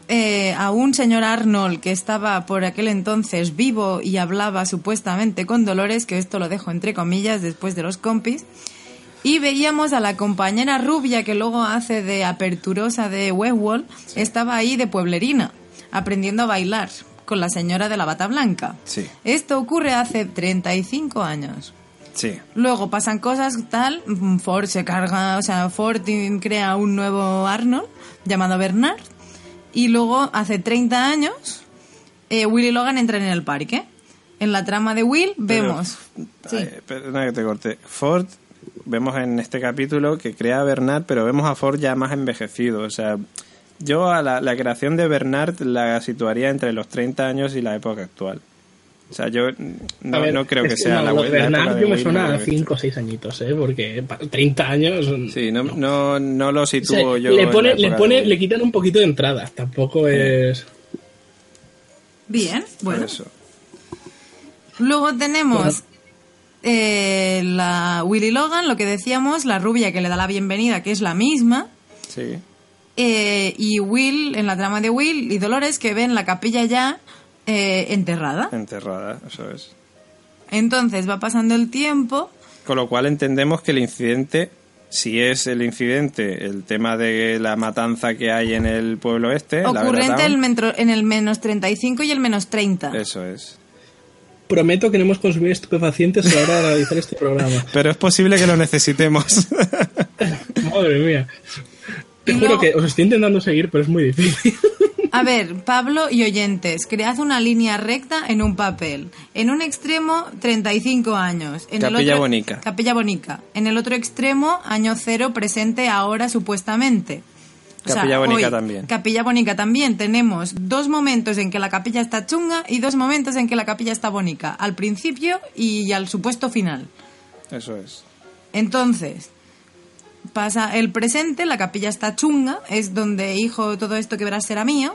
eh, a un señor Arnold que estaba por aquel entonces vivo y hablaba supuestamente con Dolores, que esto lo dejo entre comillas después de los compis, y veíamos a la compañera rubia que luego hace de aperturosa de Westworld, estaba ahí de pueblerina, aprendiendo a bailar con la señora de la bata blanca. Sí. Esto ocurre hace 35 años. Sí, Luego pasan cosas tal, mm, Ford se carga, o sea, Ford crea un nuevo Arnold llamado Bernard y luego hace 30 años eh, Will y Logan entran en el parque. En la trama de Will vemos... Sí. Ay, perdona que te corte. Ford, vemos en este capítulo que crea a Bernard, pero vemos a Ford ya más envejecido. O sea, yo a la, la creación de Bernard la situaría entre los 30 años y la época actual. O sea, yo no, ver, no creo es que sea no, la, época Bernard yo me suena a creo que- 5 o 6 años, ¿eh? Porque pa- 30 años... Sí, no, no, no lo O sea, sitúo yo. le, en pone, le, pone, de le quitan un poquito de entrada. Tampoco es... Bien, bueno. eso. Luego tenemos eh, la Will y Logan, lo que decíamos, la rubia que le da la bienvenida, que es la misma. Sí. Eh, y Will, en la trama de Will y Dolores, que ven la capilla ya eh, enterrada. Enterrada, eso es. Entonces va pasando el tiempo. Con lo cual entendemos que el incidente, si es el incidente, el tema de la matanza que hay en el pueblo este, la ocurrente Veratown, el mentro- en el menos 35 y el menos 30. Eso es. Prometo que no hemos consumido estupefacientes a la hora de realizar este programa. Pero es posible que lo necesitemos. Madre mía. Te Y juro luego- que os estoy intentando seguir, pero es muy difícil. A ver, Pablo y oyentes, cread una línea recta en un papel. En un extremo, 35 años. En el Capilla otro- Bonica. Capilla Bonica. En el otro extremo, año cero, presente ahora supuestamente. O sea, Capilla Bonica hoy, también. Capilla Bonica también. Tenemos dos momentos en que la capilla está chunga y dos momentos en que la capilla está bonica. Al principio y al supuesto final. Eso es. Entonces, pasa el presente, la capilla está chunga, es donde, hijo, todo esto que verás será mío.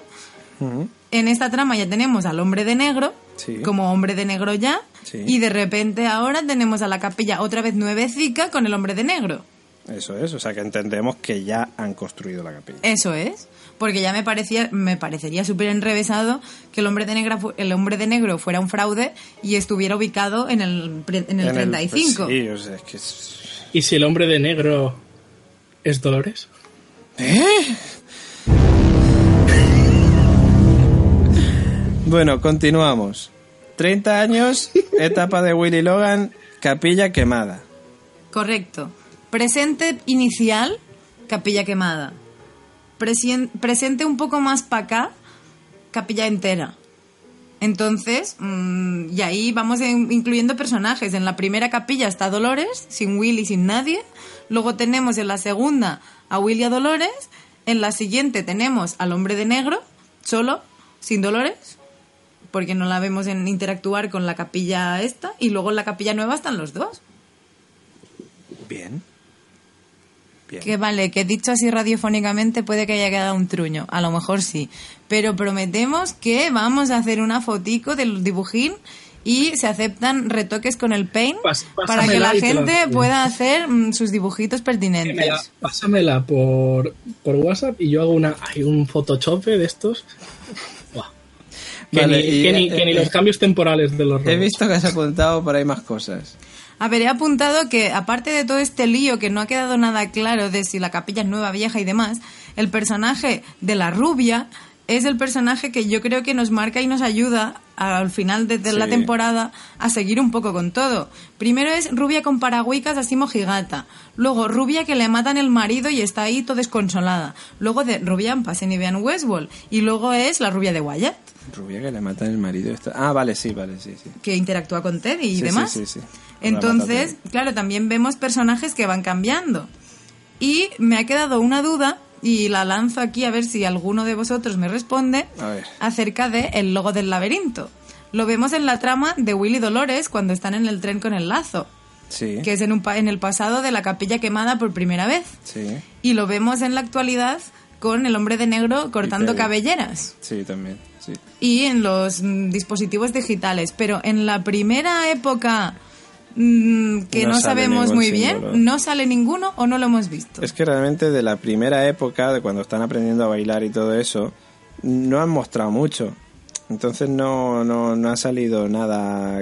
En esta trama ya tenemos al hombre de negro, Sí. como hombre de negro ya, Sí. y de repente ahora tenemos a la capilla otra vez nuevecica con el hombre de negro. Eso es. O sea que entendemos que ya han construido la capilla. Eso es. Porque ya me parecía, me parecería súper enrevesado que el hombre de negro, fu- el hombre de negro fuera un fraude y estuviera ubicado en el, en el En 35. sí, o sea, es que es- ¿Y si el hombre de negro es Dolores? Bueno, continuamos. 30 años, etapa de Willy Logan, capilla quemada. Correcto. Presente inicial, capilla quemada. Presien- presente un poco más para acá, capilla entera. Entonces, mm, y ahí vamos en- incluyendo personajes. En la primera capilla está Dolores, sin Will y sin nadie. Luego tenemos en la segunda a Will y a Dolores. En la siguiente tenemos al hombre de negro, solo, sin Dolores, porque no la vemos en interactuar con la capilla esta. Y luego en la capilla nueva están los dos. Bien. Bien. Que vale, que dicho así radiofónicamente puede que haya quedado un truño, a lo mejor sí, pero prometemos que vamos a hacer una fotico del dibujín y se aceptan retoques con el paint Pas- para que la gente pueda hacer mm, sus dibujitos pertinentes. Mira, pásamela por, por WhatsApp y yo hago una, hay un Photoshop de estos. Que, Vale, ni, y, que ni- eh, que ni eh, los cambios temporales de los He robots. visto que has apuntado por ahí más cosas. A ver, he apuntado que aparte de todo este lío que no ha quedado nada claro de si la capilla es nueva, vieja y demás, el personaje de la rubia es el personaje que yo creo que nos marca y nos ayuda al final de, de la temporada a seguir un poco con todo. Primero es rubia con paragüicas así mojigata. Luego rubia que le matan el marido y está ahí todo desconsolada. Luego de rubia en Pasen y vean Westworld. Y luego es la rubia de Wyatt, Rubia que le matan el marido. Está... Ah, vale, sí, vale, sí, sí. que interactúa con Ted y Sí, demás. sí, sí, sí. Entonces, claro, también vemos personajes que van cambiando. Y me ha quedado una duda, y la lanzo aquí a ver si alguno de vosotros me responde, A ver. acerca de el logo del laberinto. Lo vemos en la trama de Willy Dolores cuando están en el tren con el lazo, Sí, que es en, un pa- en el pasado de la capilla quemada por primera vez. sí, Y lo vemos en la actualidad con el hombre de negro cortando cabelleras sí, también, sí. y en los mm, dispositivos digitales. Pero en la primera época mm, que No sabemos muy bien, no sale ninguno o no lo hemos visto. Es que realmente de la primera época, de cuando están aprendiendo a bailar y todo eso, no han mostrado mucho. Entonces no, no, no ha salido nada,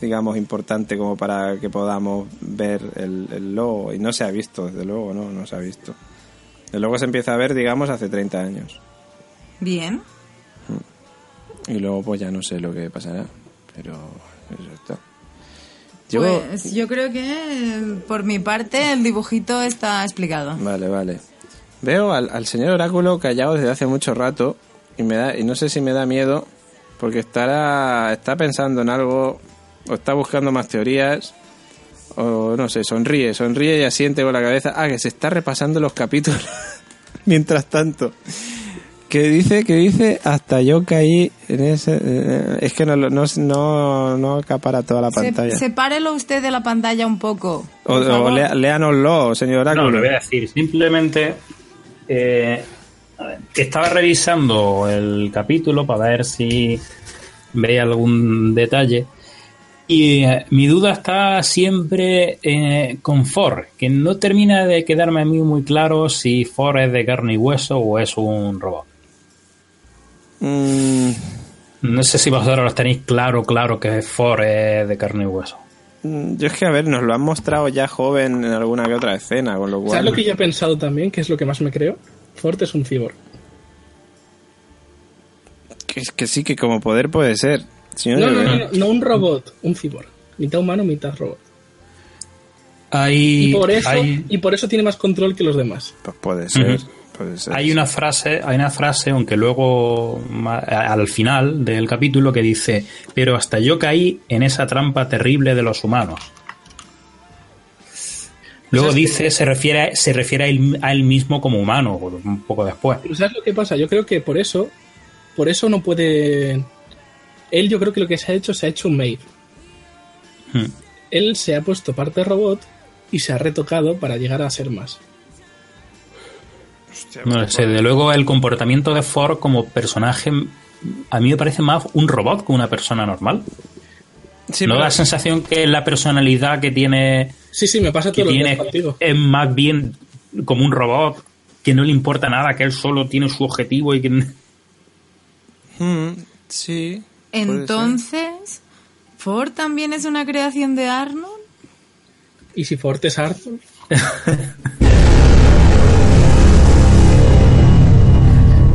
digamos, importante como para que podamos ver el, el logo. Y no se ha visto, desde luego, no, no se ha visto. El logo se empieza a ver, digamos, hace 30 años. Bien. Y luego pues ya no sé lo que pasará. Pero eso está. Yo... Pues yo creo que eh, por mi parte el dibujito está explicado. Vale, vale. Veo al, al señor Oráculo callado desde hace mucho rato y me da y no sé si me da miedo porque estará está pensando en algo o está buscando más teorías o no sé, sonríe, sonríe y asiente con la cabeza. Ah, que se está repasando los capítulos mientras tanto. Que dice, que dice, hasta yo caí en ese... eh, es que no, lo- no, no, no acapara toda la Se- pantalla. sepárelo usted de la pantalla un poco. o o lea- léanoslo, señor Oráculo. No, lo voy a decir. Simplemente eh, a ver, estaba revisando el capítulo para ver si veía algún detalle. Y eh, mi duda está siempre eh, con Ford, que no termina de quedarme a mí muy claro si Ford es de carne y hueso o es un robot. Mm, No sé si vosotros lo tenéis claro, claro que Ford es de carne y hueso. Mm, Yo es que, a ver, nos lo han mostrado ya joven en alguna que otra escena, con lo cual... ¿Sabes lo que yo he pensado también? Que es lo que más me creo. Ford es un cyborg. que, es que sí, que como poder puede ser. Si no, No, no, no, no, no un robot, un cyborg. Mitad humano, mitad robot. Hay, Y por eso, y por eso tiene más control que los demás. Pues puede ser. Hay una frase, hay una frase, aunque luego al final del capítulo que dice, pero hasta yo caí en esa trampa terrible de los humanos. Luego Pues es dice, se refiere, se refiere a él, a él mismo como humano, un poco después. Pero ¿sabes lo que pasa? Yo creo que por eso, por eso no puede... Él yo creo que lo que se ha hecho, se ha hecho un maid. Hmm. Él se ha puesto parte robot y se ha retocado para llegar a ser más. No lo sé, de luego el comportamiento de Ford como personaje a mí me parece más un robot que una persona normal. Sí, no da la sensación que la personalidad que tiene Sí, sí, me pasa que todo lo que tiene es más bien como un robot que no le importa nada, que él solo tiene su objetivo y que Mm, sí. Entonces, ¿Ford también es una creación de Arnold? Y si Ford es Arthur,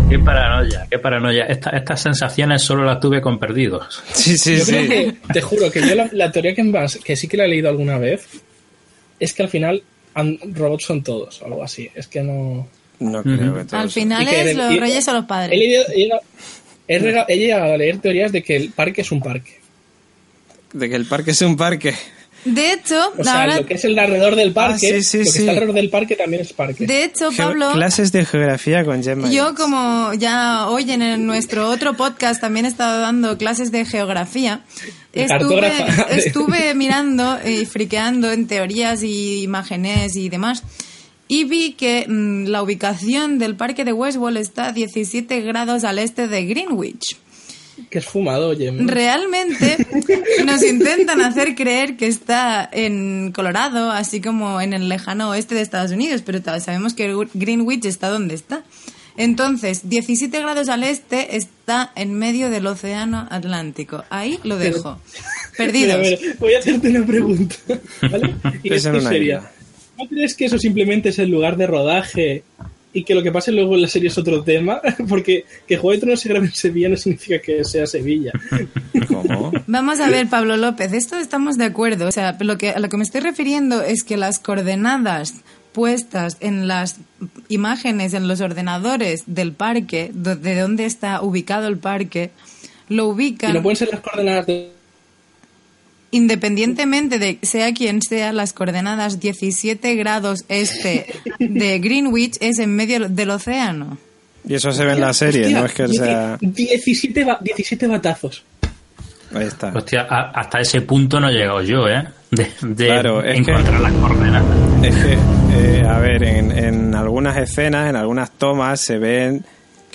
qué paranoia, qué paranoia. Esta- estas sensaciones solo las tuve con perdidos. Sí, sí, yo creo sí. que, te juro que yo la, la teoría que, más, que sí que la he leído alguna vez es que al final robots son todos o algo así. Es que no... No creo que todo Al final que es el- los y- reyes o los He, padres. leído- he llegado- he he llegado a leer teorías de que el parque es un parque. De que el parque es un parque. De hecho, O sea, ahora, lo que es el alrededor del parque, Ah, sí, sí, lo que sí. está alrededor del parque también es parque. de hecho, Ge- Pablo, Clases de geografía con Gemma. yo Yates. como ya hoy en el- nuestro otro podcast también he estado dando clases de geografía, estuve, mirando y friqueando en teorías y imágenes y demás. Y vi que mm, la ubicación del parque de Westworld está a 17 grados al este de Greenwich. Que es fumado, oye. Realmente nos intentan hacer creer que está en Colorado, así como en el lejano oeste de Estados Unidos, pero sabemos que Greenwich está donde está. Entonces, 17 grados al este está en medio del océano Atlántico. Ahí lo dejo. Perdidos. Mira, a ver, voy a hacerte una pregunta. ¿No crees que eso simplemente es el lugar de rodaje y que lo que pase luego en la serie es otro tema, porque que Juego de Tronos se grabe en Sevilla no significa que sea Sevilla. ¿Cómo? Vamos a ver, Pablo López, esto estamos de acuerdo. O sea, lo que, a lo que me estoy refiriendo es que las coordenadas puestas en las imágenes en los ordenadores del parque, de dónde está ubicado el parque, lo Y ubican no pueden ser las coordenadas de... independientemente de sea quien sea, las coordenadas 17 grados este de Greenwich es en medio del océano. Y eso se ve en la serie, Hostia, no es que sea... 17, ba- 17 batazos. Ahí está. Hostia, a- hasta ese punto no he llegado yo, ¿eh? De, de Claro, es que- encontrar las coordenadas. Es que, eh, a ver, en, en algunas escenas, en algunas tomas, se ven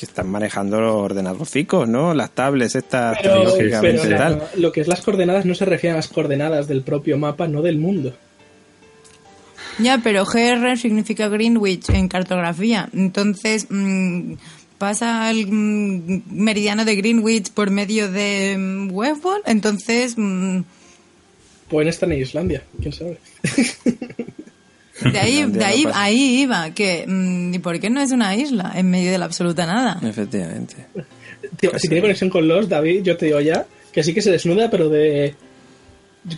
que están manejando los ordenadorcicos, ¿no? Las tablets estas Pero, tecnológicamente pero y tal. lo que es las coordenadas no se refiere a las coordenadas del propio mapa, no del mundo. Ya, pero GR significa Greenwich en cartografía. Entonces, mm, pasa el mm, meridiano de Greenwich por medio de mm, Westworld. Entonces, mm, Pueden estar en Islandia, quién sabe. de ahí, de ahí, no ahí iba. Que, mm, ¿Y por qué no es una isla en medio de la absoluta nada? Efectivamente. Tío, si tiene conexión con los, David, yo te digo ya que sí que se desnuda, pero de.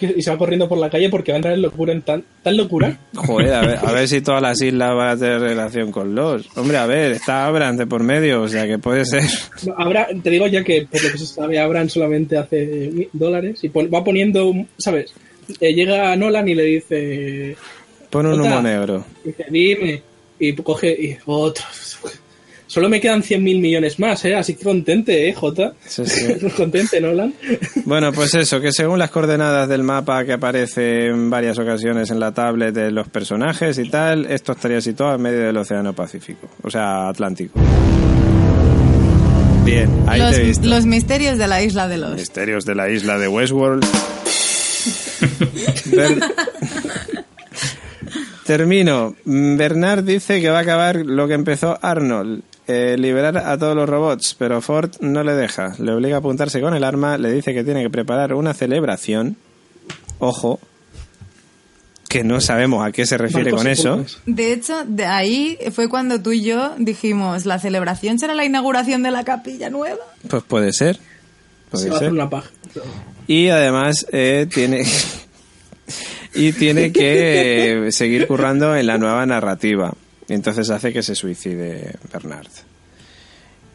Y se va corriendo por la calle porque va a entrar en locura, en tan, tan locura. Joder, a ver, a ver si todas las islas van a tener relación con los. Hombre, a ver, está Abraham de por medio, o sea que puede ser. Habrá, te digo ya que por lo que se sabe, Abraham solamente hace dólares y pon- va poniendo, ¿sabes? Eh, llega Nolan y le dice, Pon un humo negro. dice, dime, y coge y otro. Solo me quedan 100 mil millones más, ¿eh? Así que contente, ¿eh, Jota? Sí, sí. contente, Nolan. Bueno, pues eso, que según las coordenadas del mapa que aparece en varias ocasiones en la tablet de los personajes y tal, esto estaría situado en medio del Océano Pacífico, o sea, Atlántico. Bien, ahí los, te he visto. los misterios de la isla de los. Misterios de la isla de Westworld. Ber- Termino. Bernard dice que va a acabar lo que empezó Arnold. eh, liberar a todos los robots, pero Ford no le deja. Le obliga a apuntarse con el arma, le dice que tiene que preparar una celebración. Ojo, que no sabemos a qué se refiere con eso. De hecho, de ahí fue cuando tú y yo dijimos, la celebración será la inauguración de la capilla nueva. Pues puede ser. Se Puede va a hacer ser. una paja. Y además eh, tiene y tiene que eh, seguir currando en la nueva narrativa. Y entonces hace que se suicide Bernard.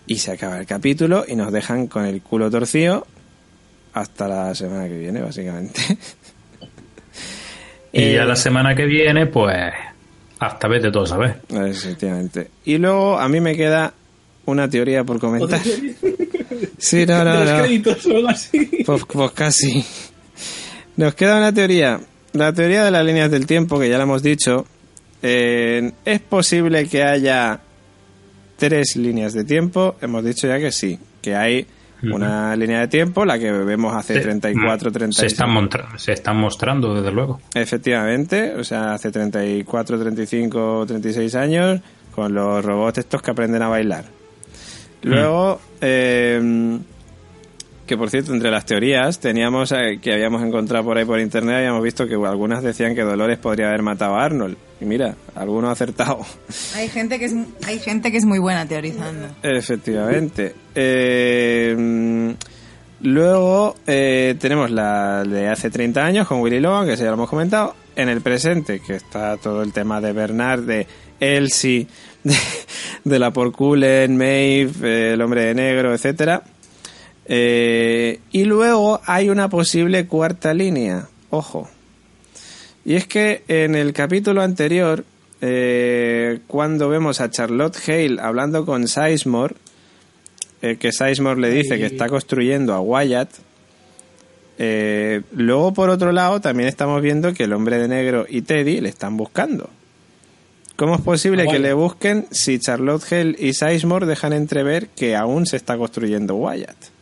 Y se acaba el capítulo y nos dejan con el culo torcido hasta la semana que viene, básicamente. Y Eh, ya la semana que viene, pues, hasta vete todo, ¿sabes? Efectivamente. Y luego a mí me queda una teoría por comentar. Sí, no, de no, los no. créditos o algo así. Pues, pues casi. Nos queda una teoría. La teoría de las líneas del tiempo, que ya la hemos dicho. Eh, ¿Es posible que haya tres líneas de tiempo? Hemos dicho ya que sí. Que hay una línea de tiempo, la que vemos hace 34, Se 36. están, montra- se están mostrando, desde luego. Efectivamente, o sea, hace 34, 35, 36 años, con los robots estos que aprenden a bailar. Luego, eh, que por cierto, entre las teorías teníamos eh, que habíamos encontrado por ahí por internet, habíamos visto que algunas decían que Dolores podría haber matado a Arnold. Y mira, alguno ha acertado. Hay gente que es, hay gente que es muy buena teorizando. Efectivamente. Eh, luego eh, tenemos la de hace 30 años con Willy Logan, que ya lo hemos comentado. En el presente, que está todo el tema de Bernard, de Elsie, de, de la Porculen, Maeve, eh, el hombre de negro, etcétera. Eh, y luego hay una posible cuarta línea. Ojo. Y es que en el capítulo anterior, eh, cuando vemos a Charlotte Hale hablando con Sizemore, eh, que Sizemore le dice que está construyendo a Wyatt, eh, luego por otro lado también estamos viendo que el hombre de negro y Teddy le están buscando. ¿Cómo es posible que le busquen si Charlotte Hale y Sizemore dejan entrever que aún se está construyendo Wyatt?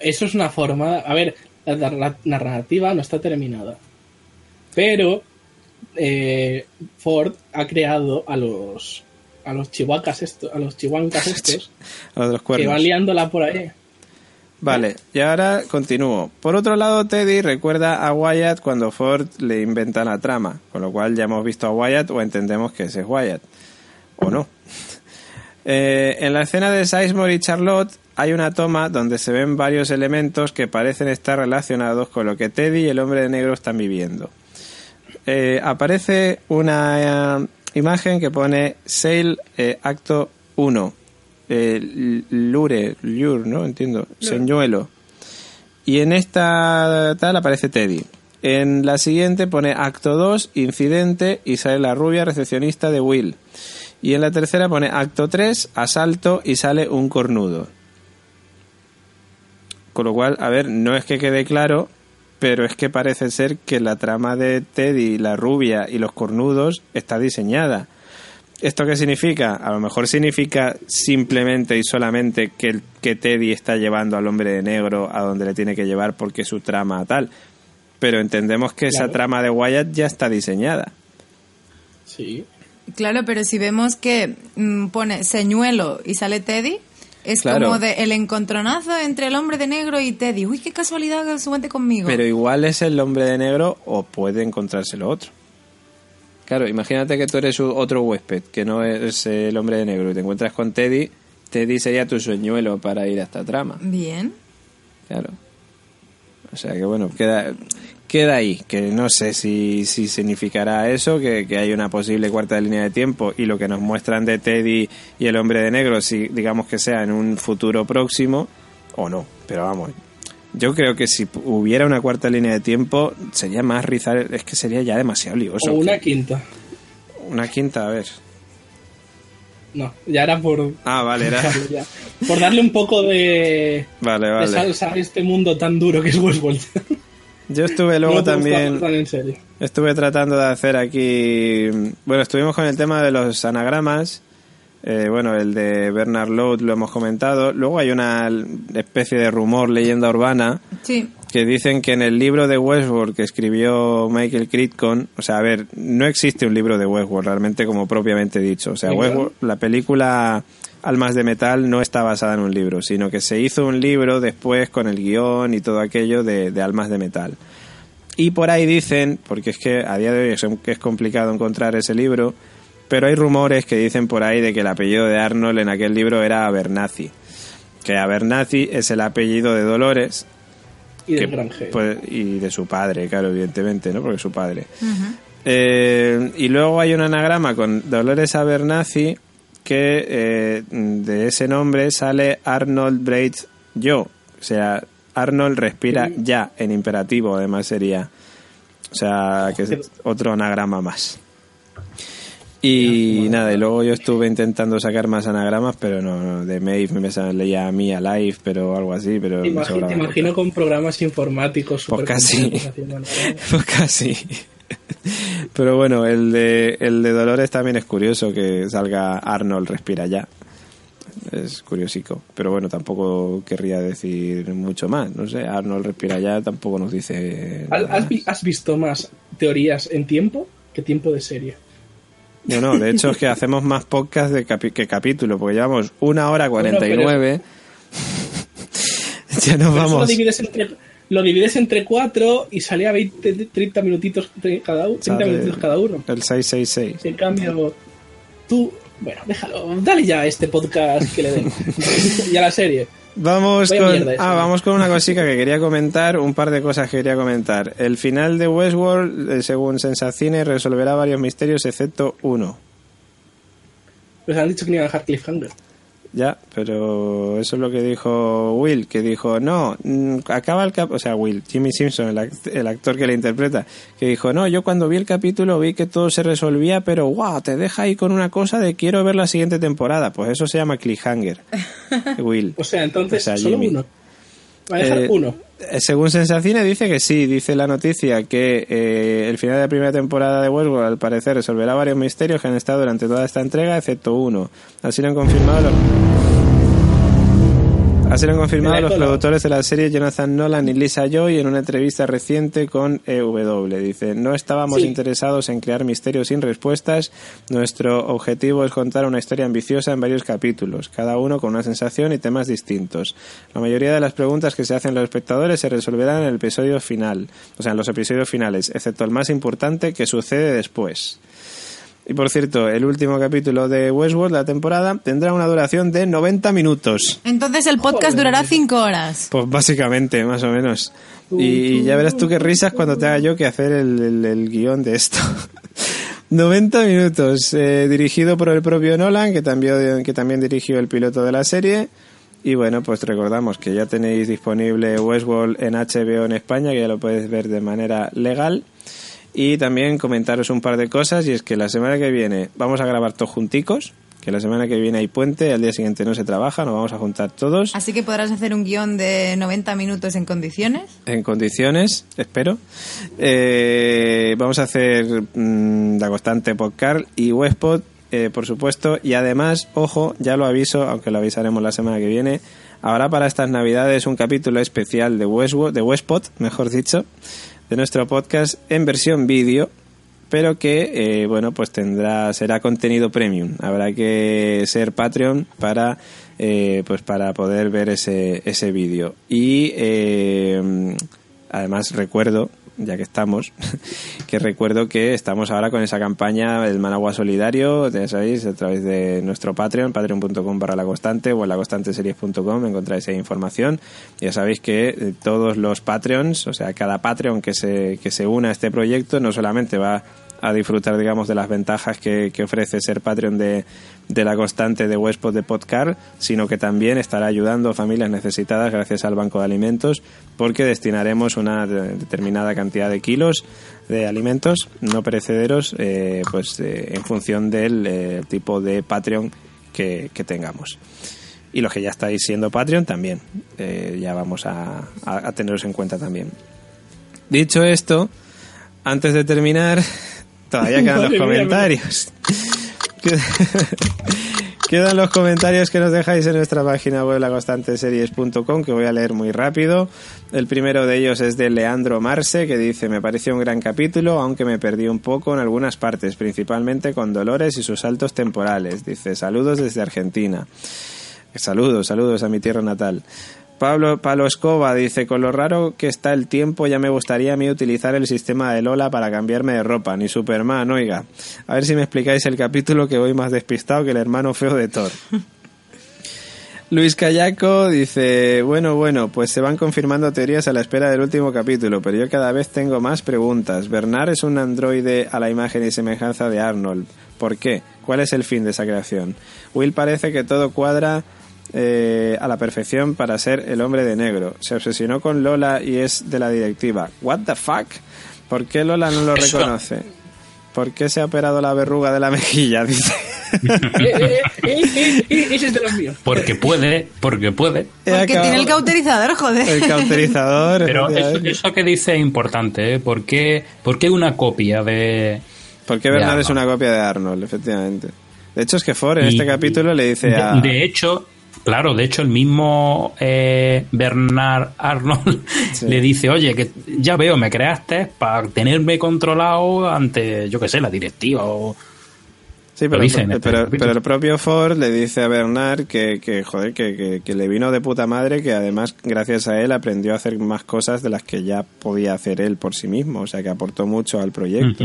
Eso es una forma. A ver, la, la narrativa no está terminada. Pero eh, Ford ha creado a los a los chihuahuas estos, a los chihuancas estos A los que cuernos. van liándola por ahí. Vale, y ahora continúo. Por otro lado, Teddy recuerda a Wyatt cuando Ford le inventa la trama, con lo cual ya hemos visto a Wyatt o entendemos que ese es Wyatt. O no. Eh, en la escena de Sizemore y Charlotte hay una toma donde se ven varios elementos que parecen estar relacionados con lo que Teddy y el hombre de negro están viviendo. Eh, aparece una eh, imagen que pone Sail eh, Acto 1. Eh, lure, Lure, ¿no? Entiendo. Señuelo. Y en esta tal aparece Teddy. En la siguiente pone Acto 2, Incidente, y sale la rubia recepcionista de Will. Y en la tercera pone Acto 3, Asalto, y sale un cornudo. Con lo cual, a ver, no es que quede claro, pero es que parece ser que la trama de Teddy, la rubia y los cornudos está diseñada. ¿Esto qué significa? A lo mejor significa simplemente y solamente que, el- que Teddy está llevando al hombre de negro a donde le tiene que llevar porque su trama tal. Pero entendemos que esa trama de Wyatt ya está diseñada. Sí. Claro, pero si vemos que mm, pone señuelo y sale Teddy, es Claro. como de el encontronazo entre el hombre de negro y Teddy. Uy, qué casualidad que se cuente conmigo. Pero igual es el hombre de negro o puede encontrárselo otro. Claro, imagínate que tú eres otro huésped, que no es el hombre de negro, y te encuentras con Teddy. Teddy sería tu sueñuelo para ir a esta trama. Bien. Claro. O sea que bueno, queda, queda ahí, que no sé si, si significará eso, que, que hay una posible cuarta línea de tiempo y lo que nos muestran de Teddy y el hombre de negro, si digamos que sea en un futuro próximo o no. Pero vamos, yo creo que si hubiera una cuarta línea de tiempo sería más rizar, es que sería ya demasiado lioso. O una que- quinta. una quinta, a ver. No, ya era por. Ah, vale, era. ya. Por darle un poco de, Vale, de vale. salsa a este mundo tan duro que es Westworld. Yo estuve luego No también... tomar tan en serio. Estuve tratando de hacer aquí. Bueno, estuvimos con el tema de los anagramas. Eh, bueno, el de Bernard Lowe lo hemos comentado. Luego hay una especie de rumor, leyenda urbana, Sí. Que dicen que en el libro de Westworld que escribió Michael Crichton, o sea, a ver, no existe un libro de Westworld realmente como propiamente dicho. O sea. Westworld, la película Almas de Metal no está basada en un libro, sino que se hizo un libro después con el guion y todo aquello de, de Almas de Metal. Y por ahí dicen, porque es que a día de hoy es, es complicado encontrar ese libro, pero hay rumores que dicen por ahí de que el apellido de Arnold en aquel libro era Abernathy. Que Abernathy es el apellido de Dolores Y del que, granjero. pues, y de su padre, claro, evidentemente, ¿no? Porque es su padre. Eh, y luego hay un anagrama con Dolores Abernathy que eh, de ese nombre sale Arnold Braid Yo. O sea, Arnold respira ya en imperativo, además sería. O sea, que es otro anagrama más. Y nada, y luego yo estuve intentando sacar más anagramas, pero no, no, de Maeve me sa- leía a mí a Live, pero algo así, pero Te me imagi- sobraba te imagino con programas informáticos Pues casi. Pues casi. Pero bueno, el de, el de Dolores también es curioso que salga Arnold respira ya. Es curiosico. Pero bueno, tampoco querría decir mucho más. No sé, Arnold respira ya tampoco nos dice. ¿Has, nada has más. vi- has visto más teorías en tiempo que tiempo de serie? No, no, de hecho es que hacemos más podcast de capi- que capítulo, porque llevamos una hora cuarenta y nueve. ya nos Pero eso lo vamos. divides entre lo divides entre cuatro y sale a 20, 30 minutitos cada uno, 30 Sale minutitos cada uno. El 666. En cambio, tú, bueno, déjalo, dale ya a este podcast que le den. y a la serie. Vamos con, eso, ah, vamos con una cosica que quería comentar, un par de cosas que quería comentar. El final de Westworld, eh, según Sensacine, resolverá varios misterios excepto uno. Pues han dicho que no iban a dejar cliffhanger. Ya, pero eso es lo que dijo Will, que dijo, no, mm, acaba el cap o sea, Will, Jimmy Simpson, el, act- el actor que le interpreta, que dijo, no, yo cuando vi el capítulo vi que todo se resolvía, pero wow, te deja ahí con una cosa de quiero ver la siguiente temporada. Pues eso se llama cliffhanger, Will. O sea, entonces, O sea, solo Jimmy. uno. Va a dejar Eh, uno. eh, Según Sensacine dice que sí, dice la noticia que eh, el final de la primera temporada de Westworld al parecer resolverá varios misterios que han estado durante toda esta entrega, excepto uno. Así lo han confirmado los... Así lo han confirmado los productores de la serie Jonathan Nolan y Lisa Joy en una entrevista reciente con EW. Dice, no estábamos Sí. interesados en crear misterios sin respuestas. Nuestro objetivo es contar una historia ambiciosa en varios capítulos, cada uno con una sensación y temas distintos. La mayoría de las preguntas que se hacen los espectadores se resolverán en el episodio final, o sea, en los episodios finales, excepto el más importante que sucede después. Y por cierto, el último capítulo de Westworld, la temporada, tendrá una duración de 90 minutos. Entonces el podcast durará cinco horas. Pues básicamente, más o menos. Y ya verás tú qué risas cuando te haga yo que hacer el, el- el guion de esto. 90 minutos, eh, dirigido por el propio Nolan, que también, que también dirigió el piloto de la serie. Y bueno, pues recordamos que ya tenéis disponible Westworld en HBO en España, que ya lo puedes ver de manera legal. Y también comentaros un par de cosas, y es que la semana que viene vamos a grabar todos junticos, que la semana que viene hay puente, al día siguiente no se trabaja, nos vamos a juntar todos Así que podrás hacer un guion de 90 minutos en condiciones. en condiciones, espero. Eh, vamos a hacer mm, la constante podcast y Westpod, eh, por supuesto. Y además, ojo, ya lo aviso, aunque lo avisaremos la semana que viene. Ahora para estas navidades un capítulo especial de Westwood, de Westpod, mejor dicho, de nuestro podcast en versión vídeo, pero que eh, bueno pues tendrá será contenido premium. Habrá que ser Patreon para eh, pues para poder ver ese ese vídeo y eh, además recuerdo ya que estamos, que recuerdo que estamos ahora con esa campaña del Managua Solidario, ya sabéis, a través de nuestro Patreon, patreon.com barra la constante o en laconstanteseries.com encontráis esa información. Ya sabéis que eh, todos los Patreons, o sea, cada Patreon que se, que se una a este proyecto no solamente va a disfrutar, digamos, de las ventajas que, ofrece ser Patreon de, de la constante de Westpod de Podcar, sino que también estará ayudando a familias necesitadas gracias al Banco de Alimentos, porque destinaremos una de- determinada cantidad de kilos de alimentos no perecederos, eh, pues eh, en función del eh, tipo de Patreon que, tengamos. Y los que ya estáis siendo Patreon también, ya vamos a, a- a teneros en cuenta también. Dicho esto, antes de terminar, todavía quedan los comentarios. Quedan los comentarios que nos dejáis en nuestra página web laconstanteseries.com que voy a leer muy rápido. El primero de ellos es de Leandro Marce que dice me pareció un gran capítulo aunque me perdí un poco en algunas partes, principalmente con Dolores y sus saltos temporales. Dice saludos desde Argentina. Saludos, saludos a mi tierra natal. Pablo Palo Escoba dice, con lo raro que está el tiempo ya me gustaría a mí utilizar el sistema de Lola para cambiarme de ropa, ni Superman, oiga. A ver si me explicáis el capítulo que voy más despistado que el hermano feo de Thor. Luis Callaco dice, bueno, bueno, pues se van confirmando teorías a la espera del último capítulo, pero yo cada vez tengo más preguntas. Bernard es un androide a la imagen y semejanza de Arnold. ¿Por qué? ¿Cuál es el fin de esa creación? Will parece que todo cuadra eh, a la perfección para ser el hombre de negro. Se obsesionó con Lola y es de la directiva. ¿What the fuck? ¿Por qué Lola no lo Eso. reconoce? ¿Por qué se ha operado la verruga de la mejilla? Dice. Eh, eh, eh, ese es de los míos. Porque puede, porque puede. Porque tiene el cauterizador, joder. El cauterizador. Pero eso, que dice es importante, ¿eh? ¿Por qué, por qué una copia de... Porque de Bernard es una copia de Arnold, efectivamente. De hecho, es que Ford en Y- este capítulo le dice de, a. de hecho, claro, de hecho el mismo eh, Bernard Arnold Sí. le dice, oye, que ya veo, me creaste para tenerme controlado ante, yo qué sé, la directiva o... Sí, pero, este pero, el propio Ford le dice a Bernard que, que joder, que, que- que le vino de puta madre, que además, gracias a él, aprendió a hacer más cosas de las que ya podía hacer él por sí mismo. O sea, que aportó mucho al proyecto.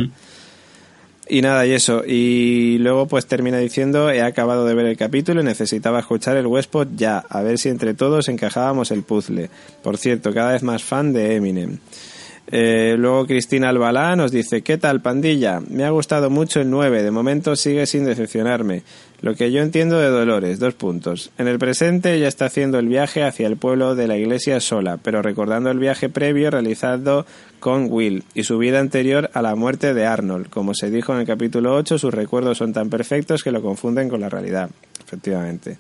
Y nada, y eso. Y luego pues termina diciendo, he acabado de ver el capítulo y necesitaba escuchar el Westpod ya, a ver si entre todos encajábamos el puzzle. Por cierto, cada vez más fan de Eminem. Eh, luego Cristina Albalá nos dice, ¿qué tal pandilla? Me ha gustado mucho el 9, de momento sigue sin decepcionarme. Lo que yo entiendo de Dolores, dos puntos. En el presente ella está haciendo el viaje hacia el pueblo de la iglesia sola, pero recordando el viaje previo realizado con Will y su vida anterior a la muerte de Arnold. Como se dijo en el capítulo 8, sus recuerdos son tan perfectos que lo confunden con la realidad. Efectivamente.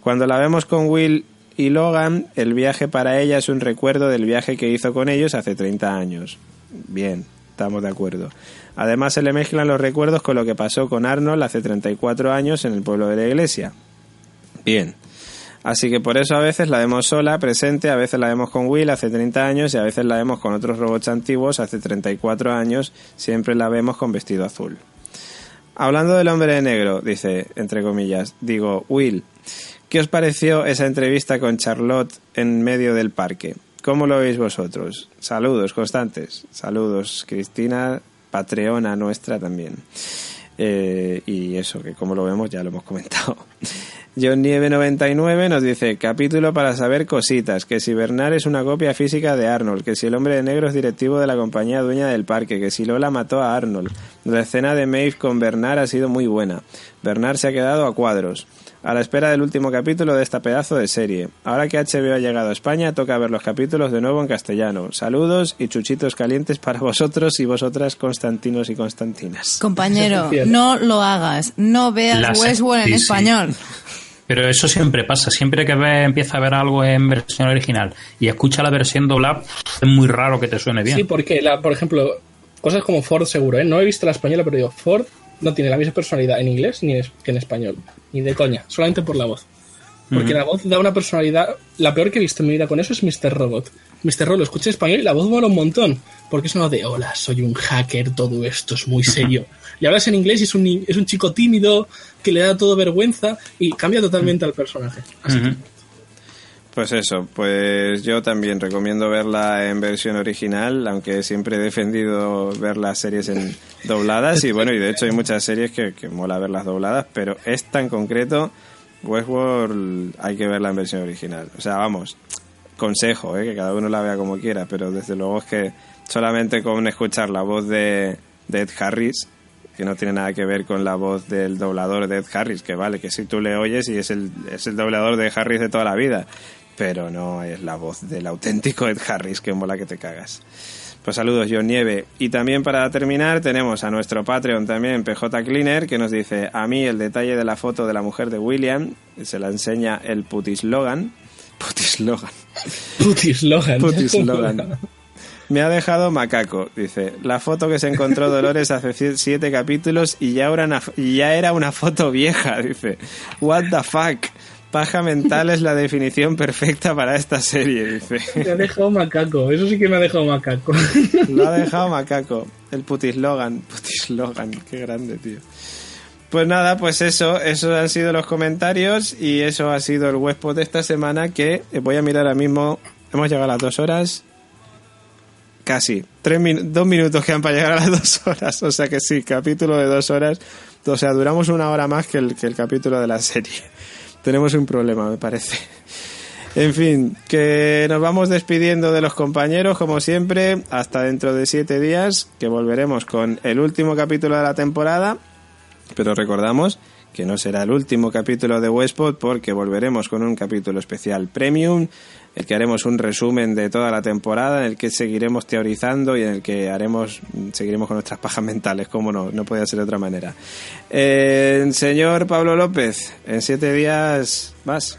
Cuando la vemos con Will y Logan, el viaje para ella es un recuerdo del viaje que hizo con ellos hace 30 años. Bien, estamos de acuerdo. Además se le mezclan los recuerdos con lo que pasó con Arnold hace 34 años en el pueblo de la iglesia. Bien. Así que por eso a veces la vemos sola, presente, a veces la vemos con Will hace 30 años y a veces la vemos con otros robots antiguos hace 34 años, siempre la vemos con vestido azul. Hablando del hombre de negro, dice, entre comillas, digo, Will, ¿qué os pareció esa entrevista con Charlotte en medio del parque? ¿Cómo lo veis vosotros? Saludos constantes. Saludos, Cristina, patreona nuestra también. Eh, y eso, que como lo vemos ya lo hemos comentado. John Nieve 99 nos dice, capítulo para saber cositas, que si Bernard es una copia física de Arnold, que si el hombre de negro es directivo de la compañía dueña del parque, que si Lola mató a Arnold. La escena de Maeve con Bernard ha sido muy buena. Bernard se ha quedado a cuadros. A la espera del último capítulo de esta pedazo de serie. Ahora que HBO ha llegado a España, toca ver los capítulos de nuevo en castellano. Saludos y chuchitos calientes para vosotros y vosotras, Constantinos y Constantinas. Compañero, no lo hagas. No veas Las- Westworld en sí, sí. español. Pero eso siempre pasa. Siempre que ves, empieza a ver algo en versión original y escucha la versión doblada, es muy raro que te suene bien. Sí, porque, la, por ejemplo, cosas como Ford seguro, ¿eh? No he visto la española, pero digo, Ford no tiene la misma personalidad en inglés ni en, que en español. Ni de coña, solamente por la voz. Porque la voz da una personalidad... La peor que he visto en mi vida con eso es Mr. Robot. Mr. Robot lo escuché en español y la voz mola un montón. Porque es una de, hola, soy un hacker, todo esto es muy serio. y hablas en inglés y es un, es un chico tímido que le da todo vergüenza y cambia totalmente al personaje. Así que-. Pues eso, pues yo también recomiendo verla en versión original, aunque siempre he defendido ver las series en dobladas y bueno, y de hecho hay muchas series que, que mola verlas dobladas, pero esta en concreto, Westworld, hay que verla en versión original. O sea, vamos, consejo, ¿eh? que cada uno la vea como quiera, pero desde luego es que solamente con escuchar la voz de, Ed Harris, que no tiene nada que ver con la voz del doblador de Ed Harris, que vale, que si tú le oyes y es el, es el doblador de Harris de toda la vida, pero no es la voz del auténtico Ed Harris, que mola que te cagas. Pues saludos, John Nieve. Y también para terminar tenemos a nuestro Patreon también, PJ Cleaner, que nos dice, a mí el detalle de la foto de la mujer de William, se la enseña el putislogan. Putislogan. Putis Logan. Putislogan. Me ha dejado macaco, dice. La foto que se encontró Dolores hace siete capítulos y ya, era una, y ya era una foto vieja, dice. What the fuck. Paja mental es la definición perfecta para esta serie, dice. Me ha dejado macaco, eso sí que me ha dejado macaco. Lo ha dejado macaco. El putislogan. Putislogan. Qué grande, tío. Pues nada, pues eso, esos han sido los comentarios y eso ha sido el webpod de esta semana que eh, voy a mirar ahora mismo. Hemos llegado a las dos horas. Casi. Tres min- dos minutos quedan para llegar a las dos horas. O sea que sí, capítulo de dos horas. O sea, duramos una hora más que el, que el capítulo de la serie. Tenemos un problema, me parece. En fin, que nos vamos despidiendo de los compañeros, como siempre, hasta dentro de siete días, que volveremos con el último capítulo de la temporada. Pero recordamos que no será el último capítulo de Westpod porque volveremos con un capítulo especial premium, en el que haremos un resumen de toda la temporada, en el que seguiremos teorizando y en el que haremos seguiremos con nuestras pajas mentales, como no, no podía ser de otra manera. Eh, señor Pablo López, en siete días más.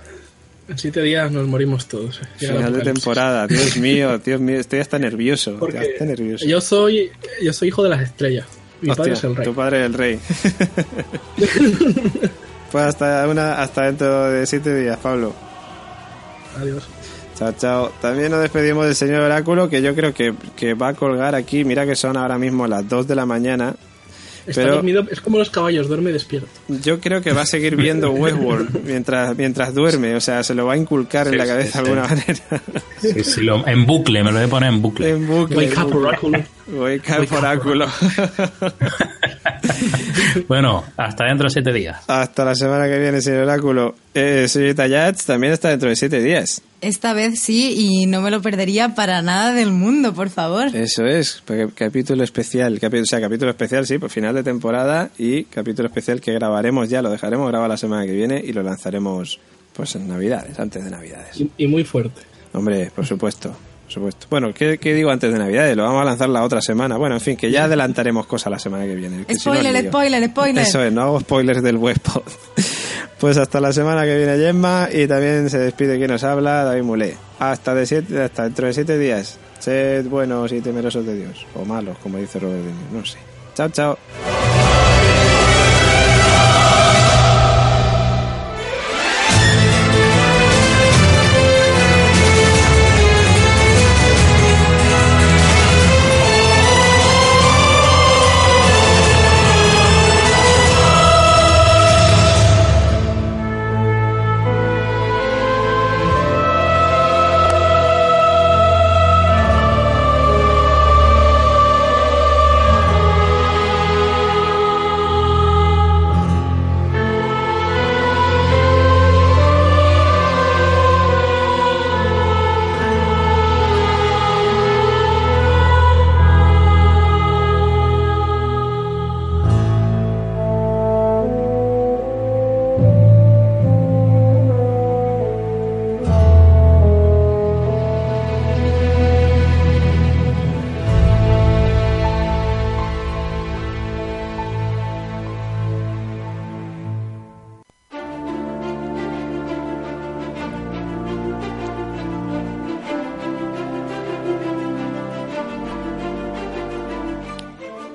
En siete días nos morimos todos. Final de temporada, Dios mío, Dios mío, estoy hasta nervioso, Porque hasta nervioso. yo soy yo soy hijo de las estrellas. Mi Hostia, padre es el rey. Tu padre es el rey. pues hasta una, hasta dentro de siete días, Pablo. Adiós. Chao, chao. También nos despedimos del señor Oráculo, que yo creo que, que va a colgar aquí. Mira que son ahora mismo las 2 de la mañana. Está Pero- dormido, es como los caballos, duerme y despierto. Yo creo que va a seguir viendo Westworld mientras, mientras duerme. O sea, se lo va a inculcar en la cabeza sí. de alguna manera. Sí, sí, lo- en bucle, me lo voy a poner en bucle. en bucle. Wake up, Oráculo. Up, Oráculo. Bueno, hasta dentro de siete días. Hasta la semana que viene, señor Oráculo. Eh, señorita Yats también está dentro de siete días. Esta vez sí, y no me lo perdería para nada del mundo, por favor. Eso es, porque capítulo especial, capi- o sea, capítulo especial, sí, por final de temporada y capítulo especial que grabaremos ya, lo dejaremos grabado la semana que viene y lo lanzaremos pues en Navidades, antes de Navidades. Y, y muy fuerte. Hombre, por supuesto, por supuesto. Bueno, ¿qué, qué digo antes de Navidades? Lo vamos a lanzar la otra semana. Bueno, en fin, que ya adelantaremos cosas la semana que viene. que si no, Spoiler, spoiler, spoiler. Eso es, no hago spoilers del webpod. Pues hasta la semana que viene, Gemma, y también se despide quien nos habla, David Mulé. Hasta, de siete, hasta dentro de siete días. Sed buenos y temerosos de Dios. O malos, como dice Robert De Niro, no sé. Chao, chao.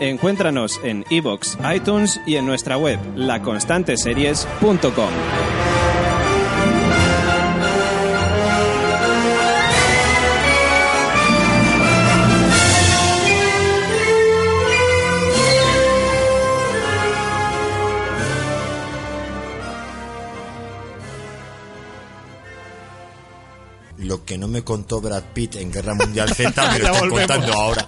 Encuéntranos en iBox, iTunes y en nuestra web, laconstanteseries.com. Lo que no me contó Brad Pitt en Guerra Mundial Z me lo están contando ahora.